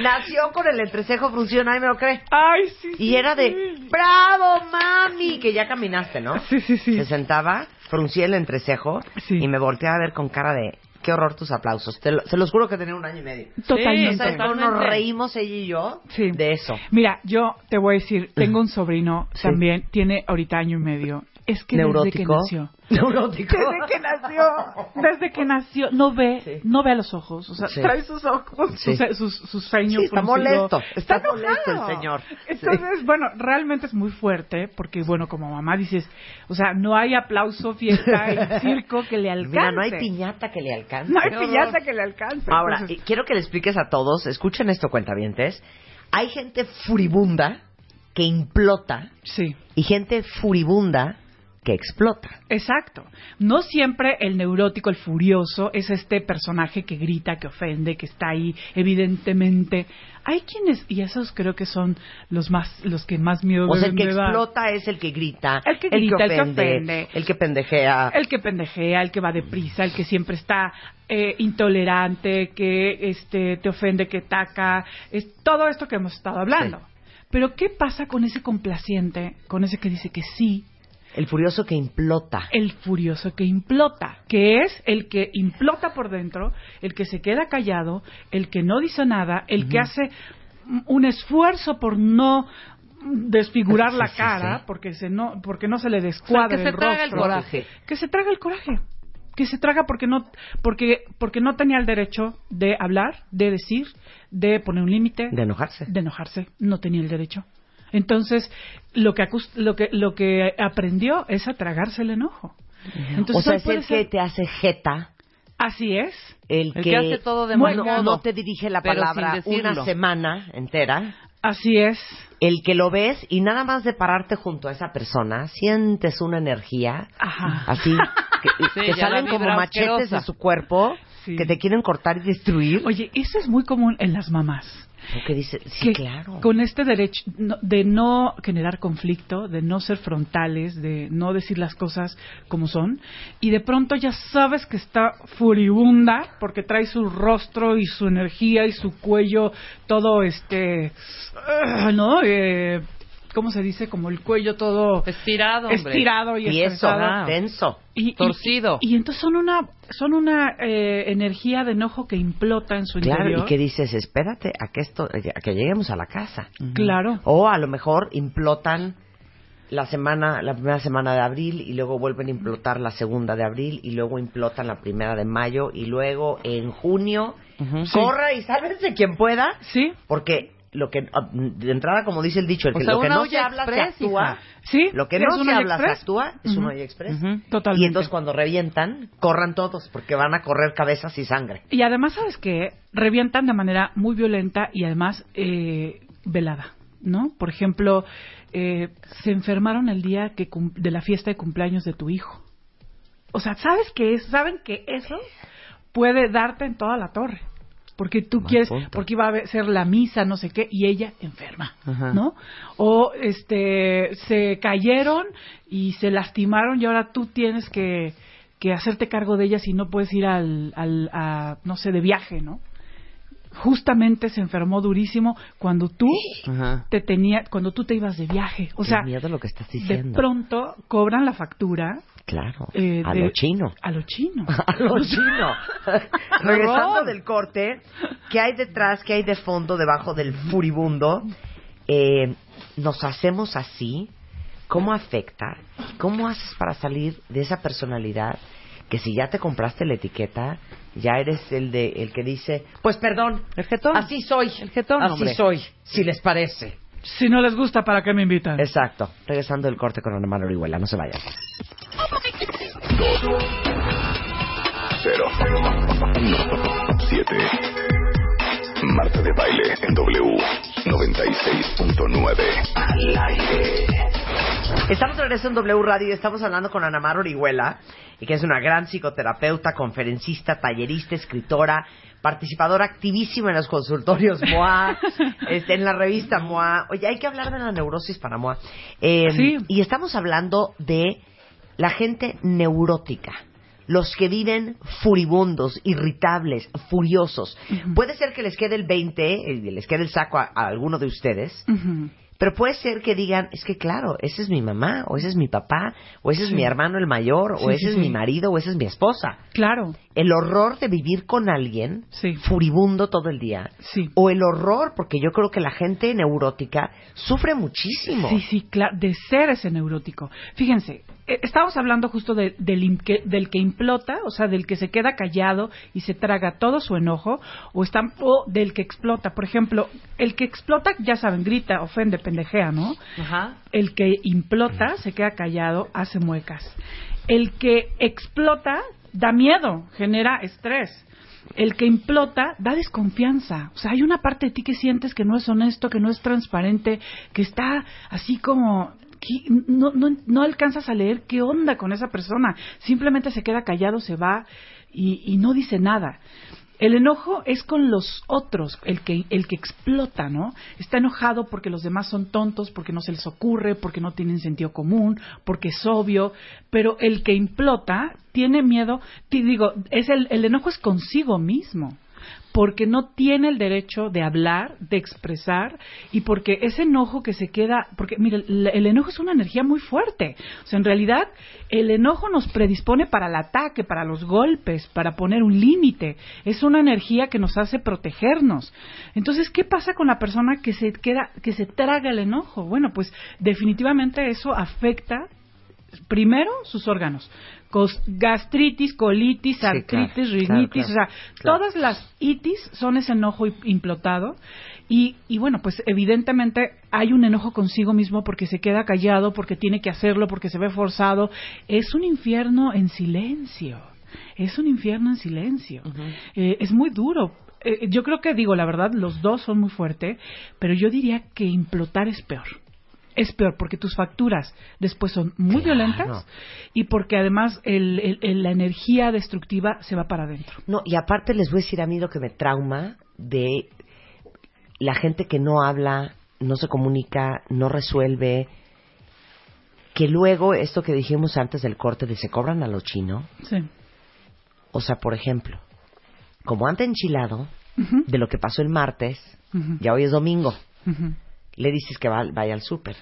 nació con el entrecejo fruncido, nadie me lo cree. Ay, sí. Y sí, era de, sí. bravo, mami, que ya caminaste, ¿no? Sí, sí, sí. Se sentaba, fruncía el entrecejo Sí. y me volteaba a ver con cara de, qué horror tus aplausos. Te lo- se los juro que tenía un año y medio. Totalmente. O sea, nos reímos ella y yo Sí. de eso. Mira, yo te voy a decir, tengo un [LAUGHS] sobrino Sí. también, tiene ahorita año y medio. Es que desde que Neurótico. nació. Neurótico. Desde que nació, desde que nació, no ve, Sí. no ve a los ojos, o sea, Sí. trae sus ojos, Sí. sus, sus, sus ceños Sí, está molesto, está enojado. molesto el señor. Entonces, bueno, realmente es muy fuerte, porque bueno, como mamá dices, o sea, no hay aplauso, fiesta y [LAUGHS] circo que le alcance. Mira, no hay piñata que le alcance. No hay horror. piñata que le alcance. Ahora, Entonces, y quiero que le expliques a todos, escuchen esto, cuentavientes. Hay gente furibunda que implota sí. y gente furibunda que explota. Exacto. No siempre el neurótico, el furioso, es este personaje que grita, que ofende, que está ahí, evidentemente. Hay quienes, y esos creo que son los más, los que más miedo O sea, el que explota es el que grita, El que grita, el que ofende, ofende. el que pendejea. El que pendejea, el que va deprisa, el que siempre está eh, intolerante, que este te ofende, que taca, es todo esto que hemos estado hablando. Pero ¿qué pasa con ese complaciente, con ese que dice que sí, El furioso que implota. el furioso que implota, que es el que implota por dentro, el que se queda callado, el que no dice nada, el que hace un esfuerzo por no desfigurar Sí, la cara, sí. porque se no porque no se le O sea, descuadra que se el traga el rostro. coraje. que se traga el coraje que se traga porque no porque porque no tenía el derecho de hablar de decir de poner un límite De enojarse. de enojarse, no tenía el derecho. Entonces, lo que, lo que, lo que aprendió es a tragarse el enojo. Entonces, o sea, es el ser- que te hace jeta, Así es. el, El que hace todo de mal no, te dirige la palabra una semana entera. Así es. El que lo ves y nada más de pararte junto a esa persona, sientes una energía Ajá. así [LAUGHS] que, Sí, salen como machetes asquerosa. de su cuerpo Sí. que te quieren cortar y destruir. Oye, eso es muy común en las mamás. Porque dice, sí, que claro. con este derecho no- de no generar conflicto, de no ser frontales, de no decir las cosas como son, y de pronto ya sabes que está furibunda porque trae su rostro y su energía y su cuello todo este, ah, ¿no? Eh, ¿Cómo se dice? Como el cuello todo Estirado, hombre. estirado y Tieso, estresado. tenso. Y- y- Torcido. Y, y entonces son una son una eh, energía de enojo que implota en su Claro, interior. y que dices, espérate a que esto, a que lleguemos a la casa. Claro. O a lo mejor implotan la semana, la primera semana de abril y luego vuelven a implotar la segunda de abril y luego implotan la primera de mayo y luego en junio Ujú. corra y sálvense quien pueda Sí. porque lo que ah, de entrada como dice el dicho el O que sea, lo que no se habla se express, actúa hija. Sí. lo que no un se habla se Express. actúa es un Ujú. olla express. Totalmente. y entonces cuando revientan corran todos porque van a correr cabezas y sangre Y además, ¿sabes qué? Revientan de manera muy violenta y además eh, velada, ¿no? Por ejemplo, eh, se enfermaron el día que de la fiesta de cumpleaños de tu hijo. O sea, ¿sabes qué es? ¿Saben que eso puede darte en toda la torre? Porque tú quieres, punto. porque iba a ser la misa, no sé qué, y ella enferma, Ajá. ¿no? O este, se cayeron y se lastimaron y ahora tú tienes que, que hacerte cargo de ellas y no puedes ir al, al a, no sé, de viaje, ¿no? Justamente se enfermó durísimo cuando tú Ajá. te tenía, cuando tú te ibas de viaje. O sea, miedo lo que estás de pronto cobran la factura claro eh, a de- lo chino a lo chino. [LAUGHS] a lo chino. [LAUGHS] Regresando del corte, ¿qué hay detrás, qué hay de fondo, debajo del furibundo? Eh, ¿Nos hacemos así? ¿Cómo afecta? ¿Cómo haces para salir de esa personalidad que si ya te compraste la etiqueta, ya eres el de el que dice, pues perdón, El jetón. así soy, El jetón, así hombre. soy, si les parece. Si no les gusta, ¿para qué me invitan? Exacto. Regresando del corte con Ana María Orihuela, no se vayan. Cero. Siete. Marta de baile en W 96.9. Al aire. Estamos de regreso en W Radio y estamos hablando con Ana Mar Orihuela, y que es una gran psicoterapeuta, conferencista, tallerista, escritora, participadora activísima en los consultorios MOA, [LAUGHS] este, en la revista MOA. Oye, hay que hablar de la neurosis para MOA. Eh, Sí. Y estamos hablando de la gente neurótica. Los que viven furibundos, irritables, furiosos. Puede ser que les quede el 20, eh, les quede el saco a, a alguno de ustedes, pero puede ser que digan, es que claro, ese es mi mamá, o ese es mi papá, o ese es mi hermano el mayor, o ese sí, es mi marido, o esa es mi esposa. Claro, El horror de vivir con alguien furibundo todo el día. sí. O el horror, porque yo creo que la gente neurótica sufre muchísimo. Sí, sí, claro, de ser ese neurótico. Fíjense, estábamos hablando justo de- del, que- del que implota, o sea, del que se queda callado y se traga todo su enojo, o, está, o del que explota. Por ejemplo, el que explota, ya saben, grita, ofende, pendejea, ¿no? Ajá. El que implota se queda callado, hace muecas. El que explota da miedo, genera estrés. El que implota da desconfianza. O sea, hay una parte de ti que sientes que no es honesto, que no es transparente, que está así como... no, no, no alcanzas a leer qué onda con esa persona. Simplemente se queda callado, se va y, y no dice nada. El enojo es con los otros, el que, el que explota, ¿no? Está enojado porque los demás son tontos, porque no se les ocurre, porque no tienen sentido común, porque es obvio, pero el que implota tiene miedo, digo, es el, el enojo es consigo mismo, porque no tiene el derecho de hablar, de expresar, y porque ese enojo que se queda, porque mire, el, enojo es una energía muy fuerte, o sea, en realidad el enojo nos predispone para el ataque, para los golpes, para poner un límite, es una energía que nos hace protegernos. Entonces, ¿qué pasa con la persona que se queda, que se traga el enojo? Bueno, pues definitivamente eso afecta primero sus órganos, gastritis, colitis, artritis, claro, rinitis, claro, o sea, todas las itis son ese enojo implotado y, y bueno, pues evidentemente hay un enojo consigo mismo porque se queda callado, porque tiene que hacerlo, porque se ve forzado. Es un infierno en silencio, es un infierno en silencio. Eh, es muy duro. Eh, yo creo que digo, la verdad, los dos son muy fuertes, pero yo diría que implotar es peor es peor porque tus facturas después son muy Claro. violentas y porque además el- el- el- la energía destructiva se va para adentro. No, y aparte les voy a decir a mí lo que me trauma de la gente que no habla, no se comunica, no resuelve, que luego esto que dijimos antes del corte de se cobran a lo chino, Sí. o sea, por ejemplo, como anda enchilado de lo que pasó el martes, ya hoy es domingo, le dices que va- vaya al súper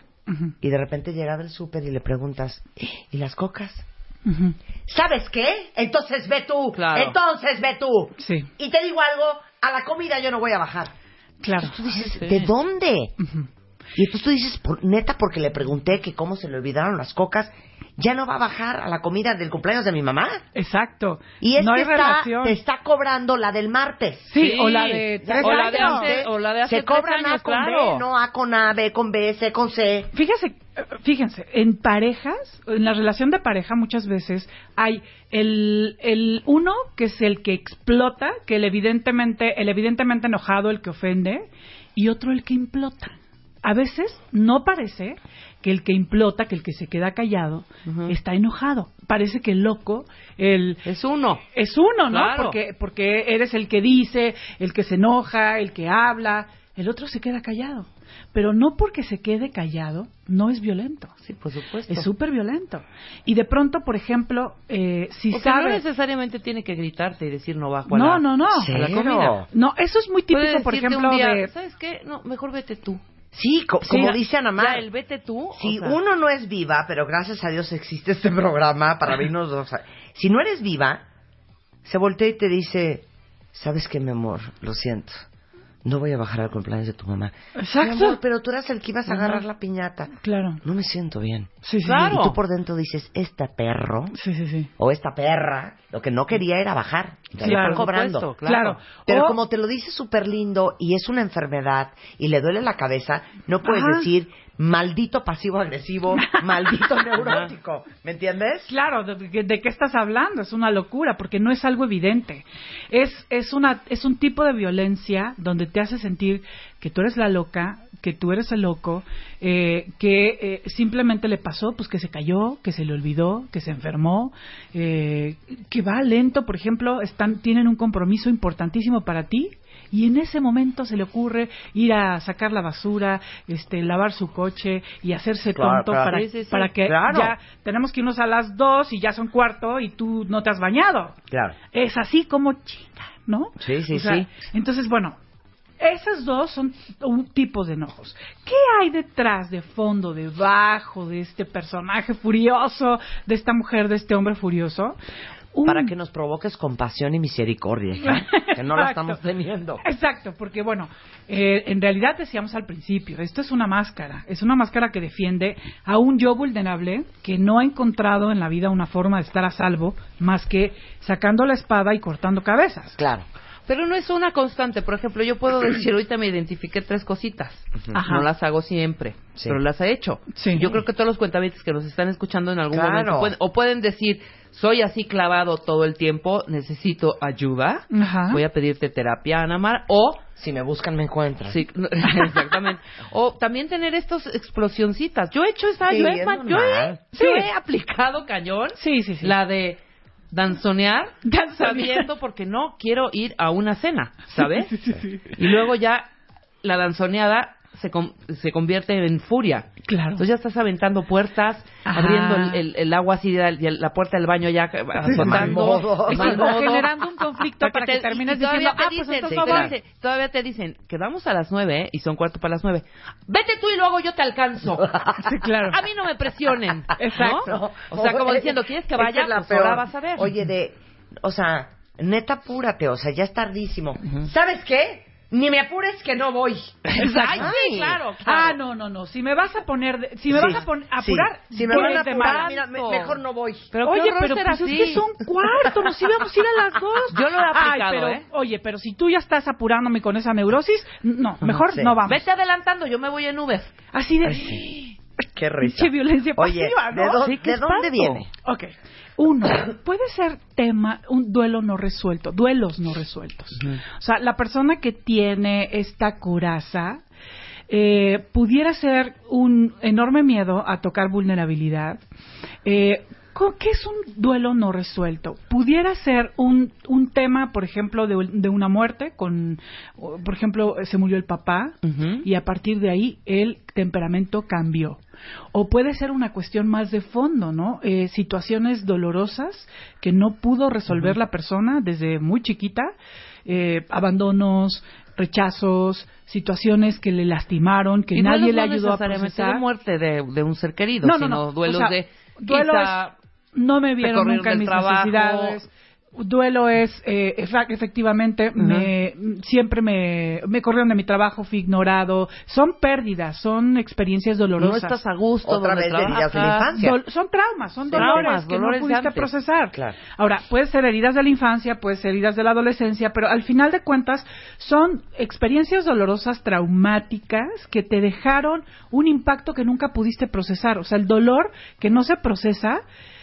y de repente llega del súper y le preguntas, "¿Eh, ¿y las cocas? ¿Sabes qué? Entonces ve tú. Claro. Entonces ve tú. Sí, Y te digo algo, a la comida yo no voy a bajar. claro. Tú dices, Sí. ¿de dónde? Y entonces tú dices, por- neta, porque le pregunté que cómo se le olvidaron las cocas, ya no va a bajar a la comida del cumpleaños de mi mamá. Exacto. Y es no que hay está, relación. te está cobrando la del martes. Sí, o la de tres o la de hace- o la de hace Se cobran A años, con claro. B, no A con A, B con B, C con C. Fíjese, fíjense, en parejas, en la relación de pareja muchas veces hay el, el uno que es el que explota, que el evidentemente, el evidentemente enojado, el que ofende, y otro el que implota. A veces no parece que el que implota, que el que se queda callado, está enojado. Parece que el loco, el, Es uno. es uno, ¿no? Claro. Porque, porque eres el que dice, el que se enoja, el que habla, el otro se queda callado. Pero no porque se quede callado, no es violento. Sí, por supuesto. Es súper violento. Y de pronto, por ejemplo, eh, si no sabe... necesariamente tiene que gritarte y decir no bajo a No, la, no, no. a la Cero. comida. No, eso es muy típico, por ejemplo, un día, de... ¿sabes qué? No, mejor vete tú. Sí, co- Sí, como dice Ana Mar. Ya, el vete tú. Si o sea, uno no es viva, pero gracias a Dios existe este programa para [LAUGHS] vernos dos. Si no eres viva, se voltea y te dice, ¿sabes qué, mi amor? Lo siento. No voy a bajar al cumpleaños de tu mamá. Exacto. Mi amor, pero tú eras el que ibas a Ajá. agarrar la piñata. Claro. No me siento bien. Sí, sí, Claro. Y tú por dentro dices, este perro sí. Sí, sí, o esta perra, lo que no quería era bajar. Te Claro, cobrando. supuesto, Claro. Pero O- como te lo dice súper lindo y es una enfermedad y le duele la cabeza, no puedes Ajá. decir maldito pasivo-agresivo, [LAUGHS] maldito neurótico. ¿Me entiendes? Claro, de qué estás hablando? Es una locura, porque no es algo evidente. Es, es, una, es un tipo de violencia donde te hace sentir que tú eres la loca, que tú eres el loco, eh, que eh, simplemente le pasó, pues que se cayó, que se le olvidó, que se enfermó, eh, que va lento, por ejemplo, están, tienen un compromiso importantísimo para ti. Y en ese momento se le ocurre ir a sacar la basura, este, lavar su coche y hacerse Claro, tonto claro. para, Sí, sí, sí. para que Claro. ya tenemos que irnos a las dos y ya son cuarto y tú no te has bañado. Claro. Es así como chinga, ¿no? Sí, sí, O sea, sí. Entonces, bueno, esas dos son un tipo de enojos. ¿Qué hay detrás, de fondo, debajo de este personaje furioso, de esta mujer, de este hombre furioso? Un- Para que nos provoques compasión y misericordia, [LAUGHS] hija, que no la estamos teniendo. Exacto, porque bueno, eh, en realidad decíamos al principio, esto es una máscara, es una máscara que defiende a un yo vulnerable que no ha encontrado en la vida una forma de estar a salvo más que sacando la espada y cortando cabezas. Claro. Pero no es una constante. Por ejemplo, yo puedo decir, ahorita me identifiqué tres cositas. Ajá. No las hago siempre, Sí. pero las he hecho. Sí. Yo creo que todos los cuentavientes que nos están escuchando en algún Claro. momento pueden, o pueden decir, soy así clavado todo el tiempo, necesito ayuda, Ajá. voy a pedirte terapia, Ana Mar, o Si me buscan, me encuentran. Sí, [LAUGHS] exactamente. O también tener estas explosioncitas. Yo he hecho esa, Sí, yo, he, es yo he- yo he aplicado cañón. Sí, sí, sí. La de danzonear, sabiendo porque no quiero ir a una cena, [LAUGHS] ¿sabes? Y luego ya la danzoneada se, con- se convierte en furia. Claro. Entonces ya estás aventando puertas, Ajá. abriendo el, el- el agua así, la, la puerta del baño ya azotando. mal modo. mal generando un conflicto para que te- termines diciendo, te "Ah, pues dicen, entonces sí, no voy". todavía te- dicen que vamos a las nueve ¿eh? y son cuarto para las nueve. Vete tú y luego yo te alcanzo. [LAUGHS] Sí, claro. A mí no me presionen. ¿no? O sea, como diciendo, ¿quieres que vaya? Pues ahora vas a ver. Oye, de, o sea, neta, apúrate, o sea, ya es tardísimo. ¿Sabes qué? Ni me apures que no voy. Exacto. Ay, sí, claro, claro. Ah, no, no, no. Si me vas a poner, de- si me Sí, vas a pon- sí. apurar, Si me van a apurar, mira, me- mejor no voy. Pero qué oye, horror pero ser pues así. es que son cuarto, nos íbamos a ir a las dos. Yo lo he aplicado, Ay, pero, ¿eh? Oye, pero si tú ya estás apurándome con esa neurosis, no, mejor Sí. no vamos. Vete adelantando, yo me voy en Uber. Así de... Qué risa. Pinche violencia Oye, pasiva, ¿no? ¿de, dó- Sí, qué ¿de dónde espanto. viene? Ok. Uno, [COUGHS] puede ser tema, un duelo no resuelto, duelos no resueltos. O sea, la persona que tiene esta coraza eh, pudiera ser un enorme miedo a tocar vulnerabilidad. Eh, ¿Con ¿Qué es un duelo no resuelto? Pudiera ser un, un tema, por ejemplo, de, de una muerte, con, por ejemplo, se murió el papá y a partir de ahí el temperamento cambió. O puede ser una cuestión más de fondo, ¿no? Eh, situaciones dolorosas que no pudo resolver la persona desde muy chiquita, eh, abandonos, rechazos, situaciones que le lastimaron, que y nadie duelos le no ayudó a necesariamente procesar. de muerte de, de un ser querido, No, no, sino no. duelos O sea, de duelo quizá es- no me vieron nunca en mis trabajo. necesidades. Duelo es, eh, efectivamente, me, siempre me, me corrieron de mi trabajo, fui ignorado. Son pérdidas, son experiencias no dolorosas. estás a gusto Otra donde vez de heridas de la infancia. Dol- son traumas, son Sí. dolores Traumas, que dolores no pudiste procesar. Claro. Ahora, puede ser heridas de la infancia, puede ser heridas de la adolescencia, pero al final de cuentas son experiencias dolorosas, traumáticas, que te dejaron un impacto que nunca pudiste procesar. O sea, el dolor que no se procesa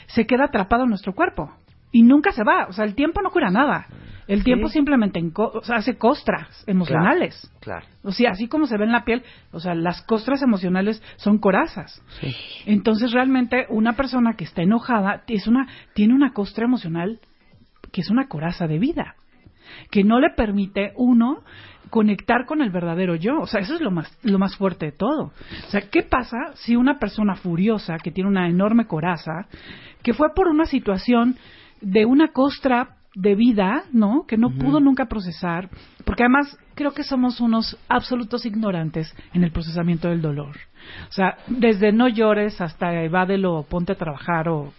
se queda atrapado en nuestro cuerpo. Y nunca se va. O sea, el tiempo no cura nada. El tiempo simplemente enco- o sea, hace costras emocionales. Claro. O sea, así como se ve en la piel, o sea, las costras emocionales son corazas. Entonces, realmente, una persona que está enojada es una, tiene una costra emocional que es una coraza de vida, que no le permite, uno, conectar con el verdadero yo. O sea, eso es lo más, lo más fuerte de todo. O sea, ¿qué pasa si una persona furiosa, que tiene una enorme coraza, que fue por una situación de una costra de vida, ¿no? Que no pudo nunca procesar, porque además creo que somos unos absolutos ignorantes en el procesamiento del dolor. O sea, desde no llores hasta evádelo, ponte a trabajar o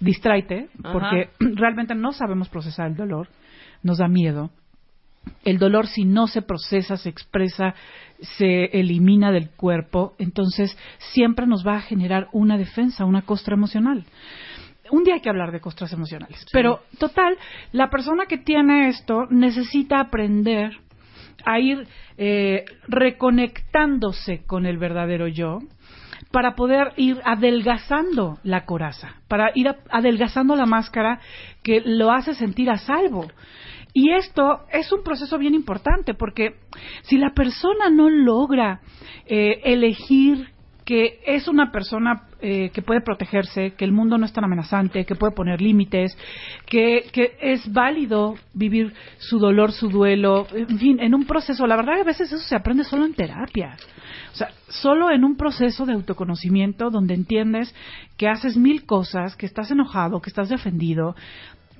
distráete, porque [CLEARS THROAT] realmente no sabemos procesar el dolor, nos da miedo. El dolor si no se procesa, se expresa, se elimina del cuerpo, entonces siempre nos va a generar una defensa, una costra emocional. Un día hay que hablar de costras emocionales, pero total, la persona que tiene esto necesita aprender a ir eh, reconectándose con el verdadero yo para poder ir adelgazando la coraza, para ir adelgazando la máscara que lo hace sentir a salvo. Y esto es un proceso bien importante porque si la persona no logra eh, elegir que es una persona eh, que puede protegerse, que el mundo no es tan amenazante, que puede poner límites, que, que es válido vivir su dolor, su duelo, en fin, en un proceso. La verdad que a veces eso se aprende solo en terapia. O sea, solo en un proceso de autoconocimiento donde entiendes que haces mil cosas, que estás enojado, que estás defendido,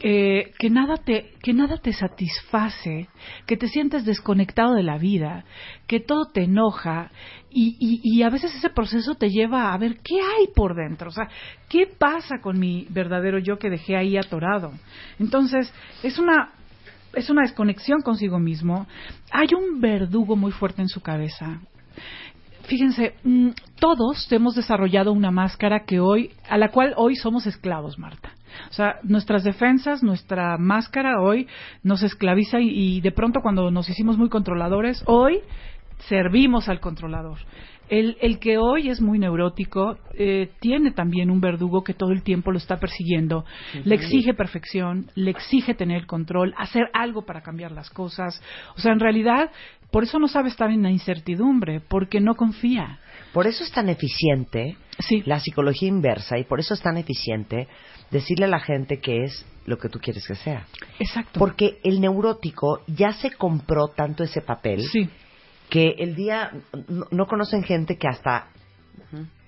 eh, que nada te que nada te satisface, que te sientes desconectado de la vida, que todo te enoja y, y, y a veces ese proceso te lleva a ver qué hay por dentro, o sea, qué pasa con mi verdadero yo que dejé ahí atorado. Entonces es una es una desconexión consigo mismo. Hay un verdugo muy fuerte en su cabeza. Fíjense, mm, todos hemos desarrollado una máscara que hoy, a la cual hoy somos esclavos, Marta. O sea, nuestras defensas, nuestra máscara hoy nos esclaviza y, y de pronto cuando nos hicimos muy controladores, hoy servimos al controlador. El, el que hoy es muy neurótico eh, tiene también un verdugo que todo el tiempo lo está persiguiendo, le exige perfección, le exige tener control, hacer algo para cambiar las cosas. O sea, en realidad, por eso no sabe estar en la incertidumbre, porque no confía. Por eso es tan eficiente Sí. la psicología inversa y por eso es tan eficiente decirle a la gente que es lo que tú quieres que sea. Exacto. Porque el neurótico ya se compró tanto ese papel Sí. que el día no, no conocen gente que hasta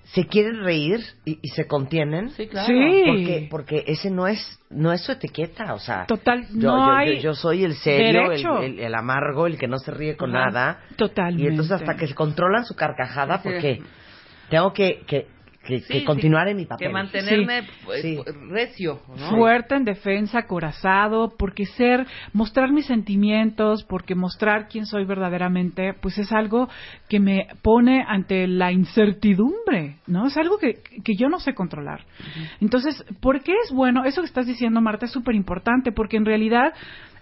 se quieren reír y, y se contienen Sí, claro. Sí. porque porque ese no es no es su etiqueta o sea Total, yo, no yo- hay yo- yo soy el serio el, el- el amargo el que no se ríe con nada Totalmente. y entonces hasta que se controlan su carcajada Sí. porque tengo que que, que- Sí, que sí, continuar en mi papel Que mantenerme pues, Sí. recio, ¿no? fuerte en defensa, corazado, porque ser, mostrar mis sentimientos, porque mostrar quién soy verdaderamente, pues es algo que me pone ante la incertidumbre, ¿no? Es algo que, que yo no sé controlar. Entonces, ¿por qué es bueno? Eso que estás diciendo, Marta, es súper importante, porque en realidad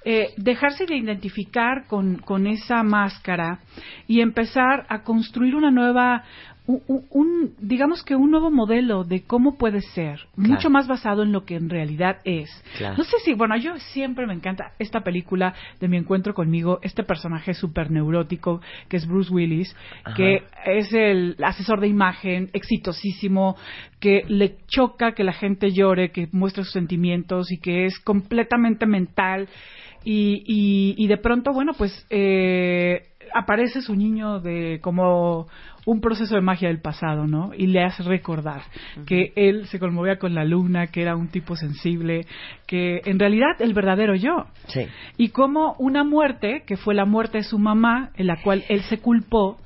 eh, dejarse de identificar con, con esa máscara y empezar a construir una nueva un, un- digamos que un nuevo modelo de cómo puede ser, mucho más basado en lo que en realidad es. Claro. No sé si, bueno, yo siempre me encanta esta película de mi encuentro conmigo, este personaje súper neurótico que es Bruce Willis, Ajá. que es el asesor de imagen exitosísimo, que le choca que la gente llore, que muestre sus sentimientos y que es completamente mental. Y, y, y de pronto, bueno, pues eh, aparece su niño de como un proceso de magia del pasado, ¿no? Y le hace recordar que él se conmovía con la luna, que era un tipo sensible, que en realidad el verdadero yo. Sí. Y como una muerte, que fue la muerte de su mamá, en la cual él se culpó,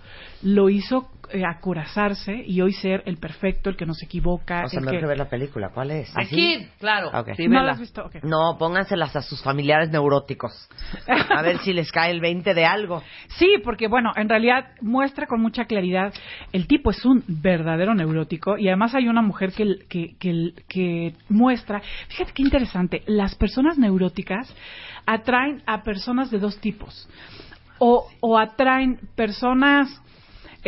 lo hizo eh, acorazarse y hoy ser el perfecto, el que no se equivoca. O sea, el me que... ver la película. ¿Cuál es? ¿Así? Aquí, claro. Sí, ¿No la has visto? No, pónganselas a sus familiares neuróticos. A ver si les cae el 20 de algo. [LAUGHS] Sí, porque bueno, en realidad muestra con mucha claridad, el tipo es un verdadero neurótico y además hay una mujer que, que, que, que muestra, fíjate qué interesante, las personas neuróticas atraen a personas de dos tipos, o, o atraen personas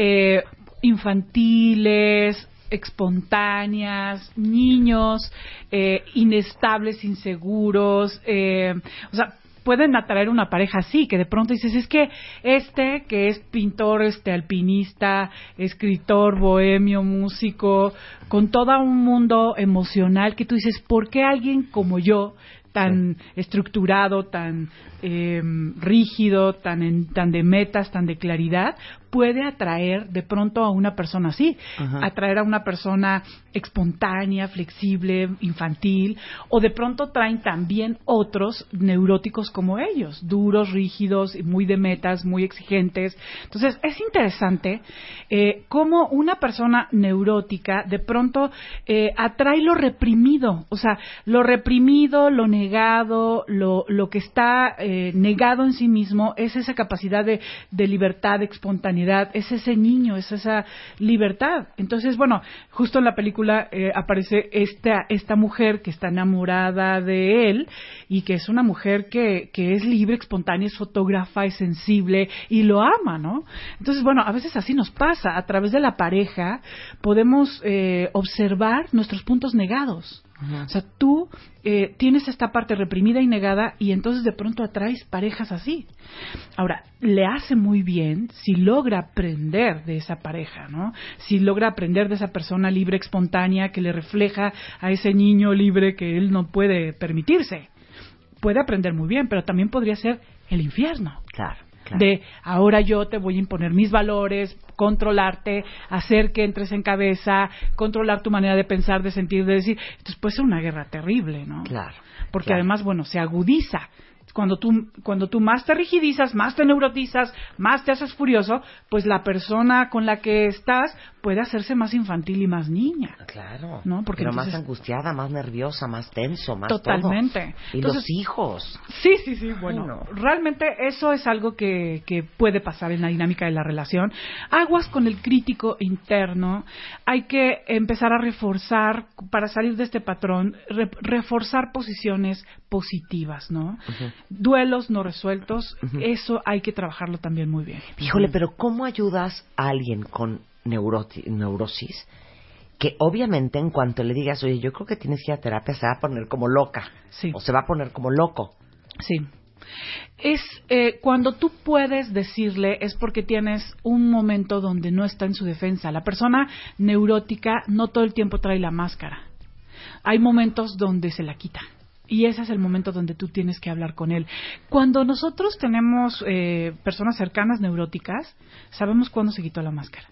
eh, infantiles, espontáneas, niños eh, inestables, inseguros, eh, o sea, pueden atraer una pareja así, que de pronto dices, es que este, que es pintor, este alpinista, escritor, bohemio, músico, con todo un mundo emocional, que tú dices, ¿por qué alguien como yo, tan estructurado, tan eh, rígido, tan, en- tan de metas, tan de claridad, puede atraer de pronto a una persona así, atraer a una persona espontánea, flexible, infantil, o de pronto traen también otros neuróticos como ellos, duros, rígidos, muy de metas, muy exigentes. Entonces, es interesante eh, cómo una persona neurótica de pronto eh, atrae lo reprimido, o sea, lo reprimido, lo negado, lo, lo que está eh, negado en sí mismo, es esa capacidad de, de libertad, de espontaneidad, es ese niño, es esa libertad. Entonces, bueno, justo en la película eh, aparece esta, esta mujer que está enamorada de él y que es una mujer que, que es libre, espontánea, es fotógrafa, es sensible y lo ama, ¿no? Entonces, bueno, a veces así nos pasa. A través de la pareja podemos eh, observar nuestros puntos negados. O sea, tú eh, tienes esta parte reprimida y negada y entonces de pronto atraes parejas así. Ahora, le hace muy bien si logra aprender de esa pareja, ¿no? Si logra aprender de esa persona libre, espontánea, que le refleja a ese niño libre que él no puede permitirse. Puede aprender muy bien, pero también podría ser el infierno Claro, claro. de ahora yo te voy a imponer mis valores, controlarte, hacer que entres en cabeza, controlar tu manera de pensar, de sentir, de decir. Entonces puede ser una guerra terrible, ¿no? Claro. Porque claro. además, bueno, se agudiza. Cuando tú, cuando tú más te rigidizas, más te neurotizas, más te haces furioso, pues la persona con la que estás puede hacerse más infantil y más niña. Claro. ¿No? Porque Pero más angustiada, más nerviosa, más tenso, más Totalmente. todo. Y Entonces- los hijos. Sí, sí, sí. Bueno, no. realmente eso es algo que, que puede pasar en la dinámica de la relación. Aguas con el crítico interno. Hay que empezar a reforzar, para salir de este patrón, re- reforzar posiciones positivas, ¿no? Duelos no resueltos, eso hay que trabajarlo también muy bien. Híjole, pero ¿cómo ayudas a alguien con neurosis? Que obviamente en cuanto le digas, oye, yo creo que tienes que ir a terapia, se va a poner como loca. Sí. O se va a poner como loco. Sí. Es eh, cuando tú puedes decirle es porque tienes un momento donde no está en su defensa. La persona neurótica no todo el tiempo trae la máscara. Hay momentos donde se la quita. Y ese es el momento donde tú tienes que hablar con él. Cuando nosotros tenemos eh, personas cercanas neuróticas, sabemos cuándo se quitó la máscara.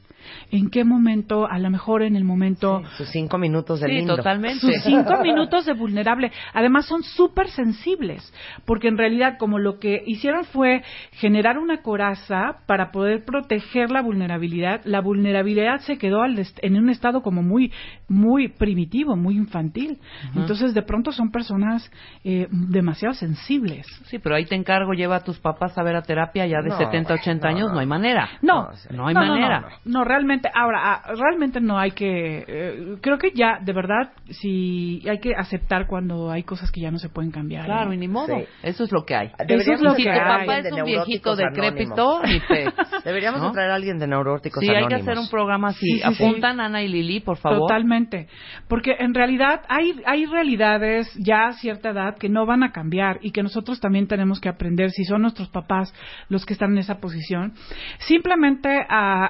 En qué momento, a lo mejor en el momento Sus cinco minutos de Sí, lindo. totalmente. sus cinco minutos de vulnerable. Además son súper sensibles, porque en realidad como lo que hicieron fue generar una coraza para poder proteger la vulnerabilidad, la vulnerabilidad se quedó en un estado como muy, muy primitivo, muy infantil. Entonces de pronto son personas eh, demasiado sensibles. Sí, pero ahí te encargo, lleva a tus papás a ver a terapia ya de No, 70, 80 no, años, no. no hay manera. No, no hay no, no, manera. No, no, realmente, ahora, ah, realmente no hay que, eh, creo que ya, de verdad, sí hay que aceptar cuando hay cosas que ya no se pueden cambiar. Claro, ¿eh? y ni modo. Sí. Eso es lo que hay. Deberíamos lo si que tu hay. papá es un viejito decrépito. [LAUGHS] Deberíamos ¿No? traer a alguien de neuróticos Sí, hay que anónimos. hacer un programa así. Sí, sí, sí. Apuntan Ana y Lili, por favor. Totalmente. Porque en realidad hay, hay realidades ya a cierta edad que no van a cambiar y que nosotros también tenemos que aprender, si son nuestros papás los que están en esa posición, simplemente a,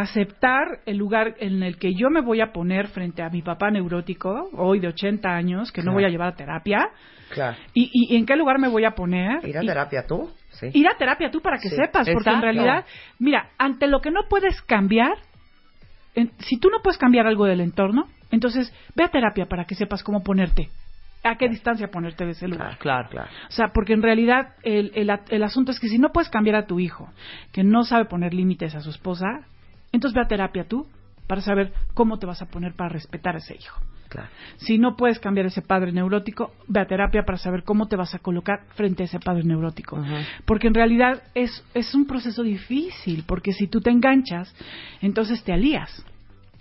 a aceptar el lugar en el que yo me voy a poner frente a mi papá neurótico, hoy de 80 años, que no Claro. voy a llevar a terapia, Claro. y, y en qué lugar me voy a poner. ¿Ir a y- terapia tú? Sí. ir a terapia tú para que Sí, sepas, porque en realidad, mira, ante lo que no puedes cambiar, en- si tú no puedes cambiar algo del entorno, entonces ve a terapia para que sepas cómo ponerte, a qué distancia ponerte de ese lugar. Claro. Claro. O sea, porque en realidad el, el, el asunto es que si no puedes cambiar a tu hijo, que no sabe poner límites a su esposa, entonces ve a terapia tú para saber cómo te vas a poner para respetar a ese hijo. Claro. Si no puedes cambiar ese padre neurótico, ve a terapia para saber cómo te vas a colocar frente a ese padre neurótico. Porque en realidad es, es un proceso difícil, porque si tú te enganchas, entonces te alías.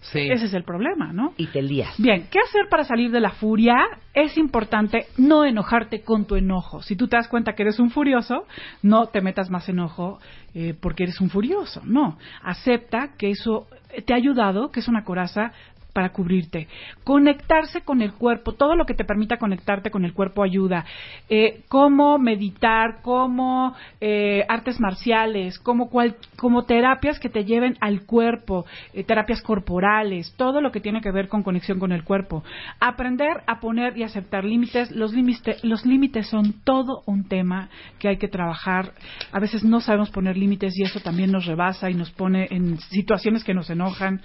Sí. Ese es el problema, ¿no? Y te lías. Bien, ¿qué hacer para salir de la furia? Es importante no enojarte con tu enojo. Si tú te das cuenta que eres un furioso, no te metas más enojo eh, porque eres un furioso. No, acepta que eso te ha ayudado, que es una coraza para cubrirte. Conectarse con el cuerpo, todo lo que te permita conectarte con el cuerpo ayuda. Eh, cómo meditar, cómo eh, artes marciales, como, cual, como terapias que te lleven al cuerpo, eh, terapias corporales, todo lo que tiene que ver con conexión con el cuerpo. Aprender a poner y aceptar límites. Los límites, los límites son todo un tema que hay que trabajar. A veces no sabemos poner límites y eso también nos rebasa y nos pone en situaciones que nos enojan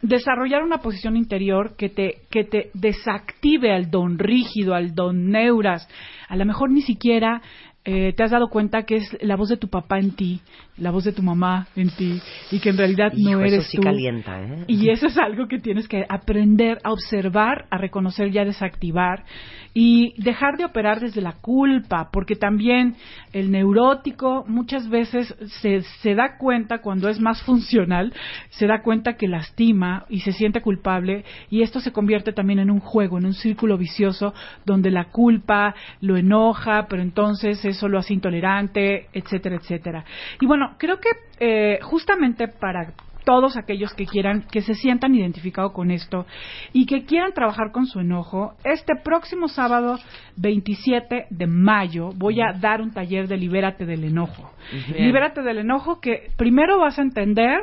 desarrollar una posición interior que te, que te desactive al don rígido, al don neuras. A lo mejor ni siquiera eh, te has dado cuenta que es la voz de tu papá en ti, la voz de tu mamá en ti, y que en realidad Hijo, no eso eres sí tú. calienta, ¿eh? Y eso es algo que tienes que aprender a observar, a reconocer y a desactivar y dejar de operar desde la culpa, porque también el neurótico muchas veces se, se da cuenta cuando es más funcional, se da cuenta que lastima y se siente culpable y esto se convierte también en un juego, en un círculo vicioso donde la culpa lo enoja, pero entonces eso lo hace intolerante, etcétera, etcétera. Y bueno, creo que eh, justamente para todos aquellos que quieran, que se sientan identificados con esto y que quieran trabajar con su enojo, este próximo sábado 27 de mayo voy a dar un taller de Libérate del enojo. Bien. Libérate del enojo que primero vas a entender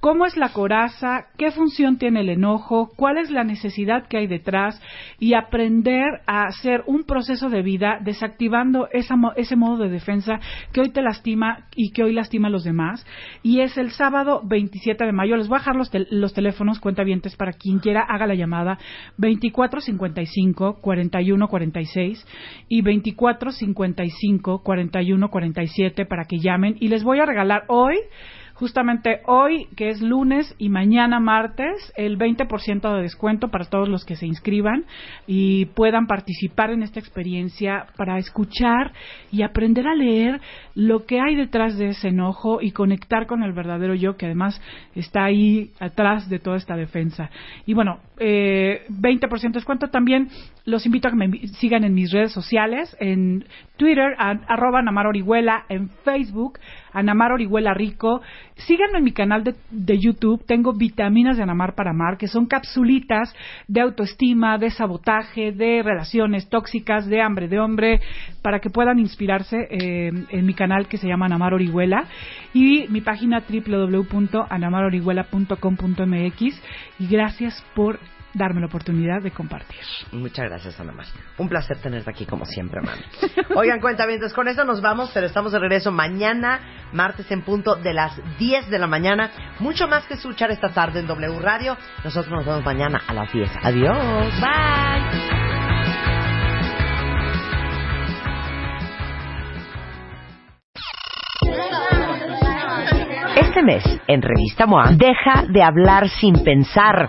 cómo es la coraza, qué función tiene el enojo, cuál es la necesidad que hay detrás y aprender a hacer un proceso de vida desactivando esa ese modo de defensa que hoy te lastima y que hoy lastima a los demás. Y es el sábado 27 de mayo. Les voy a dejar los, tel- los teléfonos cuentavientes para quien quiera haga la llamada. 2455 4146 y 2455 4147 para que llamen. Y les voy a regalar hoy justamente hoy, que es lunes, y mañana martes, el 20% de descuento para todos los que se inscriban y puedan participar en esta experiencia para escuchar y aprender a leer lo que hay detrás de ese enojo y conectar con el verdadero yo, que además está ahí atrás de toda esta defensa. Y bueno, eh, 20% de descuento también. Los invito a que me sigan en mis redes sociales, en Twitter, a, arroba Namar Orihuela, en Facebook, Anamar Orihuela Rico. Síganme en mi canal de, de YouTube, tengo vitaminas de Anamar para Amar, que son capsulitas de autoestima, de sabotaje, de relaciones tóxicas, de hambre de hombre, para que puedan inspirarse eh, en mi canal que se llama Anamar Orihuela y mi página www.anamarorihuela.com.mx y gracias por darme la oportunidad de compartir. Muchas gracias, Ana Mar. Un placer tenerte aquí como siempre, mami. [LAUGHS] Oigan, cuenta bien, con eso nos vamos, pero estamos de regreso mañana, martes en punto de las 10 de la mañana. Mucho más que escuchar esta tarde en W Radio. Nosotros nos vemos mañana a las 10. Adiós. Bye. Este mes, en Revista MOA, deja de hablar sin pensar.